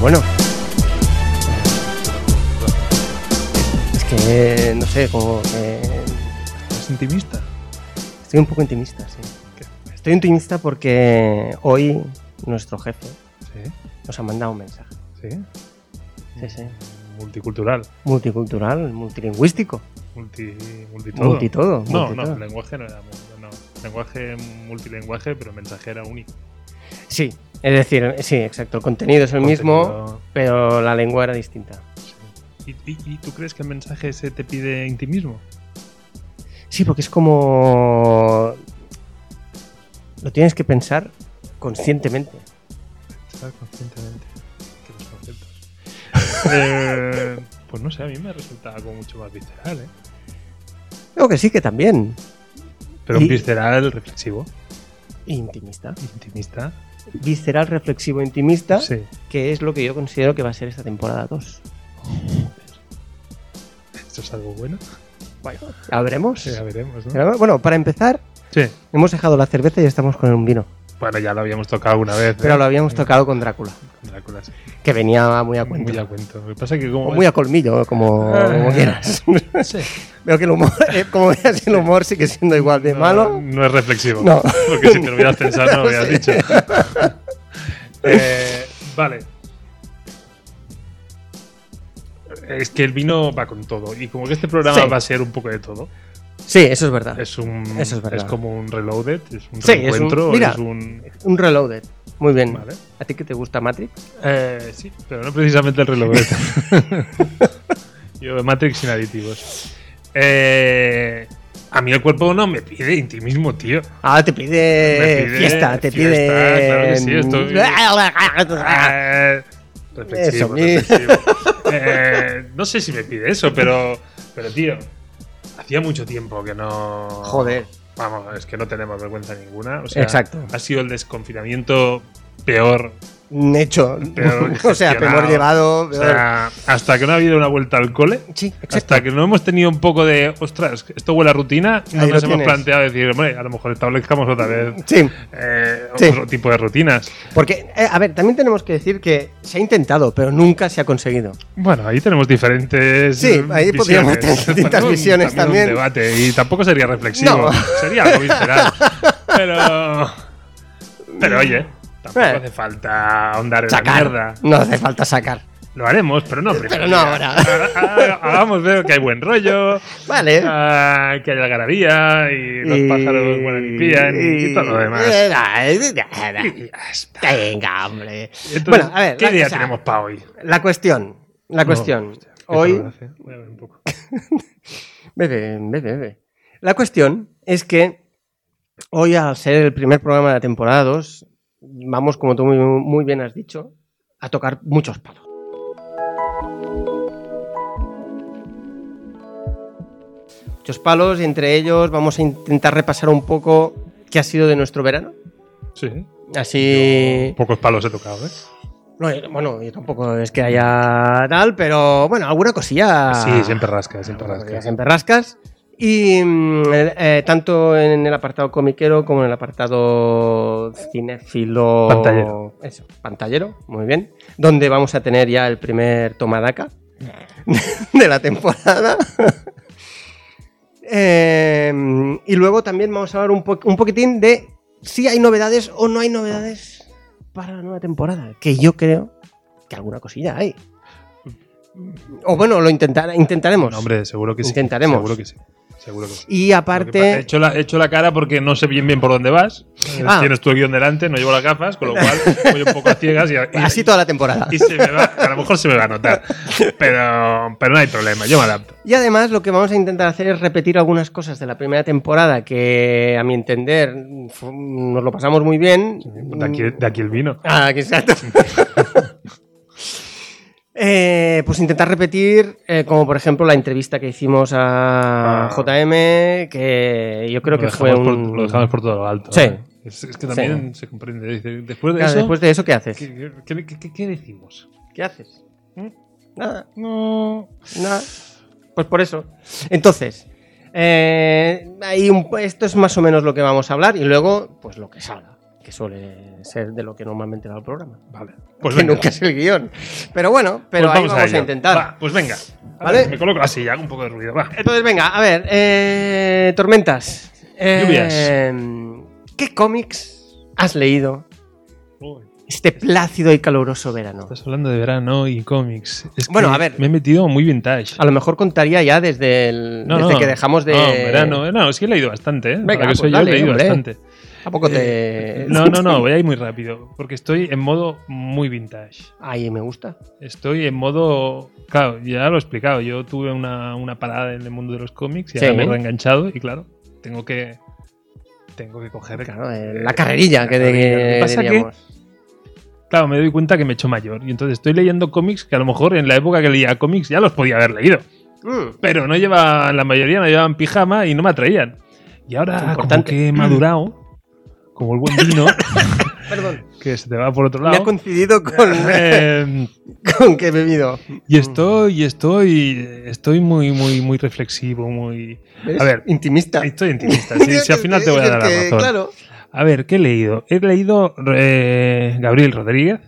Bueno. Es que, no sé, como que ¿Es intimista? estoy un poco intimista, sí. Estoy intimista porque hoy nuestro jefe Sí, nos ha mandado un mensaje. sí. Sí, sí. Multicultural. Multicultural, multilingüístico. Multi, multitodo. Multitodo, No, multitodo. no, lenguaje no era. No, lenguaje multilenguaje, pero mensaje era único. Sí, es decir, sí, exacto. El contenido es el mismo, pero la lengua era distinta. ¿Y, y, y tú crees que el mensaje ese te pide intimismo? Sí, porque es como. Lo tienes que pensar conscientemente. Estar conscientemente. Que los conceptos. Eh, pues no sé, a mí me resulta algo mucho más visceral, ¿eh? Creo que sí, que también. Pero Y- un visceral reflexivo, Intimista. intimista. Visceral, reflexivo, intimista, Sí. que es lo que yo considero que va a ser esta temporada 2. ¿Esto es algo bueno? Bueno, ya veremos. Sí, ya veremos, Bueno, para empezar, Sí. hemos dejado la cerveza y estamos con un vino. Bueno, ya lo habíamos tocado alguna vez. Pero ¿eh? lo habíamos tocado con Drácula, Drácula, sí. que venía muy a cuento. Muy a cuento. Lo que pasa es que como... O muy a colmillo, como, como Ah. quieras. Sí. Veo que el humor, eh, como veas, el humor sigue siendo igual de No, malo. No es reflexivo. No. Porque si te lo hubieras pensado, no lo hubieras dicho. Eh, vale. Es que el vino va con todo. Y como que este programa Sí. va a ser un poco de todo. Sí, eso es verdad. Es un. Eso es verdad. como un reloaded. Es un Sí, es un- reencuentro. mira. es un. Un reloaded. Muy bien. Vale. ¿A ti que te gusta Matrix? Eh, sí, pero no precisamente el reloaded. Yo Matrix sin aditivos. Eh, a mí el cuerpo no me pide intimismo, tío. Ah, te pide, fiesta, te fiesta, pide. claro que sí, estoy- Eh, reflexivo, Eso, reflexivo. Eh, no sé si me pide eso, pero, pero tío, hacía mucho tiempo que no. Joder. Vamos, es que no tenemos vergüenza ninguna. O sea, Exacto. Ha sido el desconfinamiento peor. Hecho. Peor o sea, gestionado. peor llevado. O sea, hasta que no ha habido una vuelta al cole. sí, exacto. Hasta que no hemos tenido un poco de, ostras, esto huele a rutina, no Ahí nos hemos tienes. planteado decir, hombre, a lo mejor establezcamos otra vez Sí, eh, Sí. otro tipo de rutinas. porque, eh, a ver, también tenemos que decir que se ha intentado, pero nunca se ha conseguido. Bueno, ahí tenemos diferentes. Sí, ahí podríamos visiones. tener distintas Un- visiones también. Un debate y tampoco sería reflexivo. No. Sería algo visceral. pero. Pero oye, tampoco Eh. hace falta ahondar en la mierda. No hace falta sacar. Lo haremos, pero no primero. Pero no ahora. Ha- Hagamos ver que hay buen rollo. Vale. ah, que hay algarabía y los Y- pájaros buenan y y, todo lo demás. Venga, hombre. Entonces, bueno, a ver, ¿Qué la- idea o sea, tenemos para hoy? La cuestión. La cuestión. Oh, hostia, qué Hoy. Voy a ver un poco. Bebe, bebe, bebe. La cuestión es que hoy, al ser el primer programa de la temporada 2, vamos, como tú muy, bien has dicho, a tocar muchos palos. Muchos palos y entre ellos vamos a intentar repasar un poco qué ha sido de nuestro verano. Sí. Así. Pocos palos he tocado, ¿eh? No, yo- bueno, yo tampoco es que haya tal, pero bueno, alguna cosilla. Sí, siempre rasca, siempre Alguna rasca. cosilla Siempre rascas. Y mm, eh, eh, tanto en el apartado comiquero como en el apartado cinéfilo. Pantallero. Eso, pantallero, muy bien. Donde vamos a tener ya el primer tomadaca de la temporada. Eh, y luego también vamos a hablar un, po- un poquitín de si hay novedades o no hay novedades para la nueva temporada. Que yo creo que alguna cosilla hay. O bueno, lo intentar, intentaremos. No, hombre, seguro que sí. Intentaremos. Seguro que sí. Seguro que sí. Y aparte... He hecho, la, he hecho la cara porque no sé bien bien por dónde vas. Ah. Tienes tu guion delante, no llevo las gafas, con lo cual voy un poco a ciegas y, y- Así toda la temporada. y se me va, a lo mejor se me va a notar. Pero, pero no hay problema, yo me adapto. Y además lo que vamos a intentar hacer es repetir algunas cosas de la primera temporada que a mi entender nos lo pasamos muy bien. De aquí, de aquí el vino. Ah, exacto. Eh, pues intentar repetir, eh, como por ejemplo la entrevista que hicimos a Ah. JM, que yo creo lo que fue por- un... lo dejamos por todo lo alto. Sí. ¿eh? Es, es que también se comprende. Después de Claro, eso, después de eso, ¿qué haces? ¿qué, qué- qué- qué- qué decimos? ¿Qué haces? ¿Mm? Nada, No. nada. Pues por eso. Entonces, eh, ahí un- esto es más o menos lo que vamos a hablar y luego, pues lo que salga, que suele ser de lo que normalmente va el programa. Vale. Pues que venga. nunca es el guion. Pero bueno, pero Pues ahí vamos a, intentar. Va, pues venga. A ¿Vale? ver, me coloco así, hago un poco de ruido. Va. Entonces, venga, a ver, eh, tormentas. Eh, Lluvias. ¿Qué cómics has leído Uy, este plácido y caluroso verano? Estás hablando de verano y cómics. Es Bueno, que a ver. Me he metido muy vintage. A lo mejor contaría ya desde, el, No, desde no. que dejamos de... No, verano. eh, No, es que he leído bastante, ¿eh? Venga, Para que pues soy yo, dale, he leído hombre. bastante. ¿A poco te...? No, no, no, voy a ir muy rápido. Porque estoy en modo muy vintage. Ahí me gusta. Estoy en modo. Claro, ya lo he explicado. Yo tuve una, una parada en el mundo de los cómics y Sí. ahora me he reenganchado. Y claro, tengo que. Tengo que coger. Claro, eh, la carrerilla que, de, carrerilla. Lo que pasa. Claro, me doy cuenta que me he hecho mayor. Y entonces estoy leyendo cómics que a lo mejor en la época que leía cómics ya los podía haber leído. Mm, Pero no llevaban, la mayoría no llevaban pijama y no me atraían. Y ahora, como que he madurado, como el buen vino, Perdón. que se te va por otro Me ha lado. coincidido con, eh, con que he bebido. y estoy, estoy, estoy muy, muy, muy reflexivo, muy. ¿Ves? A ver, Intimista. Estoy intimista. Sí, sí, al final te voy a dar la razón. Claro. A ver, ¿qué he leído? He leído eh, Gabriel Rodríguez.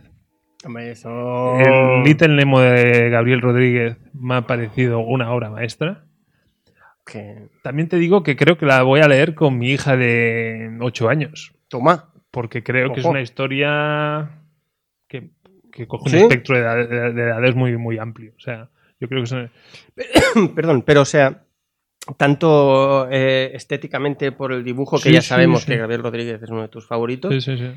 Hombre, eso... El Little Nemo de Gabriel Rodríguez me ha parecido una obra maestra. Que- También te digo que creo que la voy a leer con mi hija de 8 años. Toma. Porque creo que es una historia que, que coge ¿Sí? un espectro de, edad- de- de edades muy, muy amplio. O sea, yo creo que es una- Perdón, pero o sea, tanto eh, estéticamente por el dibujo, que Sí, ya sabemos sí. que Gabriel Rodríguez es uno de tus favoritos, sí, sí, sí.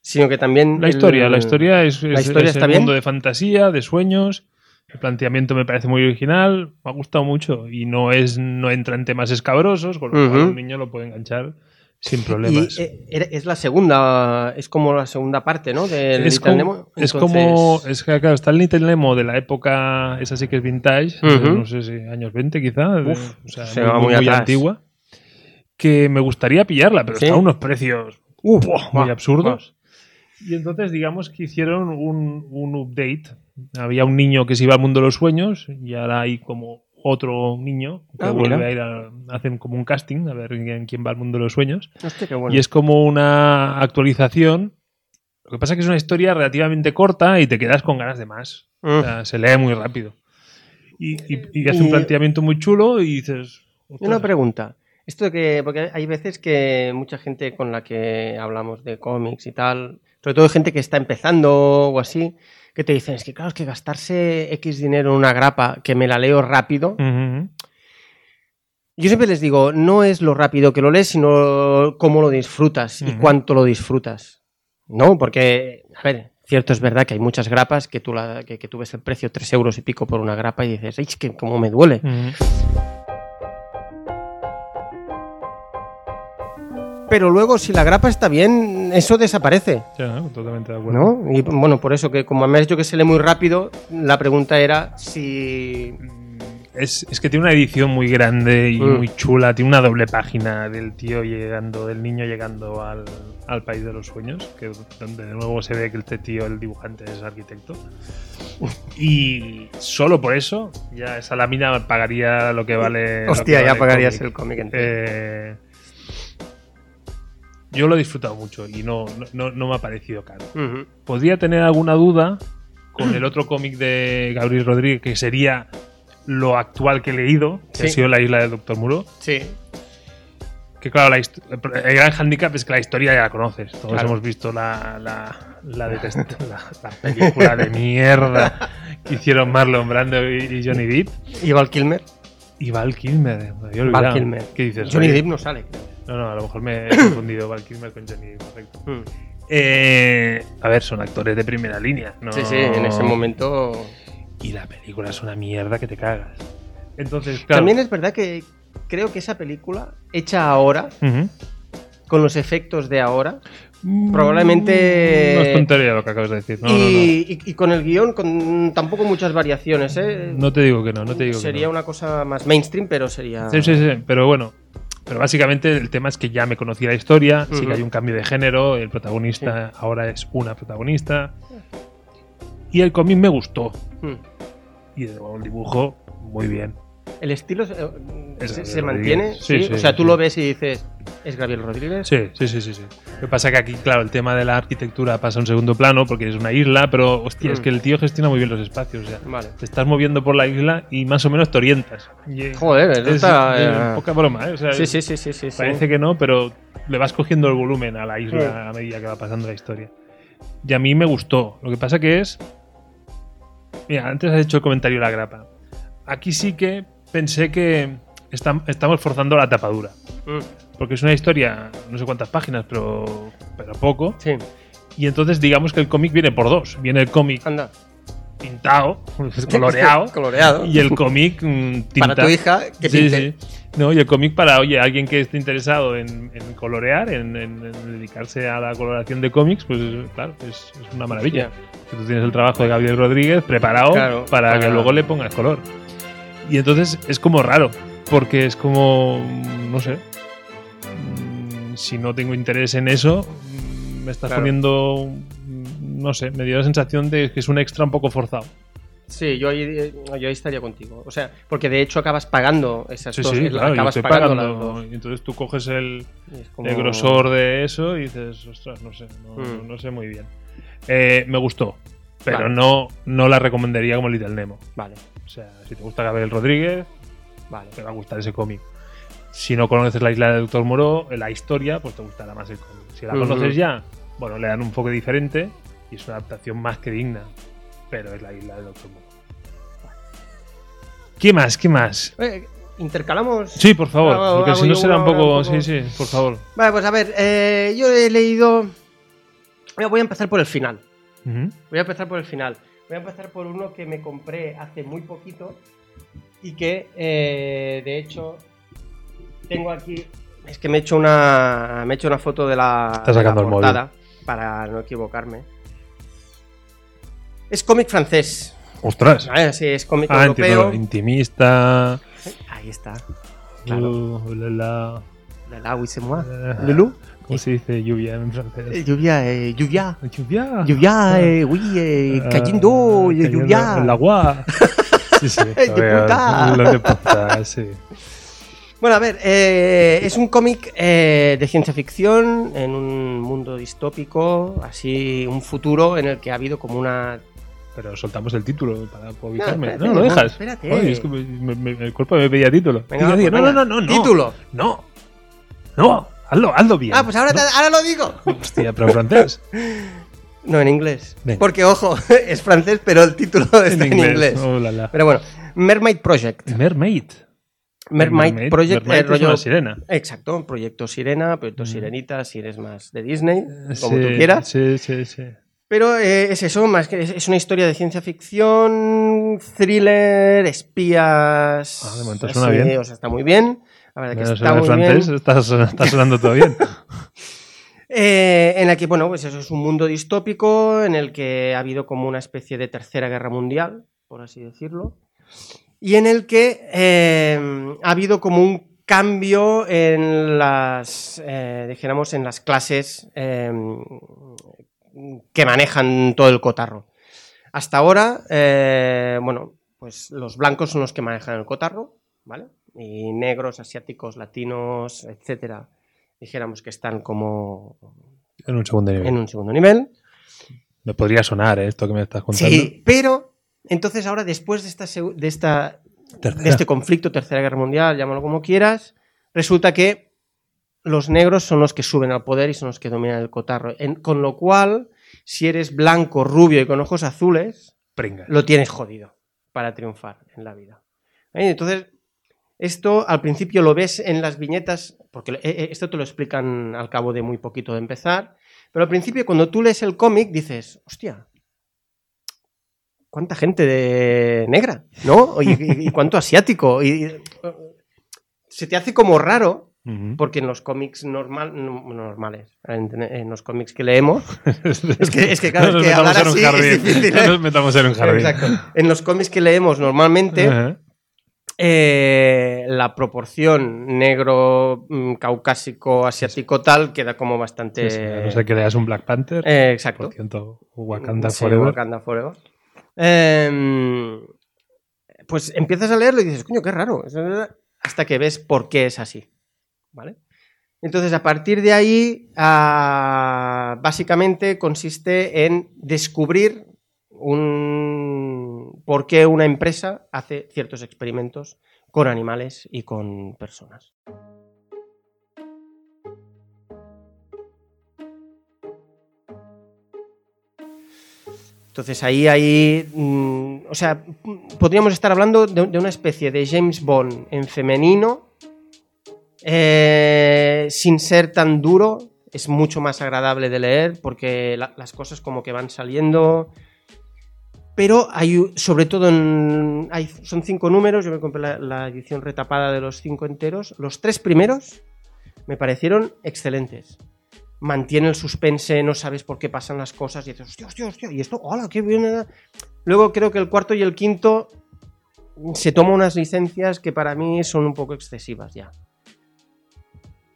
sino que también... La el- historia, la historia es, la es- historia es está el bien. mundo de fantasía, de sueños. El planteamiento me parece muy original, me ha gustado mucho y no es no entra en temas escabrosos, con lo cual un niño lo puede enganchar sin problemas. eh, es la segunda, es como la segunda parte, ¿no? Del es, Little Nemo. es como es que claro, está el Little Nemo de la época esa sí que es vintage de, no sé si años 20 quizá de- o sea, se muy, va muy- muy antigua que me gustaría pillarla pero Sí. está a unos precios Uf, muy absurdos y entonces digamos que hicieron un, un update había un niño que se iba al mundo de los sueños y ahora hay como otro niño que Ah, vuelve mira. a ir a, hacen como un casting a ver quién, quién va al mundo de los sueños Hostia, qué bueno. y es como una actualización. Lo que pasa es que es una historia relativamente corta y te quedas con ganas de más. Mm. O sea, se lee muy rápido. Y, y- y hace un Y- planteamiento muy chulo y dices. Una pregunta. Esto de que, porque hay veces que mucha gente con la que hablamos de cómics y tal, sobre todo gente que está empezando o así, que te dicen, es que claro, es que gastarse X dinero en una grapa que me la leo rápido. Yo siempre les digo, no es lo rápido que lo lees, sino cómo lo disfrutas y cuánto lo disfrutas. ¿No? Porque, a ver, cierto es verdad que hay muchas grapas que tú, la, que, que tú ves el precio 3 euros y pico por una grapa y dices, ¡ay, es que cómo me duele! Pero luego, si la grapa está bien, eso desaparece. Ya, totalmente de acuerdo. ¿No? Y bueno, por eso que como me has dicho que se lee muy rápido, la pregunta era si... Es, es que tiene una edición muy grande y Mm. muy chula. Tiene una doble página del tío llegando, del niño llegando al, al país de los sueños, que donde de nuevo se ve que este tío, el dibujante, es arquitecto. Y solo por eso, ya esa lámina pagaría lo que vale. Hostia, que ya pagarías cómic. el cómic entero. Eh, yo lo he disfrutado mucho y no, no, no- me ha parecido caro. Ujú. Podría tener alguna duda con el otro cómic de Gabriel Rodríguez, que sería lo actual que he leído, que Sí. ha sido La isla del Doctor Muro. Sí. Que claro, la el gran handicap es que la historia ya la conoces. Todos Claro. hemos visto la, la, la, película de mierda que hicieron Marlon Brando y, y Johnny Depp. ¿Y Val Kilmer? Y Val Kilmer, Val. Kilmer. ¿Qué dices? Johnny Depp no sale. No, no, a lo mejor me he confundido Val Kilmer con Johnny Depp, correcto. Mm. Eh, a ver, son actores de primera línea. ¿no? Sí, sí, en ese momento. Y la película es una mierda que te cagas. Entonces, claro. También es verdad que creo que esa película, hecha ahora, con los efectos de ahora, Probablemente- No es tontería lo que acabas de decir. No, y, no, no. y- y con el guion, con tampoco muchas variaciones, ¿eh? No te digo que no, no te digo que sería no. una cosa más mainstream, pero sería. Sí, sí, sí, pero bueno. Pero básicamente el tema es que ya me conocí la historia, sí que hay un cambio de género, el protagonista ahora es una protagonista. Y el cómic me gustó. Mm. Y de nuevo el dibujo, muy bien. El estilo Es se, mantiene. Sí, ¿sí? sí, o sea, tú lo ves y dices, ¿es Gabriel Rodríguez? Sí, sí, sí, sí, sí. Lo que pasa es que aquí, claro, el tema de la arquitectura pasa a un segundo plano porque es una isla, pero hostia, es Mm. que el tío gestiona muy bien los espacios. O sea, Vale. te estás moviendo por la isla y más o menos te orientas. Y- Joder, es, está, eh, poca broma, ¿eh? O sea, Sí, sí, sí, sí. Parece que no, pero le vas cogiendo el volumen a la Mm. isla a medida que va pasando la historia. Y a mí me gustó. Lo que pasa que es. Mira, antes has hecho el comentario de la grapa. Aquí sí que pensé que estam- estamos forzando la tapadura. Mm, Porque es una historia, no sé cuántas páginas, pero, pero poco. Sí, Y entonces digamos que el cómic viene por dos. Viene el cómic anda. pintado, coloreado. Coloreado. y el cómic mm, Para tu hija, que Sí, pinte. sí. No, y el cómic para, oye, alguien que esté interesado en, en colorear, en, en- en dedicarse a la coloración de cómics, pues claro, es, es una maravilla. Que tú tienes el trabajo de Gabriel Rodríguez preparado Claro, para, para- que luego le pongas color. Y entonces es como raro, porque es como, no sé, mm, si no tengo interés en eso, mm, me estás Claro. poniendo, mm, no sé, me dio la sensación de que es un extra un poco forzado. Sí, yo ahí, yo ahí estaría contigo. O sea, porque de hecho acabas pagando esas Sí, dos. sí, yo acabas estoy pagando, pagando, las dos. y entonces tú coges el, como- grosor de eso y dices, ostras, no sé, no, Mm. no sé muy bien. Eh, me gustó, pero Vale. no, no la recomendaría como Little Nemo. Vale, O sea, si te gusta Gabriel Rodríguez, vale. te va a gustar ese cómic. Si no conoces la isla del Doctor Moro, la historia, pues te gustará más el cómic. Si la conoces ya, bueno, le dan un enfoque diferente y es una adaptación más que digna, pero es la isla del Doctor Moro. ¿Qué más? ¿Qué más? Eh, Intercalamos. Sí, por favor, porque si no será un poco... un poco- Sí, sí, por favor. Vale, pues a ver, eh, yo he leído. Voy a empezar por el final. Voy a empezar por el final. Voy a empezar por uno que me compré hace muy poquito y que, eh, de hecho, tengo aquí. Es que me he hecho una, me he hecho una foto de la, Está de la sacando el móvil. para no equivocarme. Es cómic francés. Ostras. Ah, sí, es cómic Ah, europeo. Intimista. Ahí está. Claro. Uh, la, la, La, la, oui, c'est moi. la- Lulu. ¿Cómo se dice lluvia en Eh, francés? Lluvia, eh, lluvia. Lluvia. Lluvia, eh, oui, eh, Ah, cayendo, eh, cayendo lluvia. El agua. Sí, sí. De puta. Lo de puta, sí. Bueno, a ver, eh, es un cómic eh, de ciencia ficción en un mundo distópico, así un futuro en el que ha habido como una... Pero soltamos el título para ubicarme. No, lo dejas. espérate. Es que me- me- me- el cuerpo me pedía título. Venga, pues no, venga, no, no, no. Título. No. No. Hazlo, hazlo bien. Ah, pues ahora, te- ahora lo digo. Hostia, pero en francés. No, en inglés. Venga. Porque, ojo, es francés, pero el título está en inglés. Oh, la, la. Pero bueno, Mermaid Project. Mermaid. Mermaid, Project, Mermaid eh, es rollo... una sirena. Exacto, proyecto Sirena, proyecto Mm. Sirenita, si eres más de Disney, como Sí, tú quieras. Sí, sí, sí. Pero eh, es eso, más que es, es una historia de ciencia ficción, thriller, espías. Ah, de momento suena bien. O sea, está muy bien. La verdad que Menos está el muy francés, bien. está, está sonando todo bien. Eh, en la que, bueno, pues eso es un mundo distópico en el que ha habido como una especie de tercera guerra mundial, por así decirlo. Y en el que eh, ha habido como un cambio en las, eh, dijéramos, en las clases que manejan todo el cotarro. Hasta ahora, bueno, pues los blancos son los que manejan el cotarro, ¿vale? Y negros, asiáticos, latinos, etcétera, dijéramos que están como En un segundo nivel. en un segundo nivel. Me podría sonar ¿eh? esto que me estás contando. Sí, pero entonces ahora después de esta, de esta Tercera. de este conflicto, Tercera Guerra Mundial, llámalo como quieras, resulta que los negros son los que suben al poder y son los que dominan el cotarro. En- con lo cual, si eres blanco, rubio y con ojos azules, lo tienes jodido para triunfar en la vida. ¿Eh? Entonces, Esto al principio lo ves en las viñetas, porque eh, eh, esto te lo explican al cabo de muy poquito de empezar, pero al principio cuando tú lees el cómic dices, hostia, cuánta gente de negra, ¿no? Y, y- y cuánto asiático. Y, y- se te hace como raro, porque en los cómics normal, no- normales, en, en los cómics que leemos, es que, es que claro, No es nos que hablar metamos en un así es No ¿eh? nos metamos en un jardín. Exacto. En los cómics que leemos normalmente. Eh, la proporción negro, mm, caucásico, asiático tal queda como bastante... Sí, sí, a no sé que leas un Black Panther. Eh, exacto. Por cierto, Wakanda Sí, Forever. Wakanda Forever. Em, pues empiezas a leerlo y dices, coño, qué raro. Hasta que ves por qué es así. ¿Vale? Entonces, a partir de ahí, ah, básicamente consiste en descubrir un, por qué una empresa hace ciertos experimentos con animales y con personas. Entonces ahí, ahí, mm, o sea, podríamos estar hablando de, una especie de James Bond en femenino, eh, sin ser tan duro, es mucho más agradable de leer porque la- las cosas como que van saliendo. Pero hay, sobre todo, en- hay, son cinco números, yo me compré la, la edición retapada de los cinco enteros. Los tres primeros me parecieron excelentes mantiene el suspense, no sabes por qué pasan las cosas y dices, hostia, hostia, hostia, y esto, hola, qué bien. eh". Luego creo que el cuarto y el quinto se toma unas licencias que para mí son un poco excesivas ya.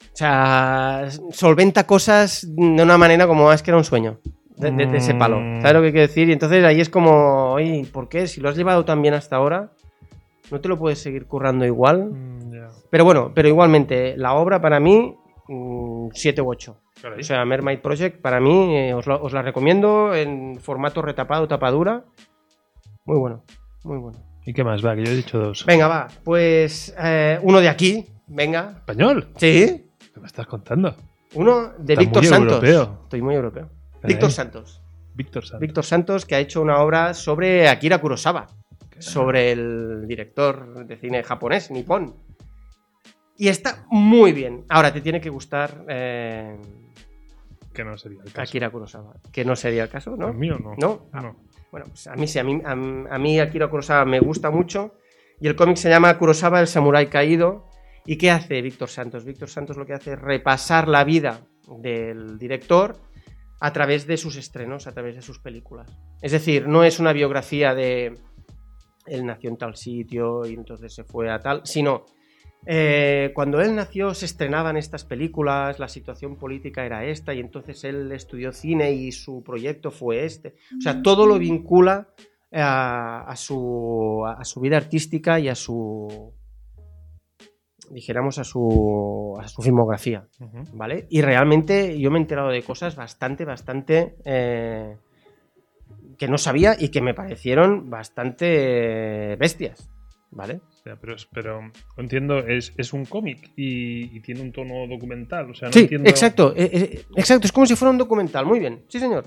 O sea, solventa cosas de una manera como "Ah, es que era un sueño. De, de- de ese palo. Mm. ¿Sabes lo que quiero decir? Y entonces ahí es como, oye, ¿por qué? Si lo has llevado tan bien hasta ahora, ¿no te lo puedes seguir currando igual? Mm. Pero bueno, pero igualmente, la obra para mí, 7 u 8. Caray. O sea, Mermaid Project, para mí, eh, os la recomiendo en formato retapado, tapadura. Muy bueno, muy bueno. ¿Y qué más? Va, que yo he dicho dos. Venga, va, pues eh, uno de aquí, venga. ¿Español? Sí, ¿Qué me estás contando? uno de Está Víctor muy Santos. europeo. Estoy muy europeo. Víctor Santos. Víctor Santos. Víctor Santos, que ha hecho una obra sobre Akira Kurosawa, sobre el director de cine japonés, nipón. Y está muy bien. Ahora, te tiene que gustar eh, Que no sería el caso. Akira Kurosawa, que no sería el caso, ¿no? ¿El mío no? ¿No? No. Bueno, pues a mí sí, a mí, a, a mí Akira Kurosawa me gusta mucho. Y el cómic se llama Kurosawa, el samurái caído. ¿Y qué hace Víctor Santos? Víctor Santos lo que hace es repasar la vida del director a través de sus estrenos, a través de sus películas. Es decir, no es una biografía de él nació en tal sitio y entonces se fue a tal, sino eh, cuando él nació se estrenaban estas películas, la situación política era esta y entonces él estudió cine y su proyecto fue este. O sea, todo lo vincula a su vida artística y a su, dijéramos, a su, a su filmografía. ¿vale? Y realmente yo me he enterado de cosas bastante, bastante eh, que no sabía y que me parecieron bastante bestias, ¿vale? Pero, pero entiendo, es, es un cómic y, y tiene un tono documental. O sea, no sí, entiendo. exacto, eh, eh, exacto, es como si fuera un documental, muy bien, sí señor.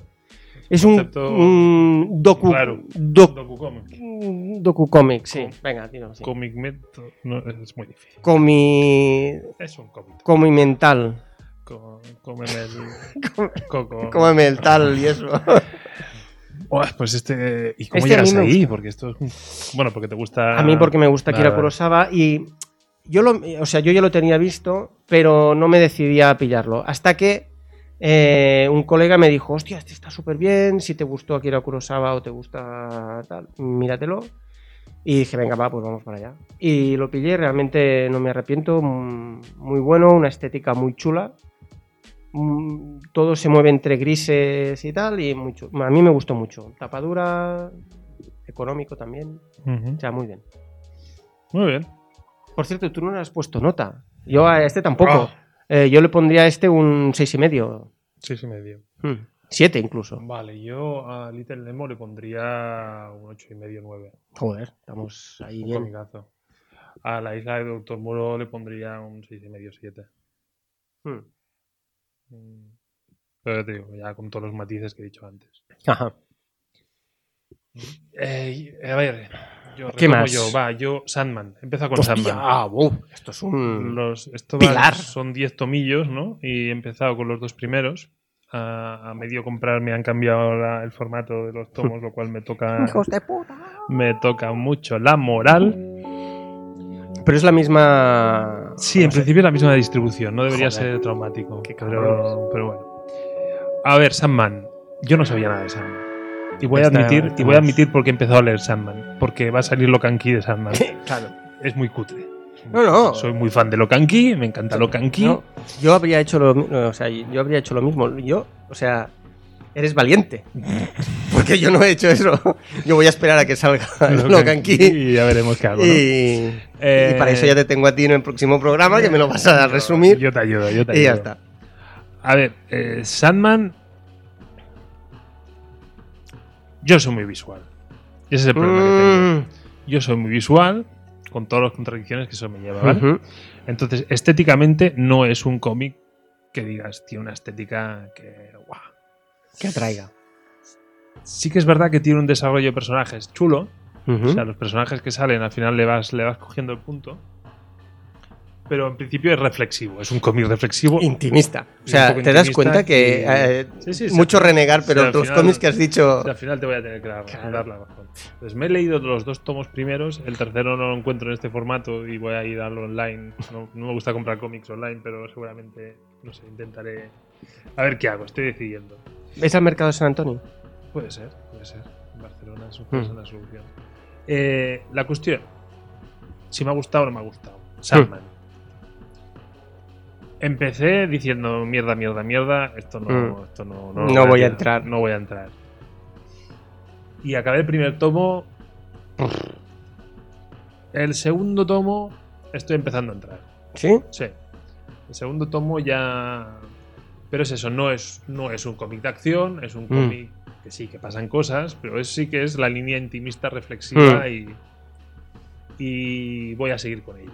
Es un, Concepto un docu, raro. doc- Docu-cómic. un docu-cómic, sí, Com- venga, dilo así. Cómic meto- no, es muy difícil. Comi, Es un cómic. comimental, Co- Cómeme el coco. cómeme el tal y eso. Pues este. ¿Y cómo Este llegas ahí? Porque esto es. un- Bueno, porque te gusta. A mí porque me gusta Nada. Kurosawa y yo lo, o sea, yo ya lo tenía visto, pero no me decidía a pillarlo. Hasta que eh, un colega me dijo, hostia, este está súper bien, si te gustó Akira Kurosawa o te gusta tal, míratelo. Y dije, venga, va, pues vamos para allá. Y lo pillé, realmente no me arrepiento, muy bueno, una estética muy chula. Todo se mueve entre grises y tal, y mucho. A mí me gustó mucho. Tapadura, económico también. Ujú. O sea, muy bien. Muy bien. Por cierto, tú no le has puesto nota. Yo a este tampoco. Ah. Eh, yo le pondría a este un seis y medio. Seis y medio. Hmm, Siete incluso. Vale, yo a Little Nemo le pondría un ocho y medio, nueve. Joder, estamos ahí Un bien. comicazo. A la isla de Doctor Muro le pondría un seis y medio, siete. Hmm. Mm. Pero ya te digo, ya con todos los matices que he dicho antes. Ajá. Eh, a ver, Yo ¿Qué más? Yo, va, yo, Sandman. Empieza con Hostia, Sandman. ah, uf, esto es un... Los, esto Pilar. va- son 10 tomillos, ¿no? Y he empezado con los dos primeros. A, a medio comprar me han cambiado la- el formato de los tomos, lo cual me toca, Hijos de puta. me toca mucho la moral. Pero es la misma... Sí, en principio es la misma distribución, no debería Joder. ser traumático. Qué Pero, pero bueno. A ver, Sandman. Yo no sabía nada de Sandman. Y voy a admitir, y voy a admitir porque he empezado a leer Sandman. Porque va a salir Locanqui de Sandman. claro. es muy cutre. No, no. Soy muy fan de Locanqui, me encanta Locanqui. No, yo habría hecho lo mi- o sea, yo habría hecho lo mismo. Yo, o sea, eres valiente. Porque yo no he hecho eso. Yo voy a esperar a que salga Locanqui. Y ya veremos qué hago. ¿no? Y, Eh, y para eso ya te tengo a ti en el próximo programa, que me lo vas a resumir. Yo te ayudo, yo te y ya ayudo. está. A ver, eh, Sandman. Yo soy muy visual. Y ese es el problema que tengo. Mm, Yo soy muy visual, con todas las contradicciones que eso me lleva, ¿vale? Entonces, estéticamente no es un cómic que digas, tiene una estética que. guau. Que atraiga. Sí que es verdad que tiene un desarrollo de personajes chulo. O sea, los personajes que salen al final le vas, le vas cogiendo el punto. Pero en principio es reflexivo, es un cómic reflexivo. Intimista. O sea, te das cuenta que eh, Sí, sí, sí. mucho renegar, pero los final- cómics que has dicho. Al final te voy a tener que dar, Claro. dar la razón. Pues me he leído los dos tomos primeros, el tercero no lo encuentro en este formato y voy a ir a lo online. No, no me gusta comprar cómics online, pero seguramente, no sé, intentaré... A ver qué hago, estoy decidiendo. ¿Ves al mercado de San Antonio? Puede ser, puede ser. En Barcelona ser una solución. Eh, la cuestión, si me ha gustado o no me ha gustado. Sandman. Empecé diciendo mierda, mierda, mierda. Esto no, Mm. esto no, No voy a entrar. No voy a entrar. Y acabé el primer tomo. El segundo tomo estoy empezando a entrar. ¿Sí? Sí. El segundo tomo ya. Pero es eso, no es, no es un cómic de acción, es un Mm. cómic que sí, que pasan cosas, pero es, sí que es la línea intimista reflexiva Mm. y. Y voy a seguir con ello.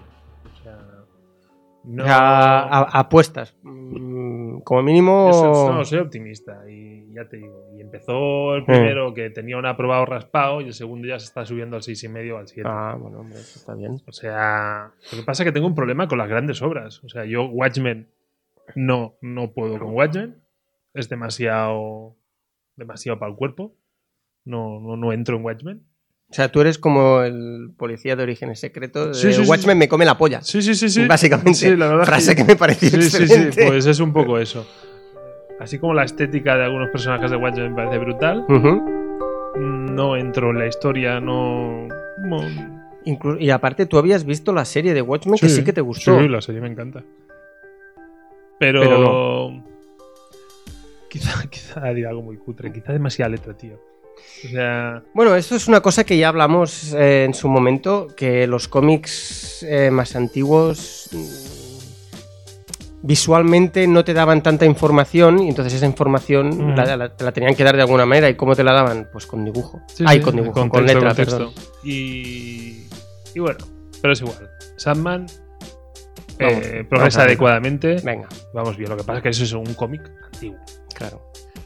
No. A- apuestas. Mm, Como mínimo. Yo no, soy optimista y ya te digo. Y empezó el primero que tenía un aprobado raspado y el segundo ya se está subiendo al 6,5 o al 7. Ah, bueno, hombre, eso está bien. O sea, lo que pasa es que tengo un problema con las grandes obras. O sea, yo Watchmen no, no puedo con Watchmen. Es demasiado, demasiado para el cuerpo. No, no, no entro en Watchmen. O sea, tú eres como el policía de orígenes secretos. Sí, sí, sí, Watchmen me come la polla. Sí, sí, sí, sí. Básicamente. Sí, la Frase que me pareció Sí, sí, sí, pues es un poco eso. Así como la estética de algunos personajes de Watchmen me parece brutal, no entro en la historia, no... no- Inclu- y aparte, tú habías visto la serie de Watchmen que sí que te gustó. Sí, la serie me encanta. Pero... Pero Quizá, quizá diga algo muy cutre, quizá demasiada letra, tío. O sea... Bueno, esto es una cosa que ya hablamos eh, en su momento, que los cómics eh, más antiguos mm, visualmente no te daban tanta información y entonces esa información Mm. la, la- te la tenían que dar de alguna manera. ¿Y cómo te la daban? Pues con dibujo. Sí, Ay, sí, con dibujo, con letra, perdón. Y, y bueno, pero es igual. Sandman Vamos, eh, progresa adecuadamente. Venga, Vamos bien, lo que pasa es que eso es un cómic antiguo. claro.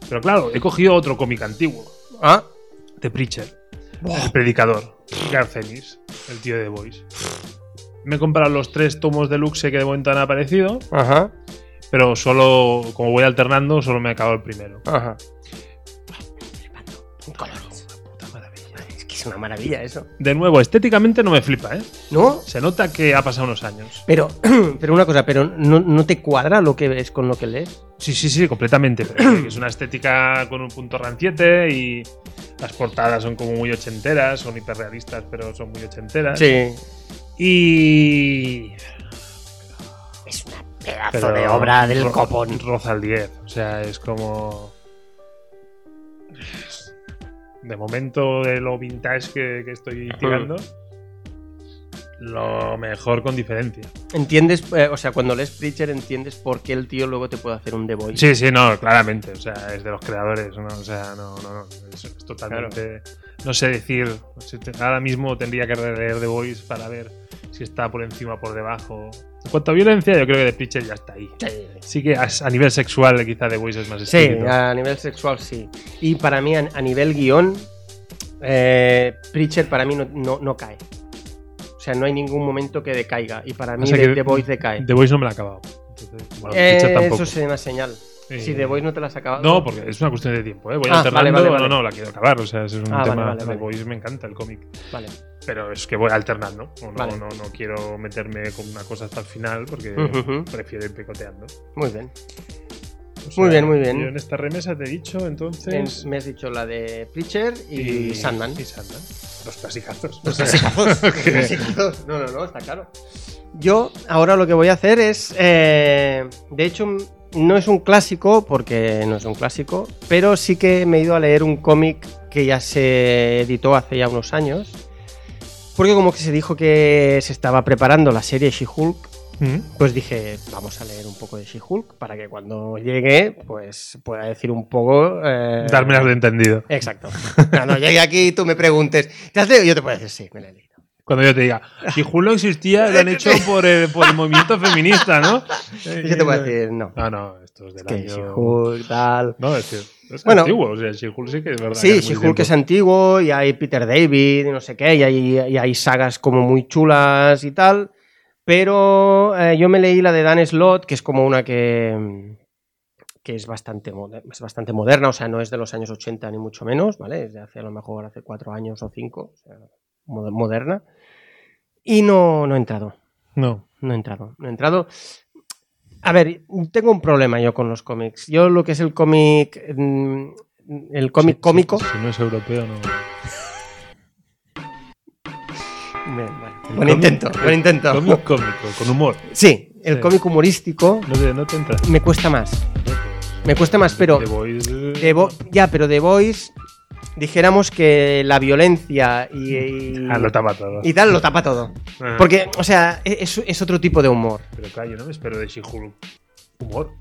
Pero claro, he cogido otro cómic antiguo, Ah, The Preacher, el predicador, Garth Ennis, el tío de The Voice. Me he comprado los tres tomos de Luxe que de momento han aparecido, ajá, pero solo, como voy alternando, solo me acabo el primero. ajá. Es una maravilla eso. De nuevo, estéticamente no me flipa, ¿eh? ¿No? Se nota que ha pasado unos años. Pero, pero una cosa, pero no, no te cuadra lo que ves con lo que lees. Sí, sí, sí, completamente. Pero es una estética con un punto ranciete y las portadas son como muy ochenteras, son hiperrealistas, pero son muy ochenteras. Sí. Y. Es una pedazo pero de obra del ro- copón. Roza el 10. O sea, es como. De momento, de lo vintage que, que estoy tirando, lo mejor con diferencia. Entiendes, eh, o sea, cuando lees Preacher entiendes por qué el tío luego te puede hacer un The Voice. Sí, sí, no, claramente. O sea, es de los creadores, ¿no? O sea, no, no, no. Es, es totalmente. No sé decir. Ahora mismo tendría que releer The Voice para ver si está por encima o por debajo. En cuanto a violencia, yo creo que The Preacher ya está ahí. Sí que a, a nivel sexual, quizá The Voice es más Sí, explícito. a nivel sexual sí. Y para mí, a, a nivel guion, eh, Preacher para mí no, no- no cae. O sea, no hay ningún momento que decaiga. Y para mí O sea The, que The Voice decae. The Voice no me la he acabado. Entonces, bueno, Eh, eso sería una señal. Eh, Si The Voice no te la has acabado. No, porque es una cuestión de tiempo, ¿eh? Voy Ah, alternando. vale, vale, vale. No, no, la quiero acabar. O sea, ese es un Ah, tema. vale, The. Voice me encanta el cómic. Vale. Pero es que voy alternando. No, Vale. no, no quiero meterme con una cosa hasta el final porque prefiero ir picoteando. Muy bien. O Muy bien, muy bien. Yo en esta remesa te he dicho, entonces. En- me has dicho la de Preacher y, Sandman. Y Sandman. Los clasicazos. Los clasicazos. Los clasicazos. No, no, no, está claro. Yo ahora lo que voy a hacer es. eh, de hecho, no es un clásico, porque no es un clásico, pero sí que me he ido a leer un cómic que ya se editó hace ya unos años. Porque como que se dijo que se estaba preparando la serie She-Hulk, Mm. pues dije, vamos a leer un poco de She-Hulk para que cuando llegue, pues pueda decir un poco. eh, Dármelas de entendido. Exacto. Cuando llegue aquí y tú me preguntes, ¿te has leído? Yo te puedo decir, sí, me la he leído. Cuando yo te diga, si Julio existía, lo han hecho por el, por el movimiento feminista, ¿no? Y yo te voy a decir, no. Ah, no, esto es del que año. Tal. No, es que es Bueno. antiguo. O sea, She-Hulk sí que es verdad. Sí, es She-Hulk es antiguo y hay Peter David y no sé qué, y hay, y hay sagas como muy chulas y tal. Pero eh, yo me leí la de Dan Slott, que es como una que, que es, bastante, es bastante moderna, o sea, no es de los años 80 ni mucho menos, ¿vale? Es de hace a lo mejor hace cuatro años o cinco, o sea, moder- moderna. Y no, no he entrado. No. No he entrado. No he entrado. A ver, tengo un problema yo con los cómics. Yo lo que es el cómic. mm, El cómic Sí, cómico. sí, Si no es europeo, no. Bien, vale. Buen cómic- intento, buen intento. Cómic cómico, con humor. Sí, el Sí. cómic humorístico No te, no te entra. me cuesta más. Me cuesta más, pero. The Voice, eh, The Vo- ya, pero The Voice. Dijéramos que la violencia y. y- Ah, lo tapa todo. y tal lo tapa todo. Ah. Porque, o sea, es, es otro tipo de humor. Pero claro, yo no me espero de She-Hulk. Humor.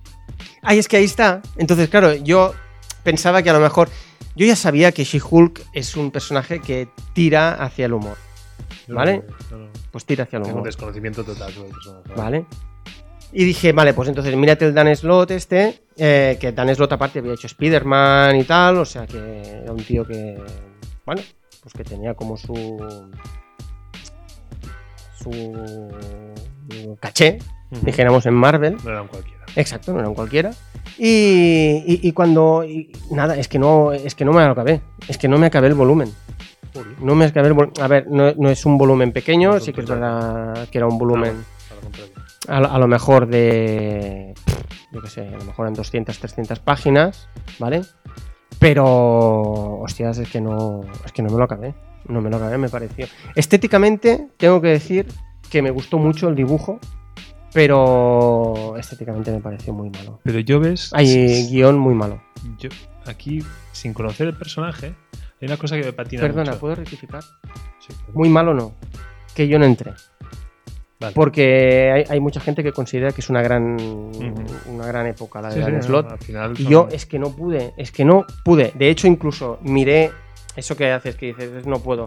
Ahí es que ahí está. Entonces, claro, yo pensaba que a lo mejor. Yo ya sabía que She-Hulk es un personaje que tira hacia el humor. ¿Vale? no, no. Pues tira hacia el Tengo un humor. desconocimiento total sobre el personaje. ¿Vale? Y dije, vale, pues entonces mírate el Dan Slott este, eh, que Dan Slott aparte había hecho Spider-Man y tal, o sea que era un tío que, bueno, pues que tenía como su... su caché, dijéramos en Marvel. No eran cualquiera. Exacto, no era un cualquiera. Y, y- y cuando... y nada, es que, no, es que no me acabé. Es que no me acabé el volumen. No me acabé el volumen. A ver, no, no es un volumen pequeño, No, sí que es verdad que era un volumen No. A, lo- a lo mejor de, yo qué sé, a lo mejor en 200, 300 páginas, ¿vale? Pero, hostias, es que no, es que no me lo acabé, no me lo acabé, me pareció. Estéticamente, tengo que decir que me gustó mucho el dibujo, pero estéticamente me pareció muy malo. Pero yo ves. Hay guion muy malo. Yo, aquí, sin conocer el personaje, hay una cosa que me patina Perdona, mucho. ¿puedo rectificar? Sí. Muy malo no, que yo no entré. Vale. Porque hay, hay mucha gente que considera que es una gran, una gran época la de Sí, Dan al final Y yo es que no pude, es que no pude. De hecho, incluso miré eso que haces, que dices, "Es no puedo.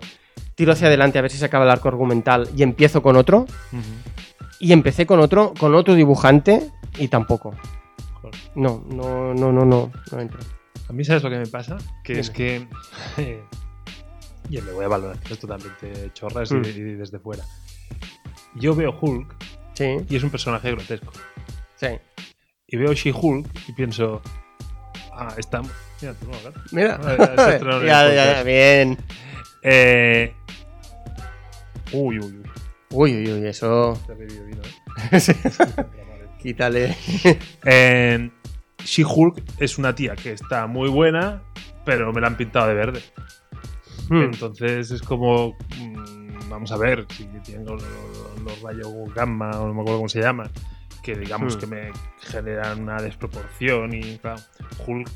Tiro hacia adelante a ver si se acaba el arco argumental y empiezo con otro. Y empecé con otro, con otro dibujante y tampoco. Joder. No, no, no, no, no, no entro. A mí, ¿sabes lo que me pasa? Que es que. y me voy a valoraciones totalmente chorras y, Mm. y desde fuera. Yo veo Hulk Sí, y es un personaje grotesco. sí. Y veo She-Hulk y pienso. Ah, está. Mira, tú no, claro. Mira, Ah, ya, ya, bien. Eh. Uy, uy, uy. Uy, uy, uy, eso. Te vino, ¿eh? Sí. Quítale. Eh, She-Hulk es una tía que está muy buena, pero me la han pintado de verde. Hmm. Entonces es como. mm, vamos a ver si tengo los, rayos gamma, o no me acuerdo cómo se llama, que digamos Hmm. que me generan una desproporción y claro, Hulk,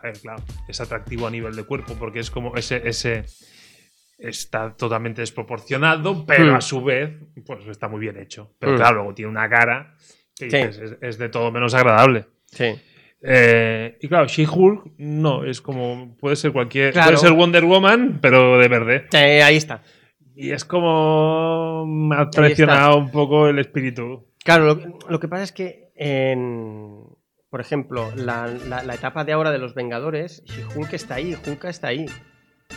a ver, claro, es atractivo a nivel de cuerpo porque es como ese. ese está totalmente desproporcionado, pero Hmm. a su vez, pues está muy bien hecho. Pero Hmm. claro, luego tiene una cara que Sí. es, es de todo menos agradable. Sí. Eh, y claro, She-Hulk no, es como. Puede ser cualquier. Claro. Puede ser Wonder Woman, pero de verde. Sí, ahí está. Y es como. Me ha traicionado un poco el espíritu. Claro, lo, que- lo que pasa es que en. Por ejemplo, la, la- la etapa de ahora de los Vengadores, She-Hulk está ahí, Hulk está ahí.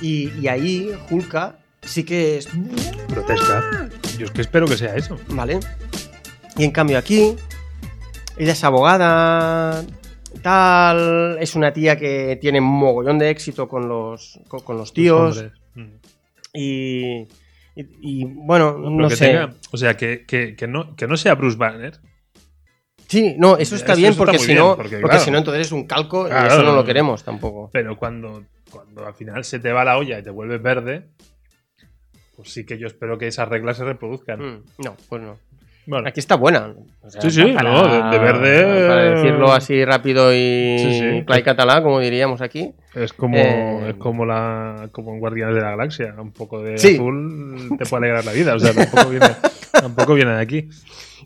Y, y ahí Hulka sí que es... Grotesca. Yo es que espero que sea eso. ¿Vale? Y en cambio aquí, ella es abogada, tal, es una tía que tiene mogollón de éxito con los, con, con los tíos. Los. Mm. Y, y, y, bueno, no sé. tenga- o sea, que, que- que no, que no sea Bruce Banner. Sí, no, eso está Eso- bien eso está porque muy si bien, no, porque, porque, claro. si no entonces es un calco y eso no lo queremos tampoco. Pero cuando, cuando al final se te va la olla y te vuelves verde, pues sí que yo espero que esas reglas se reproduzcan. Mm, no, pues no. Aquí está buena. O sea, Sí, sí, no, de- de verde- Para decirlo así rápido y Sí, sí. clay catalá, como diríamos aquí. es como, eh, es como la como en Guardianes de la Galaxia. Un poco de Sí. azul te puede alegrar la vida. O sea, tampoco viene, tampoco viene de aquí.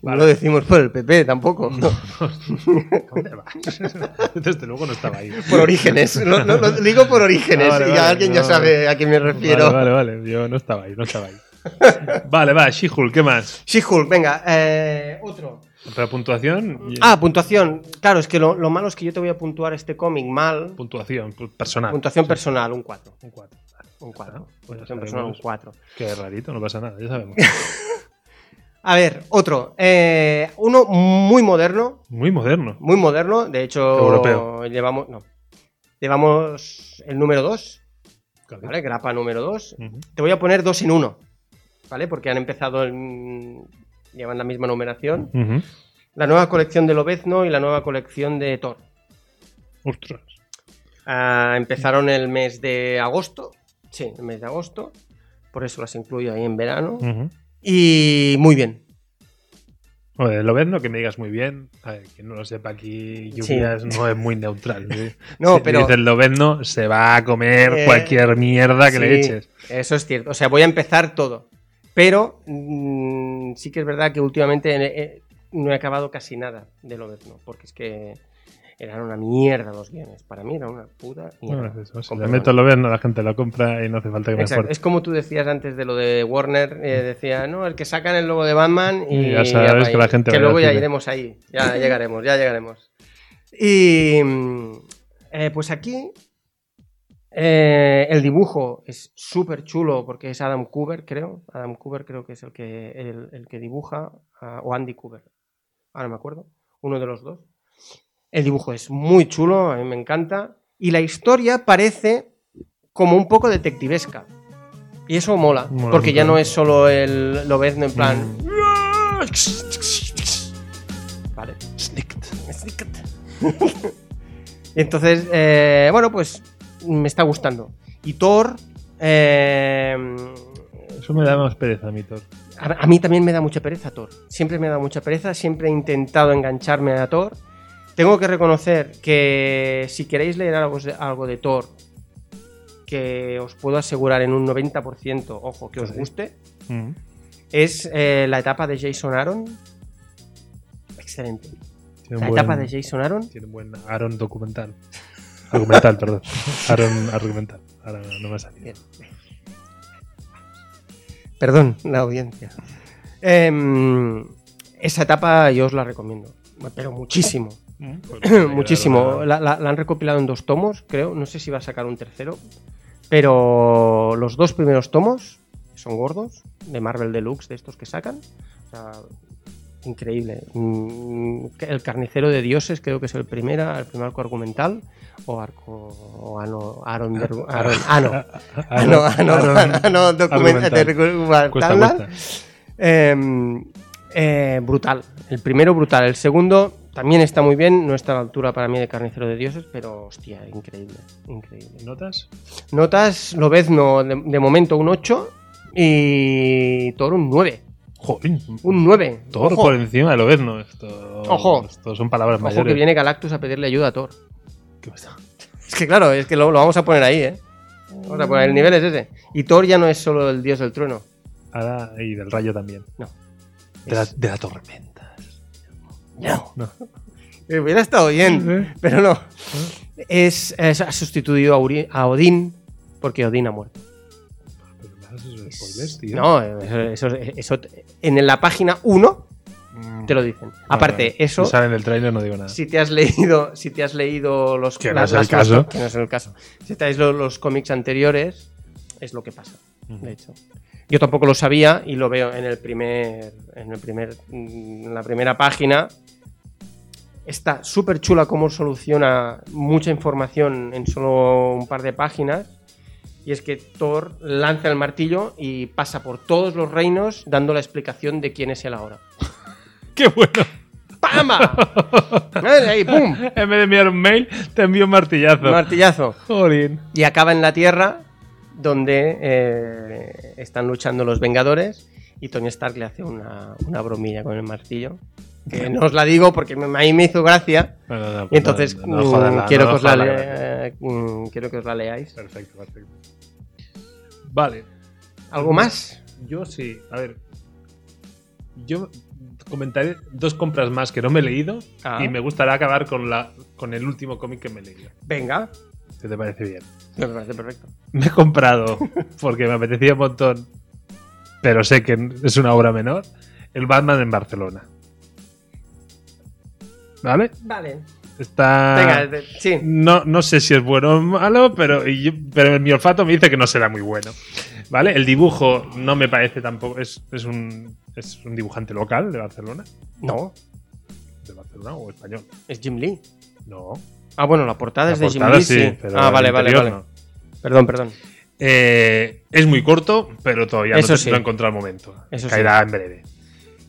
No lo decimos por el PP tampoco. ¿Dónde vas? Desde luego no estaba ahí. por orígenes. Lo, digo por orígenes. Ah, vale, y alguien ya no. sabe a quién me refiero. Vale, vale, vale. Yo no estaba ahí, no estaba ahí. Vale, va, She-Hulk, ¿qué más? She-Hulk, venga, eh, otro. Otra puntuación. Ah, puntuación. Claro, es que lo, lo malo es que yo te voy a puntuar este cómic mal. puntuación pu- personal. Puntuación personal, un 4. Un cuatro. Vale. Un 4. Pues Puntuación personal, un sabemos. 4. Qué rarito, no pasa nada, ya sabemos. A ver, otro. Eh, uno muy moderno. Muy moderno. Muy moderno. De hecho, Europeo. llevamos. No. Llevamos el número 2. Claro. ¿Vale? Grapa número 2. Ujú. Te voy a poner dos en uno. ¿Vale? Porque han empezado en. Llevan la misma numeración. La nueva colección de Lobezno y la nueva colección de Thor. Ostras. Ah, empezaron el mes de agosto. Sí, el mes de agosto. Por eso las incluyo ahí en verano. Y muy bien. Joder, lo ves, no que me digas muy bien. A ver, quien no lo sepa aquí, lluvias no es muy neutral. ¿sí? No, si pero- dices Lobezno, se va a comer Eh, cualquier mierda que le eches. Eso es cierto. O sea, voy a empezar todo. Pero mm, sí que es verdad que últimamente eh, no he acabado casi nada de Lobezno. Porque es que eran una mierda los guiones. Para mí era una puta No, mierda. es eso. Si meto Lobezno, la gente lo compra y no hace falta que me esfuerce. Es como tú decías antes de lo de Warner, eh, decía, no, el que sacan el logo de Batman y Y ya sabes que la gente que luego ya iremos ahí, ya llegaremos, ya llegaremos. Y mm, eh, pues aquí eh, el dibujo es súper chulo porque es Adam Cooper, creo. Adam Cooper creo que es el que, el, el que dibuja, o Andy Cooper, ahora me acuerdo, uno de los dos. El dibujo es muy chulo, a mí me encanta. Y la historia parece como un poco detectivesca. Y eso mola, Mola porque ya no es solo el Lobezno en plan... Mm. Vale. Snicked. Entonces, eh, bueno, pues me está gustando. Y Thor... eh, Eso me da más pereza a mí, Thor. a, a mí también me da mucha pereza Thor. Siempre me da mucha pereza, siempre he intentado engancharme a Thor. Tengo que reconocer que si queréis leer algo de, algo de Thor, que os puedo asegurar en un 90%, ojo, que os guste, Mm. es eh, la etapa de Jason Aaron. Excelente. Tiene La etapa de Jason Aaron. Tiene un buen Aaron documental. Argumental, perdón. Aaron argumental. Ahora no me ha salido. Bien. Perdón, la audiencia. Em, esa etapa yo os la recomiendo, pero muchísimo. Pues muchísimo. La, la- la han recopilado en dos tomos, creo. No sé si va a sacar un tercero. Pero los dos primeros tomos son gordos, de Marvel Deluxe, de estos que sacan. O sea, increíble. Mm, El carnicero de dioses creo que es el primero, el primer arco argumental. O arco. O ano, Aaron, ano. Ano, ano, ano, documenta- argumental. documental. Cuesta, cuesta. Eh, eh, brutal. El primero brutal. El segundo también está muy bien. No está a la altura para mí de Carnicero de Dioses, pero hostia, increíble. Increíble. ¿Notas? Notas, Lobezno de, de momento un 8 y Thor un 9. Joder. Un 9. Thor Ojo, por encima de Lobezno. Esto, Ojo. Esto son palabras ojo mayores. que viene Galactus a pedirle ayuda a Thor. ¿Qué pasa? Es que claro, es que lo, lo vamos a poner ahí, ¿eh? Vamos a poner el nivel es ese. Y Thor ya no es solo el dios del trueno. Ahora, y del rayo también. No. De la, de la tormenta. No. No. Eh, Hubiera estado bien, pero no. Es, es- ha sustituido a, Uri- a Odín porque Odín ha muerto. Esos spoilers, tío. No, eso, eso- eso- en la página 1 Mm. te lo dicen. Aparte, eso, Si sale en el trailer no digo nada. si te has leído, si te has leído los Que no es el caso. que no es el caso. Si te has leído los cómics anteriores, es lo que pasa, de hecho. Yo tampoco lo sabía y lo veo en el primer. En el primer. En la primera página. Está súper chula cómo soluciona mucha información en solo un par de páginas. Y es que Thor lanza el martillo y pasa por todos los reinos dando la explicación de quién es él ahora. ¡Qué bueno! ¡Pama! Ahí, ¡pum! En vez de enviar un mail, te envío un martillazo. Martillazo. Jolín. Y acaba en la Tierra, donde eh, están luchando los Vengadores. Y Tony Stark le hace una, una bromilla con el martillo. Que no os la digo porque a mí me hizo gracia. Bueno, no, Y entonces no, no quiero, que os la la eh, quiero que os la leáis. Perfecto, perfecto. Vale. ¿Algo más? Yo sí. A ver. Yo comentaré dos compras más que no me he leído Ah. y me gustaría acabar con, la, con el último cómic que me he leído. Venga. ¿Qué te parece bien? Me parece perfecto. Me he comprado, porque me apetecía un montón, pero sé que es una obra menor, el Batman en Barcelona. ¿Vale? Vale. Está... Venga, sí. No, no sé si es bueno o malo, pero, pero mi olfato me dice que no será muy bueno. ¿Vale? El dibujo no me parece tampoco. Es, es, un, es un dibujante local de Barcelona. No, ¿De Barcelona o español? es Jim Lee. No. Ah, bueno, la portada La es de Jim Lee, sí. pero Ah, vale, vale, vale. no. Perdón, perdón. Eh, es muy corto, pero todavía Eso no, sí. no he encontrado el momento. Eso Caerá en breve.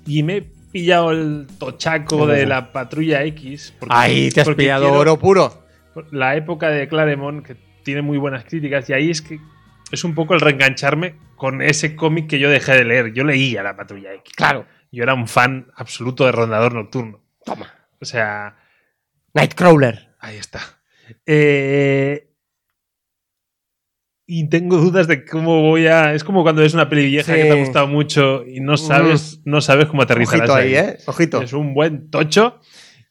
Y me pillado el tochaco de la patrulla X. porque- Ahí te has pillado quiero- oro puro. La época de Claremont, que tiene muy buenas críticas, y ahí es que es un poco el reengancharme con ese cómic que yo dejé de leer. Yo leía la patrulla X. Claro. Yo era un fan absoluto de Rondador Nocturno. Toma. O sea, Nightcrawler. Ahí está. Eh, y tengo dudas de cómo voy a. Es como cuando ves una peli vieja Sí. que te ha gustado mucho y no sabes, no sabes cómo aterrizarás Ojito ahí, ¿eh? Ojito. Es un buen tocho.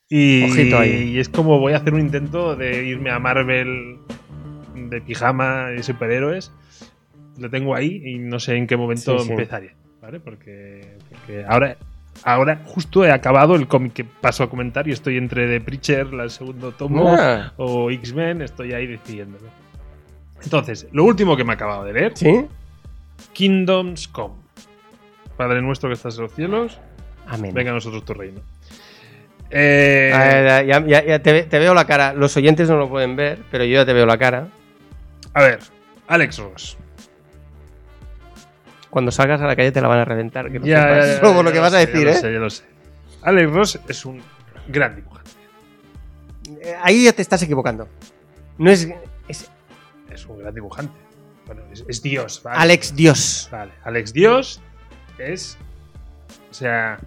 Y, Ojito ahí. y es como voy a hacer un intento de irme a Marvel de pijama y superhéroes. Lo tengo ahí y no sé en qué momento Sí, sí. empezaré. ¿Vale? Porque, porque ahora, ahora justo he acabado el cómic que paso a comentar y estoy entre The Preacher, el segundo tomo, Ah, o X-Men, estoy ahí decidiéndolo. Entonces, lo último que me he acabado de leer, ¿Sí? Kingdoms Come. Padre nuestro que estás en los cielos, Amén. venga a nosotros tu reino. Eh, A ver, ya, ya- ya te, ve- te veo la cara. Los oyentes no lo pueden ver, pero yo ya te veo la cara. a ver, Alex Ross. Cuando salgas a la calle te la van a reventar. Que no Ya, por lo que vas a decir, ya ¿eh? Lo sé, ya lo sé. Alex Ross es un gran dibujante. Eh, Ahí ya te estás equivocando. No es, es Es un gran dibujante. Bueno, es, es Dios. ¿vale? Alex Dios. Vale, Alex Dios es. O sea.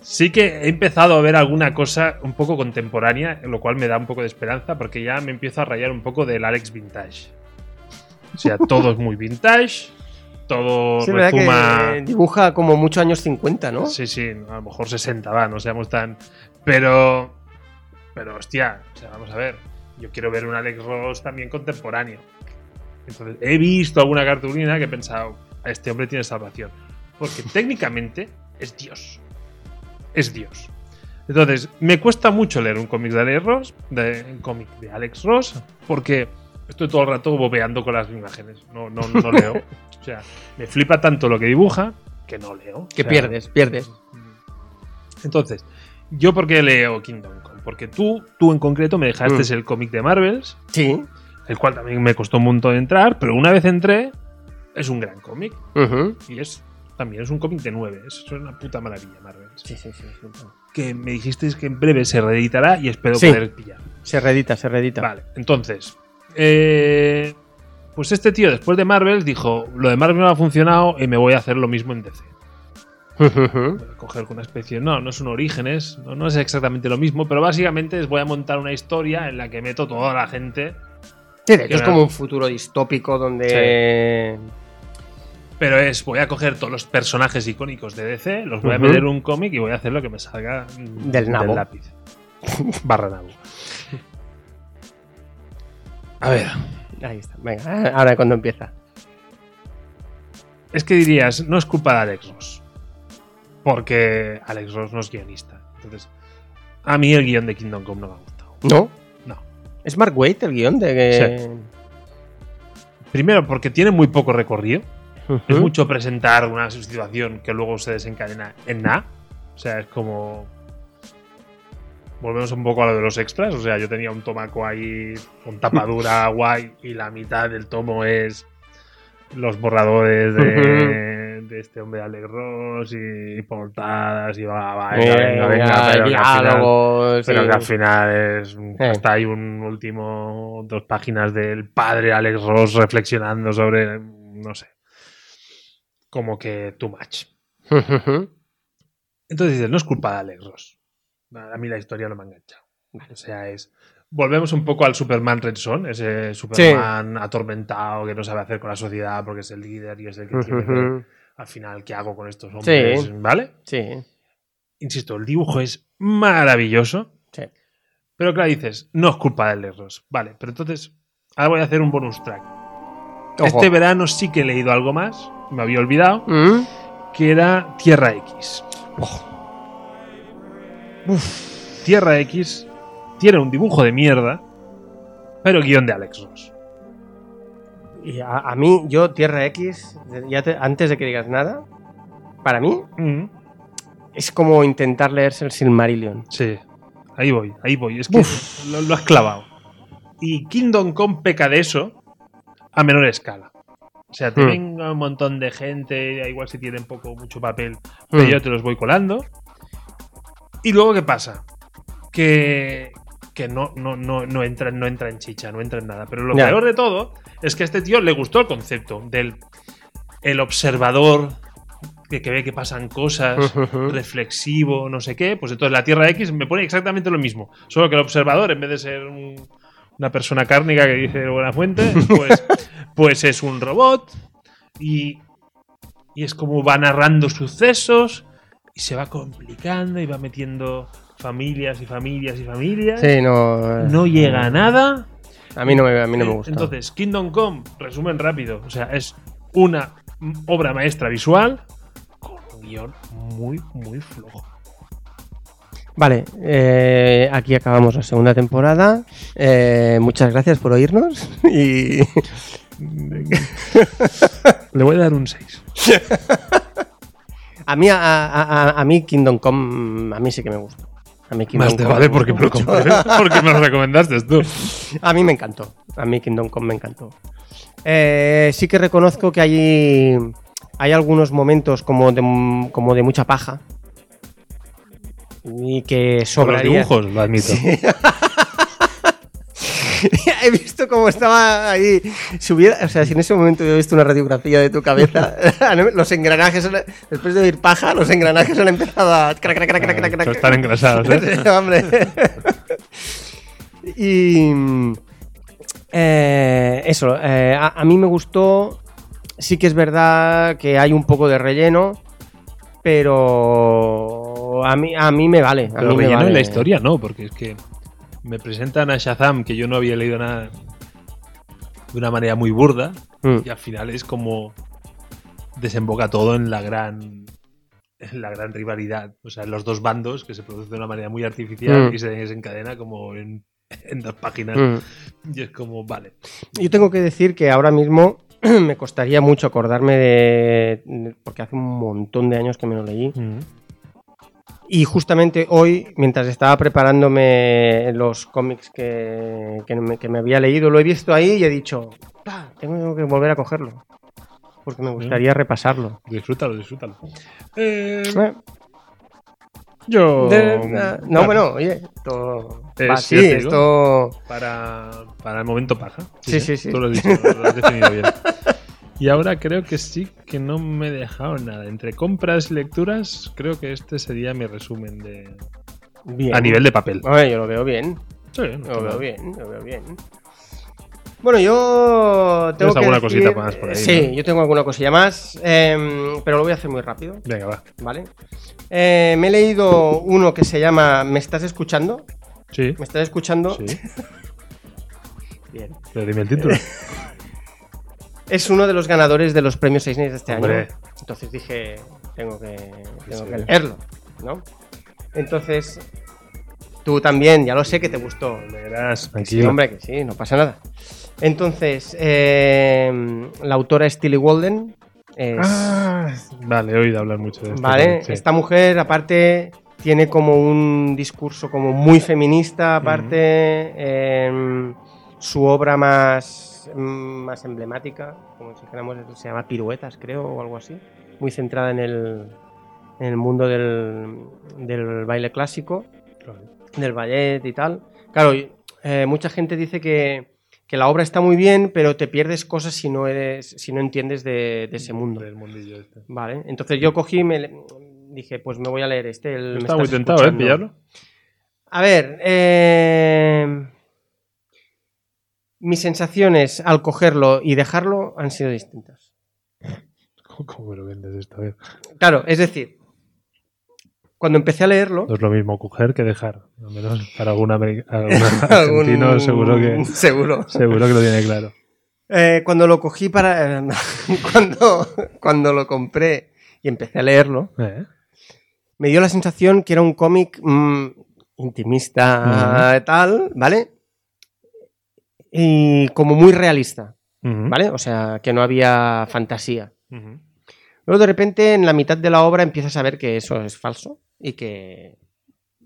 Sí que he empezado a ver alguna cosa un poco contemporánea, lo cual me da un poco de esperanza, porque ya me empiezo a rayar un poco del Alex Vintage. O sea, todo es muy vintage, todo Sí, que dibuja como muchos años 50, ¿no? Sí, sí, a lo mejor 60 va, no seamos tan. Pero. Pero, hostia, o sea, vamos a ver. Yo quiero ver un Alex Ross también contemporáneo. Entonces, he visto alguna cartulina que he pensado, "A este hombre tiene salvación. Porque técnicamente es Dios. Es Dios. Entonces, me cuesta mucho leer un cómic de Alex Ross, de, un cómic de Alex Ross, porque estoy todo el rato bobeando con las imágenes. No, no, no leo. O sea, me flipa tanto lo que dibuja que no leo. Que O sea, pierdes, pierdes. entonces, ¿yo por qué leo Kingdom Come? Porque tú, tú en concreto me dejaste Mm. el cómic de Marvels, Sí. el cual también me costó un montón entrar, pero una vez entré, es un gran cómic. Y es también es un cómic de 9. Es una puta maravilla, Marvels. Sí, sí, sí, sí. Que me dijisteis que en breve se reeditará y espero Sí. poder pillar. Se reedita, se reedita. Vale, entonces. eh, pues este tío, después de Marvels, dijo: Lo de Marvel no ha funcionado y me voy a hacer lo mismo en DC. Voy a coger una especie. No, no son orígenes, no, no es exactamente lo mismo, pero básicamente es voy a montar una historia en la que meto toda la gente. Sí, de hecho es como un futuro distópico donde. Pero es, voy a coger todos los personajes icónicos de DC, los voy a meter en un cómic y voy a hacer lo que me salga Del nabo. lápiz. Barra nabo. A ver, Ahí está. Venga, ahora cuando empieza. es que dirías, no es culpa de Alex Ross. Porque Alex Ross no es guionista. Entonces, a mí el guion de Kingdom Come no me ha gustado. ¿No? No. ¿Es Mark Waite el guion de que. Primero, porque tiene muy poco recorrido. Es mucho presentar una situación que luego se desencadena en nada. O sea, es como. Volvemos un poco a lo de los extras. O sea, yo tenía un tomaco ahí con tapadura guay y la mitad del tomo es los borradores de, de este hombre Alex Ross y, portadas y va, va, venga, venga, venga, pero que al final- diálogos. pero que al final es. Eh. Hasta hay un último. Dos páginas del padre Alex Ross reflexionando sobre. No sé. Como que too much. Entonces dices, no es culpa de Alex Ross. A mí la historia no me ha enganchado. O sea, es. Volvemos un poco al Superman Red Son, ese Superman atormentado que no sabe hacer con la sociedad porque es el líder y es el que tiene. Ujú. Al final, ¿qué hago con estos hombres? Sí. ¿Vale? Sí, Insisto, el dibujo es maravilloso. sí. Pero claro, dices, no es culpa de Alex Ross. Vale, pero entonces, ahora voy a hacer un bonus track. Ojo. Este verano sí que he leído algo más, me había olvidado, Mm. que era Tierra X. Tierra X tiene un dibujo de mierda, pero guion de Alex Ross. Y a, a mí, yo, Tierra X, ya te- antes de que digas nada, para mí Mm, es como intentar leerse el Silmarillion. sí, ahí voy, ahí voy. Es que lo, lo has clavado. Y Kingdom Come peca de eso a menor escala. O sea, te Hmm. venga un montón de gente, igual si tienen poco mucho papel, pero Mm. yo te los voy colando. Y luego, ¿qué pasa? Que, que no, no, no, no, entra, no entra en chicha, no entra en nada. Pero lo peor de todo es que a este tío le gustó el concepto del el observador que, que ve que pasan cosas, reflexivo, no sé qué. Pues entonces la Tierra X me pone exactamente lo mismo. Solo que el observador, en vez de ser un- una persona cárnica que dice buena fuente, pues, pues es un robot. Y, y es como va narrando sucesos y se va complicando y va metiendo familias y familias y familias. Sí, no. eh, No llega a nada. A mí no me, a mí no me Eh, gusta. Entonces, Kingdom Come, resumen rápido. O sea, es una obra maestra visual con un guion muy, muy flojo. Vale, eh, aquí acabamos la segunda temporada. Eh, muchas gracias por oírnos. Y Le voy a dar un 6. a mí, a, a- a- a mí Kingdom Come, a mí sí que me gusta. A mí Kingdom Más te Come vale porque me lo compré. Porque me lo recomendaste tú. A mí me encantó. A mí Kingdom Come me encantó. Eh, sí que reconozco que hay, hay algunos momentos como de, como de mucha paja. Y que Son los dibujos, lo admito. he visto cómo estaba ahí. Si hubiera- o sea, si en ese momento hubiera visto una radiografía de tu cabeza, los engranajes, después de oír paja, los engranajes han empezado a. crac, crac, crac, crac, crac, crac. Están engrasados, ¿eh? Hombre. y. eh, eso, eh, a, a mí me gustó. Sí que es verdad que hay un poco de relleno, pero a mí, a mí me vale. A Pero mí me relleno vale. en la historia no, porque es que me presentan a Shazam, que yo no había leído nada de una manera muy burda, Mm. y al final es como desemboca todo en la gran en la gran rivalidad, o sea, en los dos bandos que se produce de una manera muy artificial Mm. y se desencadena como en, en dos páginas. Mm. Y es como, vale. Yo tengo que decir que ahora mismo me costaría mucho acordarme de. porque hace un montón de años que me lo leí. Y justamente hoy, mientras estaba preparándome los cómics que, que me, que me había leído, lo he visto ahí y he dicho, "Pa, tengo que volver a cogerlo. Porque me gustaría repasarlo. Disfrútalo, disfrútalo. Eh, Eh, yo. de- eh, no, Claro, bueno, oye, va, sí, cierto, esto. Para, para el momento paja. Sí, sí, sí. Tú lo has dicho, lo has definido bien. Y ahora creo que sí que no me he dejado nada. Entre compras y lecturas, creo que este sería mi resumen de. Bien. A nivel de papel. Oye, yo lo veo bien. Sí, no Lo veo bien, lo veo bien. Bueno, yo tengo ¿Tienes que alguna decir- cosita más por ahí, Sí, no? yo tengo alguna cosilla más, em, pero lo voy a hacer muy rápido, Venga, va. ¿vale? Eh, me he leído uno que se llama ¿Me estás escuchando? Sí. ¿Me estás escuchando? Sí. Bien. Pero dime el título. Es uno de los ganadores de los premios Eisner de este Hombre. año. Entonces dije, tengo que, tengo Sí. que leerlo, ¿no? Entonces, tú también, ya lo sé que te gustó. Que Sí, hombre, que sí, no pasa nada. Entonces, eh, la autora es Tilly Walden. es- Ah, vale, he oído hablar mucho de esto. Vale, sí. esta mujer aparte tiene como un discurso como muy feminista, aparte em, su obra más, más emblemática, como si dijéramos, se llama Piruetas, creo, o algo así, muy centrada en el, en el mundo del, del baile clásico, del ballet y tal. Claro, eh, mucha gente dice que, que la obra está muy bien, pero te pierdes cosas si no eres, si no entiendes de, de ese mundo. Del mundillo este. Vale, entonces yo cogí y me dije, pues me voy a leer este. el- Estaba muy tentado, ¿eh? Pillarlo. A ver, eh, mis sensaciones al cogerlo y dejarlo han sido distintas. ¿Cómo, me lo vendes esto? A ver. Claro, es decir, cuando empecé a leerlo, No es lo mismo coger que dejar. Al menos para algún, argentino algún- seguro que seguro. seguro que lo tiene claro. Eh, cuando lo cogí para, cuando, cuando lo compré y empecé a leerlo, ¿Eh? me dio la sensación que era un cómic mm, intimista tal, ¿vale? Y como muy realista. ¿vale? O sea, que no había fantasía. Luego de repente en la mitad de la obra empiezas a ver que eso es falso y que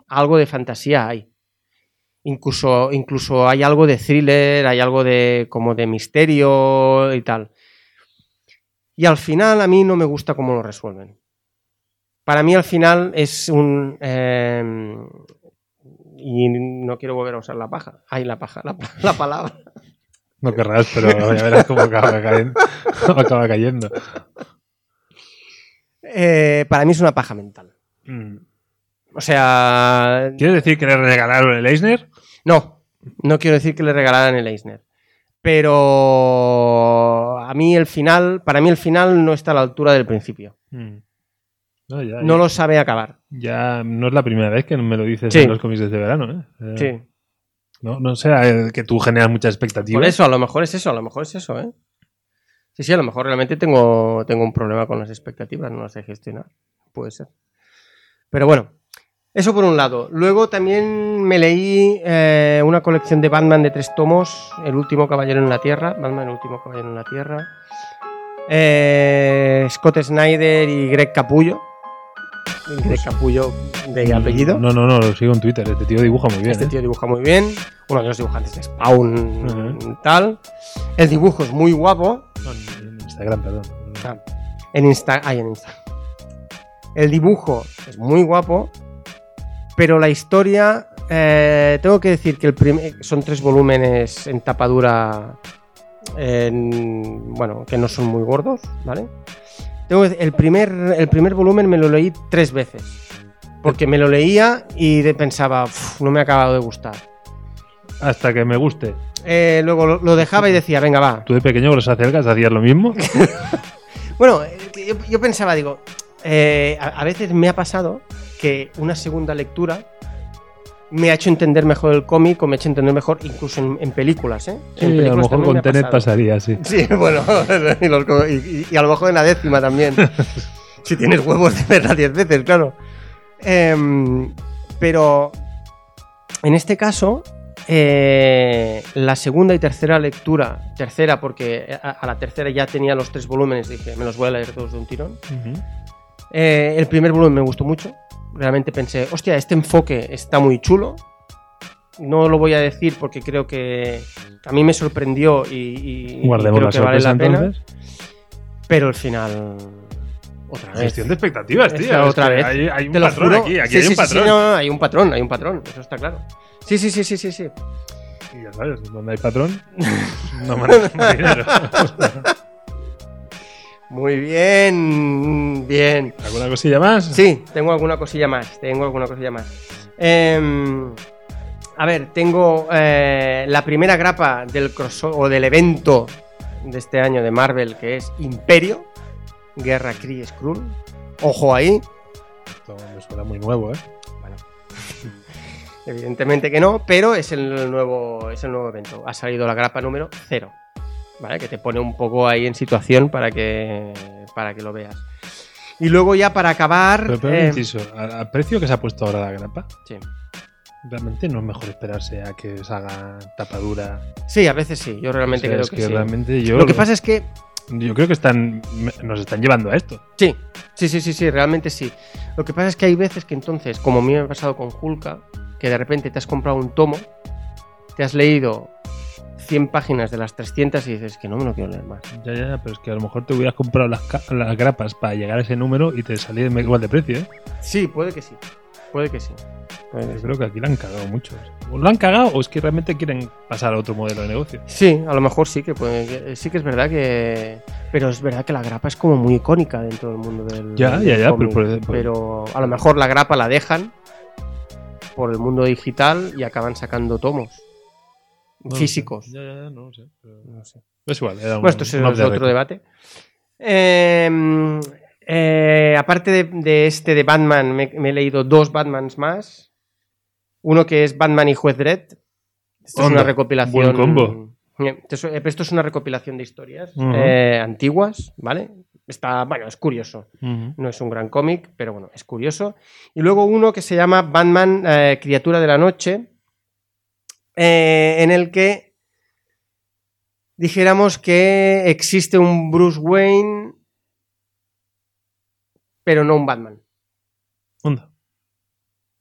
algo de fantasía hay. Incluso, incluso hay algo de thriller, hay algo de como de misterio y tal. Y al final a mí no me gusta cómo lo resuelven. Para mí al final es un... eh, y no quiero volver a usar la paja. Ay, la paja, la, la palabra. No querrás, pero ya verás cómo acaba cayendo. cómo acaba cayendo. Eh, para mí es una paja mental. Mm. O sea, ¿Quieres decir que le regalaron el Eisner? No, no quiero decir que le regalaran el Eisner. Pero a mí el final, para mí el final no está a la altura del principio. Mm. No, ya, No ya, lo sabe acabar. ya no es la primera vez que me lo dices Sí. en los cómics de este verano. ¿eh? Sí. No, no sea que tú generas mucha expectativa. Por eso, a lo mejor es eso, a lo mejor es eso, ¿eh? Sí, sí, a lo mejor realmente tengo, tengo un problema con las expectativas, no las sé gestionar. Puede ser. Pero bueno, eso por un lado. Luego también me leí eh, una colección de Batman de tres tomos, El último caballero en la Tierra, Batman, el último caballero en la Tierra. Eh, Scott Snyder y Greg Capullo. Greg Capullo de apellido. No, no, no, lo sigo en Twitter. Este tío dibuja muy bien. Este ¿eh? tío dibuja muy bien. Uno de los dibujantes de Spawn Ujú. tal. El dibujo es muy guapo. No, en Instagram, perdón. Ah, En Insta. Ay, en Insta. El dibujo es muy guapo. Pero la historia. eh, tengo que decir que el son tres volúmenes en tapadura. en- bueno, que no son muy gordos, ¿vale? Tengo que decir, el, primer, el primer volumen me lo leí tres veces. Porque me lo leía y pensaba, "Uf, no me ha acabado de gustar. Hasta que me guste. Eh, luego lo, lo dejaba y decía, venga, va. Tú de pequeño los acercas hacías lo mismo. Bueno, eh, yo, yo pensaba, digo, eh, a, a veces me ha pasado que una segunda lectura me ha hecho entender mejor el cómic o me ha hecho entender mejor incluso en, en películas, ¿eh? Sí, En a lo películas mejor me con Tenet pasado. pasaría, sí. Sí, bueno, y, los co- y- y- y a lo mejor en la décima también. si tienes huevos de verla diez veces, claro. Em, pero en este caso, eh, la segunda y tercera lectura, tercera porque a, a la tercera ya tenía los tres volúmenes, dije, me los voy a leer todos de un tirón. Eh, el primer volumen me gustó mucho. Realmente pensé, hostia, este enfoque está muy chulo. No lo voy a decir porque creo que a mí me sorprendió y, y- y Guardemos creo la que vale sorpresa la pena. entonces. Pero el final, otra vez. Gestión de expectativas, tío. Esta Es otra vez. Hay, hay un Te lo patrón juro. aquí. Aquí Sí, hay sí, un sí, sí, patrón. no, no, hay un patrón, hay un patrón, eso está claro. Sí, sí, sí, sí, sí, sí. Y ya sabes, donde hay patrón, no manejan dinero. Muy bien, bien. ¿Alguna cosilla más? Sí, tengo alguna cosilla más. Tengo alguna cosilla más. Em, a ver, tengo eh, la primera grapa del o del evento de este año de Marvel, que es Imperio, Guerra Kree Skrull. Ojo ahí. Esto me suena muy nuevo, ¿eh? Bueno, evidentemente que no, pero es el nuevo, es el nuevo evento. Ha salido la grapa número 0. ¿Vale? Que te pone un poco ahí en situación para que, para que lo veas. Y luego ya para acabar... Pero, pero eh, inciso, ¿al precio que se ha puesto ahora la grapa? sí. realmente no es mejor esperarse a que salga tapadura. Sí, a veces sí, yo realmente O sea, creo es que, que sí. realmente yo Lo que pasa es que yo creo que están nos están llevando a esto. Sí, sí, sí, sí, sí, realmente sí. Lo que pasa es que hay veces que entonces, como a mí me ha pasado con Hulka, que de repente te has comprado un tomo, te has leído 100 páginas de las 300 y dices que no me lo quiero leer más. Ya, ya, ya, pero es que a lo mejor te hubieras comprado las, las grapas para llegar a ese número y te salía igual de precio, ¿eh? Sí, puede que sí. Puede que sí. Puede que Yo sí. creo que aquí la han cagado mucho. O lo han cagado o es que realmente quieren pasar a otro modelo de negocio. Sí, a lo mejor sí que puede, sí que es verdad que pero es verdad que la grapa es como muy icónica dentro del mundo del Ya, del ya, ya, cómic. pero por- Pero a lo mejor la grapa la dejan por el mundo digital y acaban sacando tomos No lo sé. físicos. Ya, ya, ya, no sé. pero- No sé. Es igual. Era un, Bueno, esto es un otro debate. Eh, eh, aparte de, de este de Batman, me, me he leído dos Batmans más. Uno que es Batman y Juez Dredd. Esto es una recopilación. buen combo. Eh, Esto es, esto es una recopilación de historias eh, antiguas, ¿vale? Está, bueno, es curioso. No es un gran cómic, pero bueno, es curioso. Y luego uno que se llama Batman, eh, Criatura de la Noche, eh, en el que dijéramos que existe un Bruce Wayne, pero no un Batman. Onda.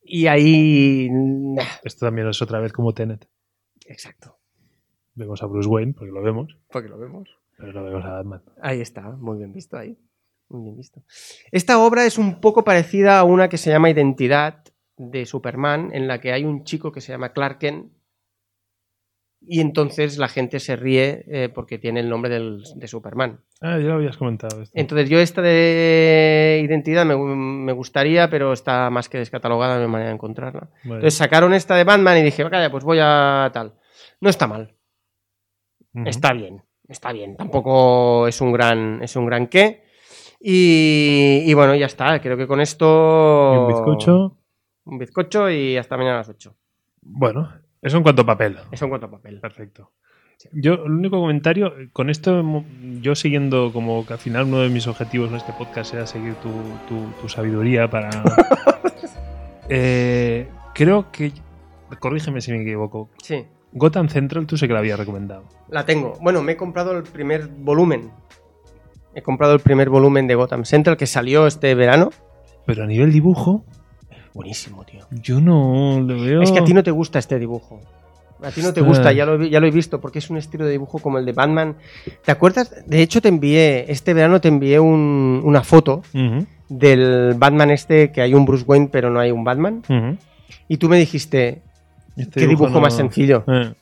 Y ahí... nah, Esto también es otra vez como Tenet. exacto, Vemos a Bruce Wayne, porque lo vemos, porque lo vemos. pero no vemos a Batman. Ahí está, muy bien visto ahí. Muy bien visto. Esta obra es un poco parecida a una que se llama Identidad de Superman, en la que hay un chico que se llama Clark Kent. Y entonces la gente se ríe eh, porque tiene el nombre del- de Superman. Ah, ya lo habías comentado. Esto. Entonces yo esta de Identidad me, me gustaría, pero está más que descatalogada, no hay manera de encontrarla. Vale. Entonces sacaron esta de Batman y dije, vaya, pues voy a tal. No está mal. Está bien, está bien. Tampoco es un gran, es un gran qué. Y, y bueno, ya está. Creo que con esto. Y un bizcocho. Un bizcocho y hasta mañana a las 8. Bueno, eso en cuanto a papel. Eso en cuanto a papel. Perfecto. Yo, el único comentario, con esto, yo siguiendo como que al final uno de mis objetivos en este podcast era seguir tu, tu- tu sabiduría para... Eh, creo que, corrígeme si me equivoco, Sí, Gotham Central tú sé que la había recomendado. la tengo. Bueno, me he comprado el primer volumen. He comprado el primer volumen de Gotham Central que salió este verano. Pero a nivel dibujo, Buenísimo, tío. yo no lo veo... Es que a ti no te gusta este dibujo. A ti no te gusta, ya lo, he- ya lo he visto, porque es un estilo de dibujo como el de Batman. ¿Te acuerdas? De hecho, te envié, este verano te envié un- una foto del Batman este, que hay un Bruce Wayne, pero no hay un Batman. Y tú me dijiste, Este qué dibujo no- más sencillo. Eh.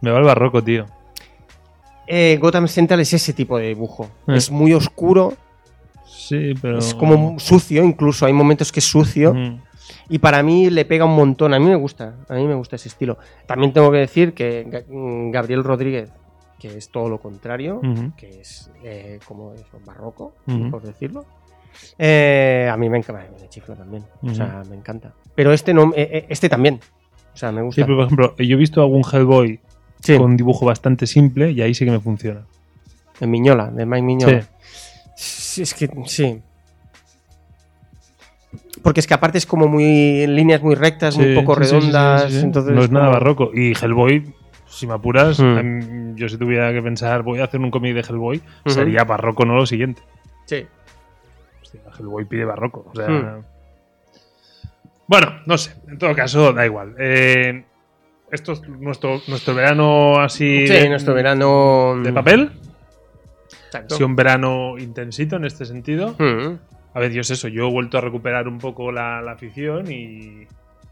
Me va el barroco, tío. Eh, Gotham Central es ese tipo de dibujo. Eh. Es muy oscuro, Sí, pero... es como sucio, incluso hay momentos que es sucio. Ujú. Y para mí le pega un montón. A mí me gusta, a mí me gusta ese estilo. También tengo que decir que mm, Gabriel Rodríguez, que es todo lo contrario, que es eh, como eso, barroco, por decirlo. eh, a mí me encanta, me chifla también. O sea, me encanta. Pero este no, eh, eh, este también. O sea, me Sí, gusta. pero por ejemplo, yo he visto algún Hellboy Sí, con dibujo bastante simple y ahí sí que me funciona. de Miñola, de Mike Miñola. Sí, es que sí. Porque es que aparte es como muy en líneas muy rectas, muy Sí, poco sí, sí, sí, redondas. sí, sí. Entonces no es nada barroco. Y Hellboy, si me apuras, Hmm. em, yo si tuviera que pensar, voy a hacer un cómic de Hellboy, Ujú. sería barroco, no lo siguiente. Sí. Hostia, Hellboy pide barroco. O sea. Hmm. Bueno, no sé. En todo caso, da igual. Eh, esto es nuestro, nuestro verano así. Sí, de, nuestro verano. ¿De papel? Exacto. Ha sido un verano intensito en este sentido. Mm. A ver, Dios, eso. Yo he vuelto a recuperar un poco la, la afición y.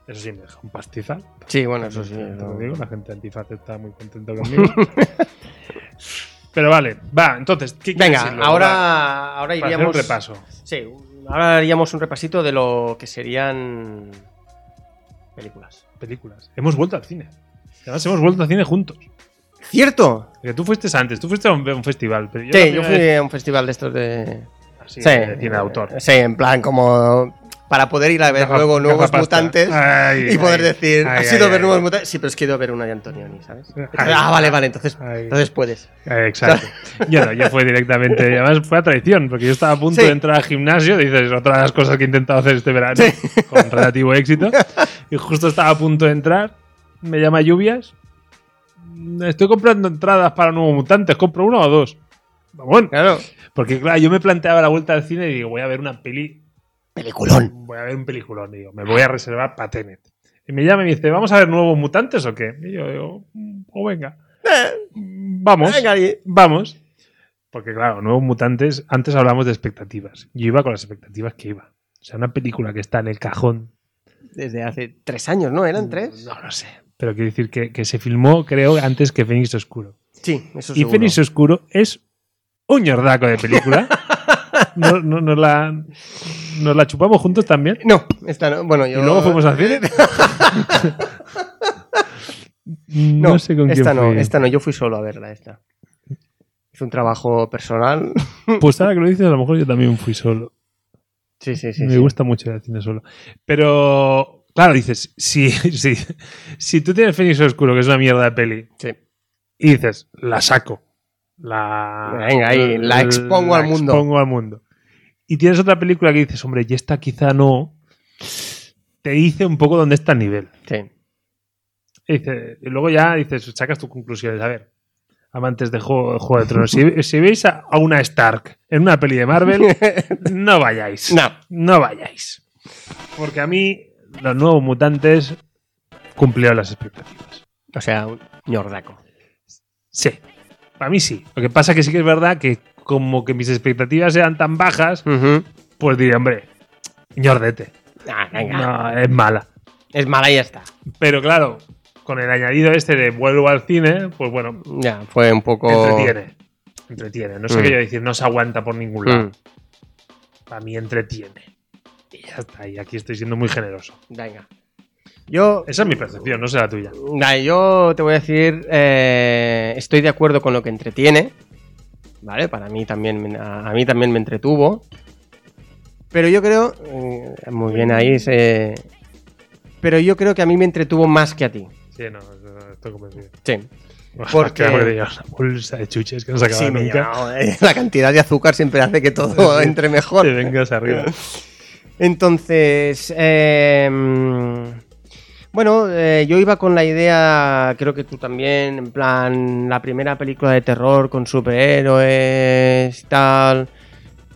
Eso sí, me deja un pastizal. Sí, bueno, eso sí. Te lo no. digo, la gente antifaz está muy contenta conmigo. Pero vale, va, entonces, ¿qué quieres Venga? Va, ahora, ahora para hacer iríamos. un repaso. Sí, ahora haríamos un repasito de lo que serían películas. Películas. Hemos vuelto al cine. Además, hemos vuelto al cine juntos. ¡Cierto! Porque tú fuiste antes, tú fuiste a un, a un festival. Pero yo sí, yo fui vez a un festival de estos de. así, sí, de cine de autor. Sí, en plan como. para poder ir a ver Caja- luego nuevos mutantes Ay, y poder ay, decir, ay, ¿has ido a ver nuevos mutantes? Sí, pero es que he ido a ver una de Antonioni, ¿sabes? Ah, vale, vale, entonces, entonces puedes. Eh, Exacto. Yo no, yo fue directamente. Además, fue a traición, porque yo estaba a punto Sí. de entrar al gimnasio. Dices, otra de las cosas que he intentado hacer este verano, con relativo éxito. Y justo estaba a punto de entrar. Me llama Lluvias. Estoy comprando entradas para nuevos mutantes. ¿Compro una o dos? Vamos. Claro. Porque, claro, yo me planteaba la vuelta al cine y digo, voy a ver una peli. Peliculón. Voy a ver un peliculón. Digo, me voy a reservar para Tenet. Y me llama y me dice, ¿vamos a ver nuevos mutantes o qué? Y yo digo, "Mm, o venga. Vamos. Venga. Vamos. Porque, claro, Nuevos Mutantes, antes hablamos de expectativas. Yo iba con las expectativas que iba. O sea, una película que está en el cajón. Desde hace tres años, ¿no? ¿Eran tres? No lo sé. Pero quiero decir que, que se filmó, creo, antes que Fénix Oscuro. Sí, eso y seguro. Fénix Oscuro es un ñordaco de película. no, no- nos, la, nos la chupamos juntos también. No, esta no. Bueno, yo... Y luego fuimos al cine. No, no sé con quién esta no, fui. esta no, yo fui solo a verla, esta. Hice un trabajo personal. Pues ahora que lo dices, a lo mejor yo también fui solo. Sí, sí, sí. me sí. gusta mucho ir al cine solo. Pero, claro, dices, si, si, si tú tienes Fénix Oscuro, que es una mierda de peli, Sí. y dices, la saco. La, Venga, ahí, la expongo al mundo. expongo al mundo. Y tienes otra película que dices, hombre, y esta quizá no. Te dice un poco dónde está el nivel. Sí. Y, dice- y luego ya dices, sacas tus conclusiones. A ver, amantes de Juego, Juego de Tronos, si, si veis a, a una Stark en una peli de Marvel, no vayáis. No. No vayáis. Porque a mí, los nuevos mutantes cumplieron las expectativas. O sea, un ñordaco. Sí, para mí sí. Lo que pasa que sí que es verdad que como que mis expectativas eran tan bajas, pues diría, hombre, ñordete. Ah, venga. No, es mala. Es mala y ya está. Pero claro, con el añadido este de vuelvo al cine, pues bueno, Ya, fue un poco. entretiene. Entretiene. No sé Mm. qué yo decir, no se aguanta por ningún lado. Mm, Para mí entretiene. Y ya está. Y aquí estoy siendo muy generoso. venga. Yo. Esa es mi percepción, no sé la tuya. Nah, yo te voy a decir. eh, estoy de acuerdo con lo que entretiene. ¿Vale? Para mí también. me- A, a mí también me entretuvo. Pero yo creo. eh, muy bien ahí. se- pero yo creo que a mí me entretuvo más que a ti. Sí, no, estoy convencido. Sí. Porque una bolsa de chuches que no se acaba Sí, nunca. eh, la cantidad de azúcar siempre hace que todo entre mejor. Te vengas arriba. Entonces, eh, bueno, eh, yo iba con la idea, creo que tú también, en plan, la primera película de terror con superhéroes tal.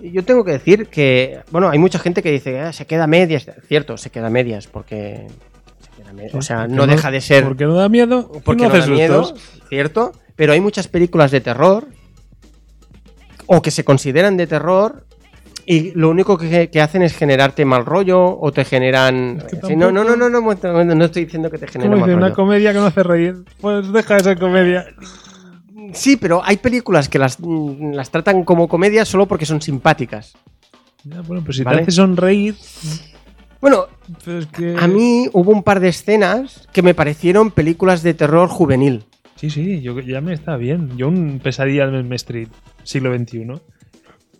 Yo tengo que decir que, bueno, hay mucha gente que dice, "Ah, se queda medias. Cierto, se queda medias, porque... se queda a medias. O sea, no deja de ser... Porque no da miedo. Porque no no da miedo, cierto. Pero hay muchas películas de terror o que se consideran de terror y lo único que, que hacen es generarte mal rollo o te generan. Es que Sí, no, no, no, no, no, no estoy diciendo que te genere Como mal dice, una rollo. comedia que no hace reír. Pues deja esa comedia. Sí, pero hay películas que las, mm, las tratan como comedia solo porque son simpáticas. Ya, bueno, pero si Vale. te hace sonreír. Bueno, pues que... a mí hubo un par de escenas que me parecieron películas de terror juvenil. Sí, sí, yo, ya me está bien. Yo un pesadilla en Street, siglo XXI.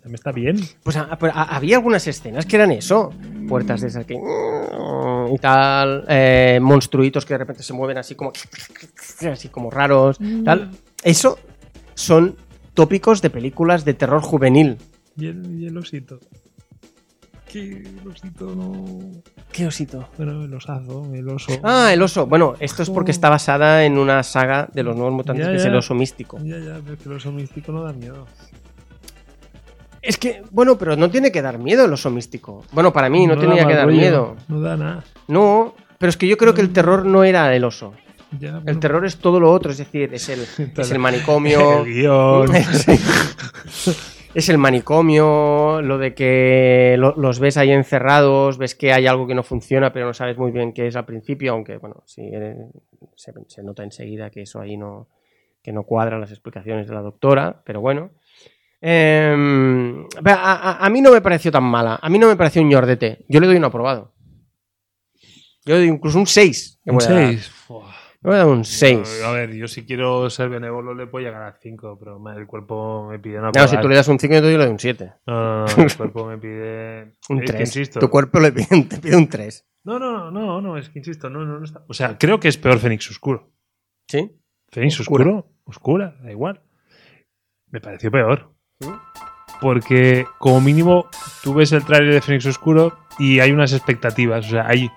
Me está bien. Pues a- pero a- había algunas escenas que eran eso. Puertas de esas que... Y tal. eh, monstruitos que de repente se mueven así como... Así como raros. Tal. Eso son tópicos de películas de terror juvenil. Y el, y el osito. ¿Qué el osito no...? ¿Qué osito? Bueno, el osazo, el oso. Ah, el oso. Bueno, esto es porque está basada en una saga de los nuevos mutantes Ya, que es el oso místico. Ya, ya, pero es que el oso místico no da miedo. Es que, bueno, pero no tiene que dar miedo el oso místico. Bueno, para mí no, tenía que dar rollo, miedo. No da nada. No, pero es que yo creo que el terror no era el oso. Ya, El terror es todo lo otro, es decir, es el, es el manicomio. El guion. Sí. Es el manicomio, lo de que lo- los ves ahí encerrados, ves que hay algo que no funciona, pero no sabes muy bien qué es al principio, aunque bueno, sí, se, se nota enseguida que eso ahí no, que no cuadran las explicaciones de la doctora, pero bueno. Em, a, a- a mí no me pareció tan mala, a mí no me pareció un ñordete, yo le doy un aprobado. Yo le doy incluso un 6. Un 6. Le voy a dar un 6. A ver, yo si quiero ser benévolo le puedo llegar a 5, pero el cuerpo me pide una No, si tú le das un 5, yo te doy un 7. No, no, no, el cuerpo me pide. Un es que 3. insisto. Tu cuerpo le pide, te pide un 3. No, no, no, no, es que insisto, no, no, no está. O sea, creo que es peor Fénix Oscuro. ¿Sí? Fénix Oscura. Oscuro, oscura, da igual. Me pareció peor. ¿Sí? Porque, como mínimo, tú ves el tráiler de Fénix Oscuro y hay unas expectativas. O sea, hay.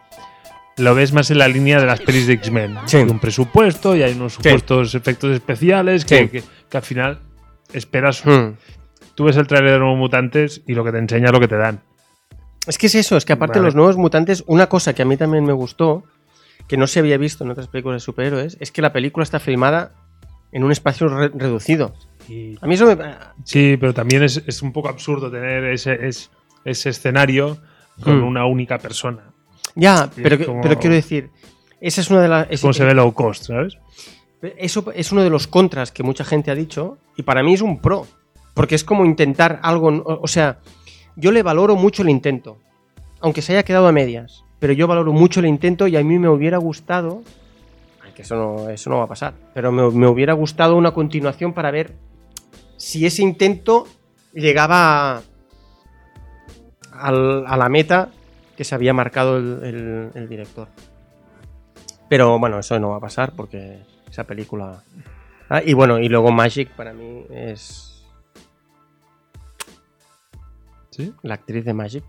Lo ves más en la línea de las pelis de X-Men. Sí. Hay un presupuesto y hay unos supuestos efectos especiales que, que- que al final esperas. Hmm. Tú ves el tráiler de Nuevos Mutantes y lo que te enseña es lo que te dan. Es que es eso, es que aparte de Vale. los nuevos mutantes, una cosa que a mí también me gustó, que no se había visto en otras películas de superhéroes, es que la película está filmada en un espacio re- reducido. Y, A mí eso me... Sí, pero también es, es un poco absurdo tener ese, es- ese escenario con Mm. una única persona. Ya, pero, como- pero quiero decir, esa es una de las... Es como se ve low cost, ¿sabes? Eso es uno de los contras que mucha gente ha dicho y para mí es un pro. Porque es como intentar algo... O, sea, yo le valoro mucho el intento. Aunque se haya quedado a medias. Pero yo valoro mucho el intento y a mí me hubiera gustado... ay, Que eso no, eso no va a pasar. Pero me, me hubiera gustado una continuación para ver si ese intento llegaba a, la meta que se había marcado el- el- el director. Pero bueno, eso no va a pasar porque esa película. Ah, y bueno, y luego Magic para mí es Sí. la actriz de Magic,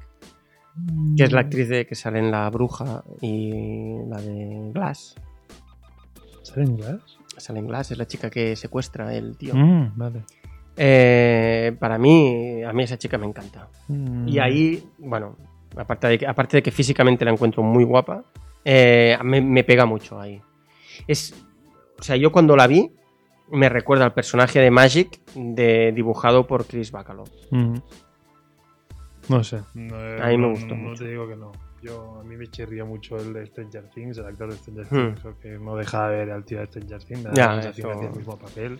que es la actriz de que sale en La Bruja y la de Glass. ¿Sale en inglés? Sale en Glass, es la chica que secuestra el tío. Mm, vale. Eh, para mí, a mí esa chica me encanta. Mm. Y ahí, bueno, aparte de que, aparte de que físicamente la encuentro muy guapa, eh, me, me pega mucho ahí. Es, o sea, yo cuando la vi, me recuerda al personaje de Magic de, dibujado por Chris Bacalo. Mm. No sé. No, eh, A mí me gustó no, mucho. te digo que no. Yo, a mí me chirría mucho el de Stranger Things, el actor de Stranger Hmm. Things, creo que no deja de ver al tío de Stranger Things. me da Ya, eso- hacía el mismo papel.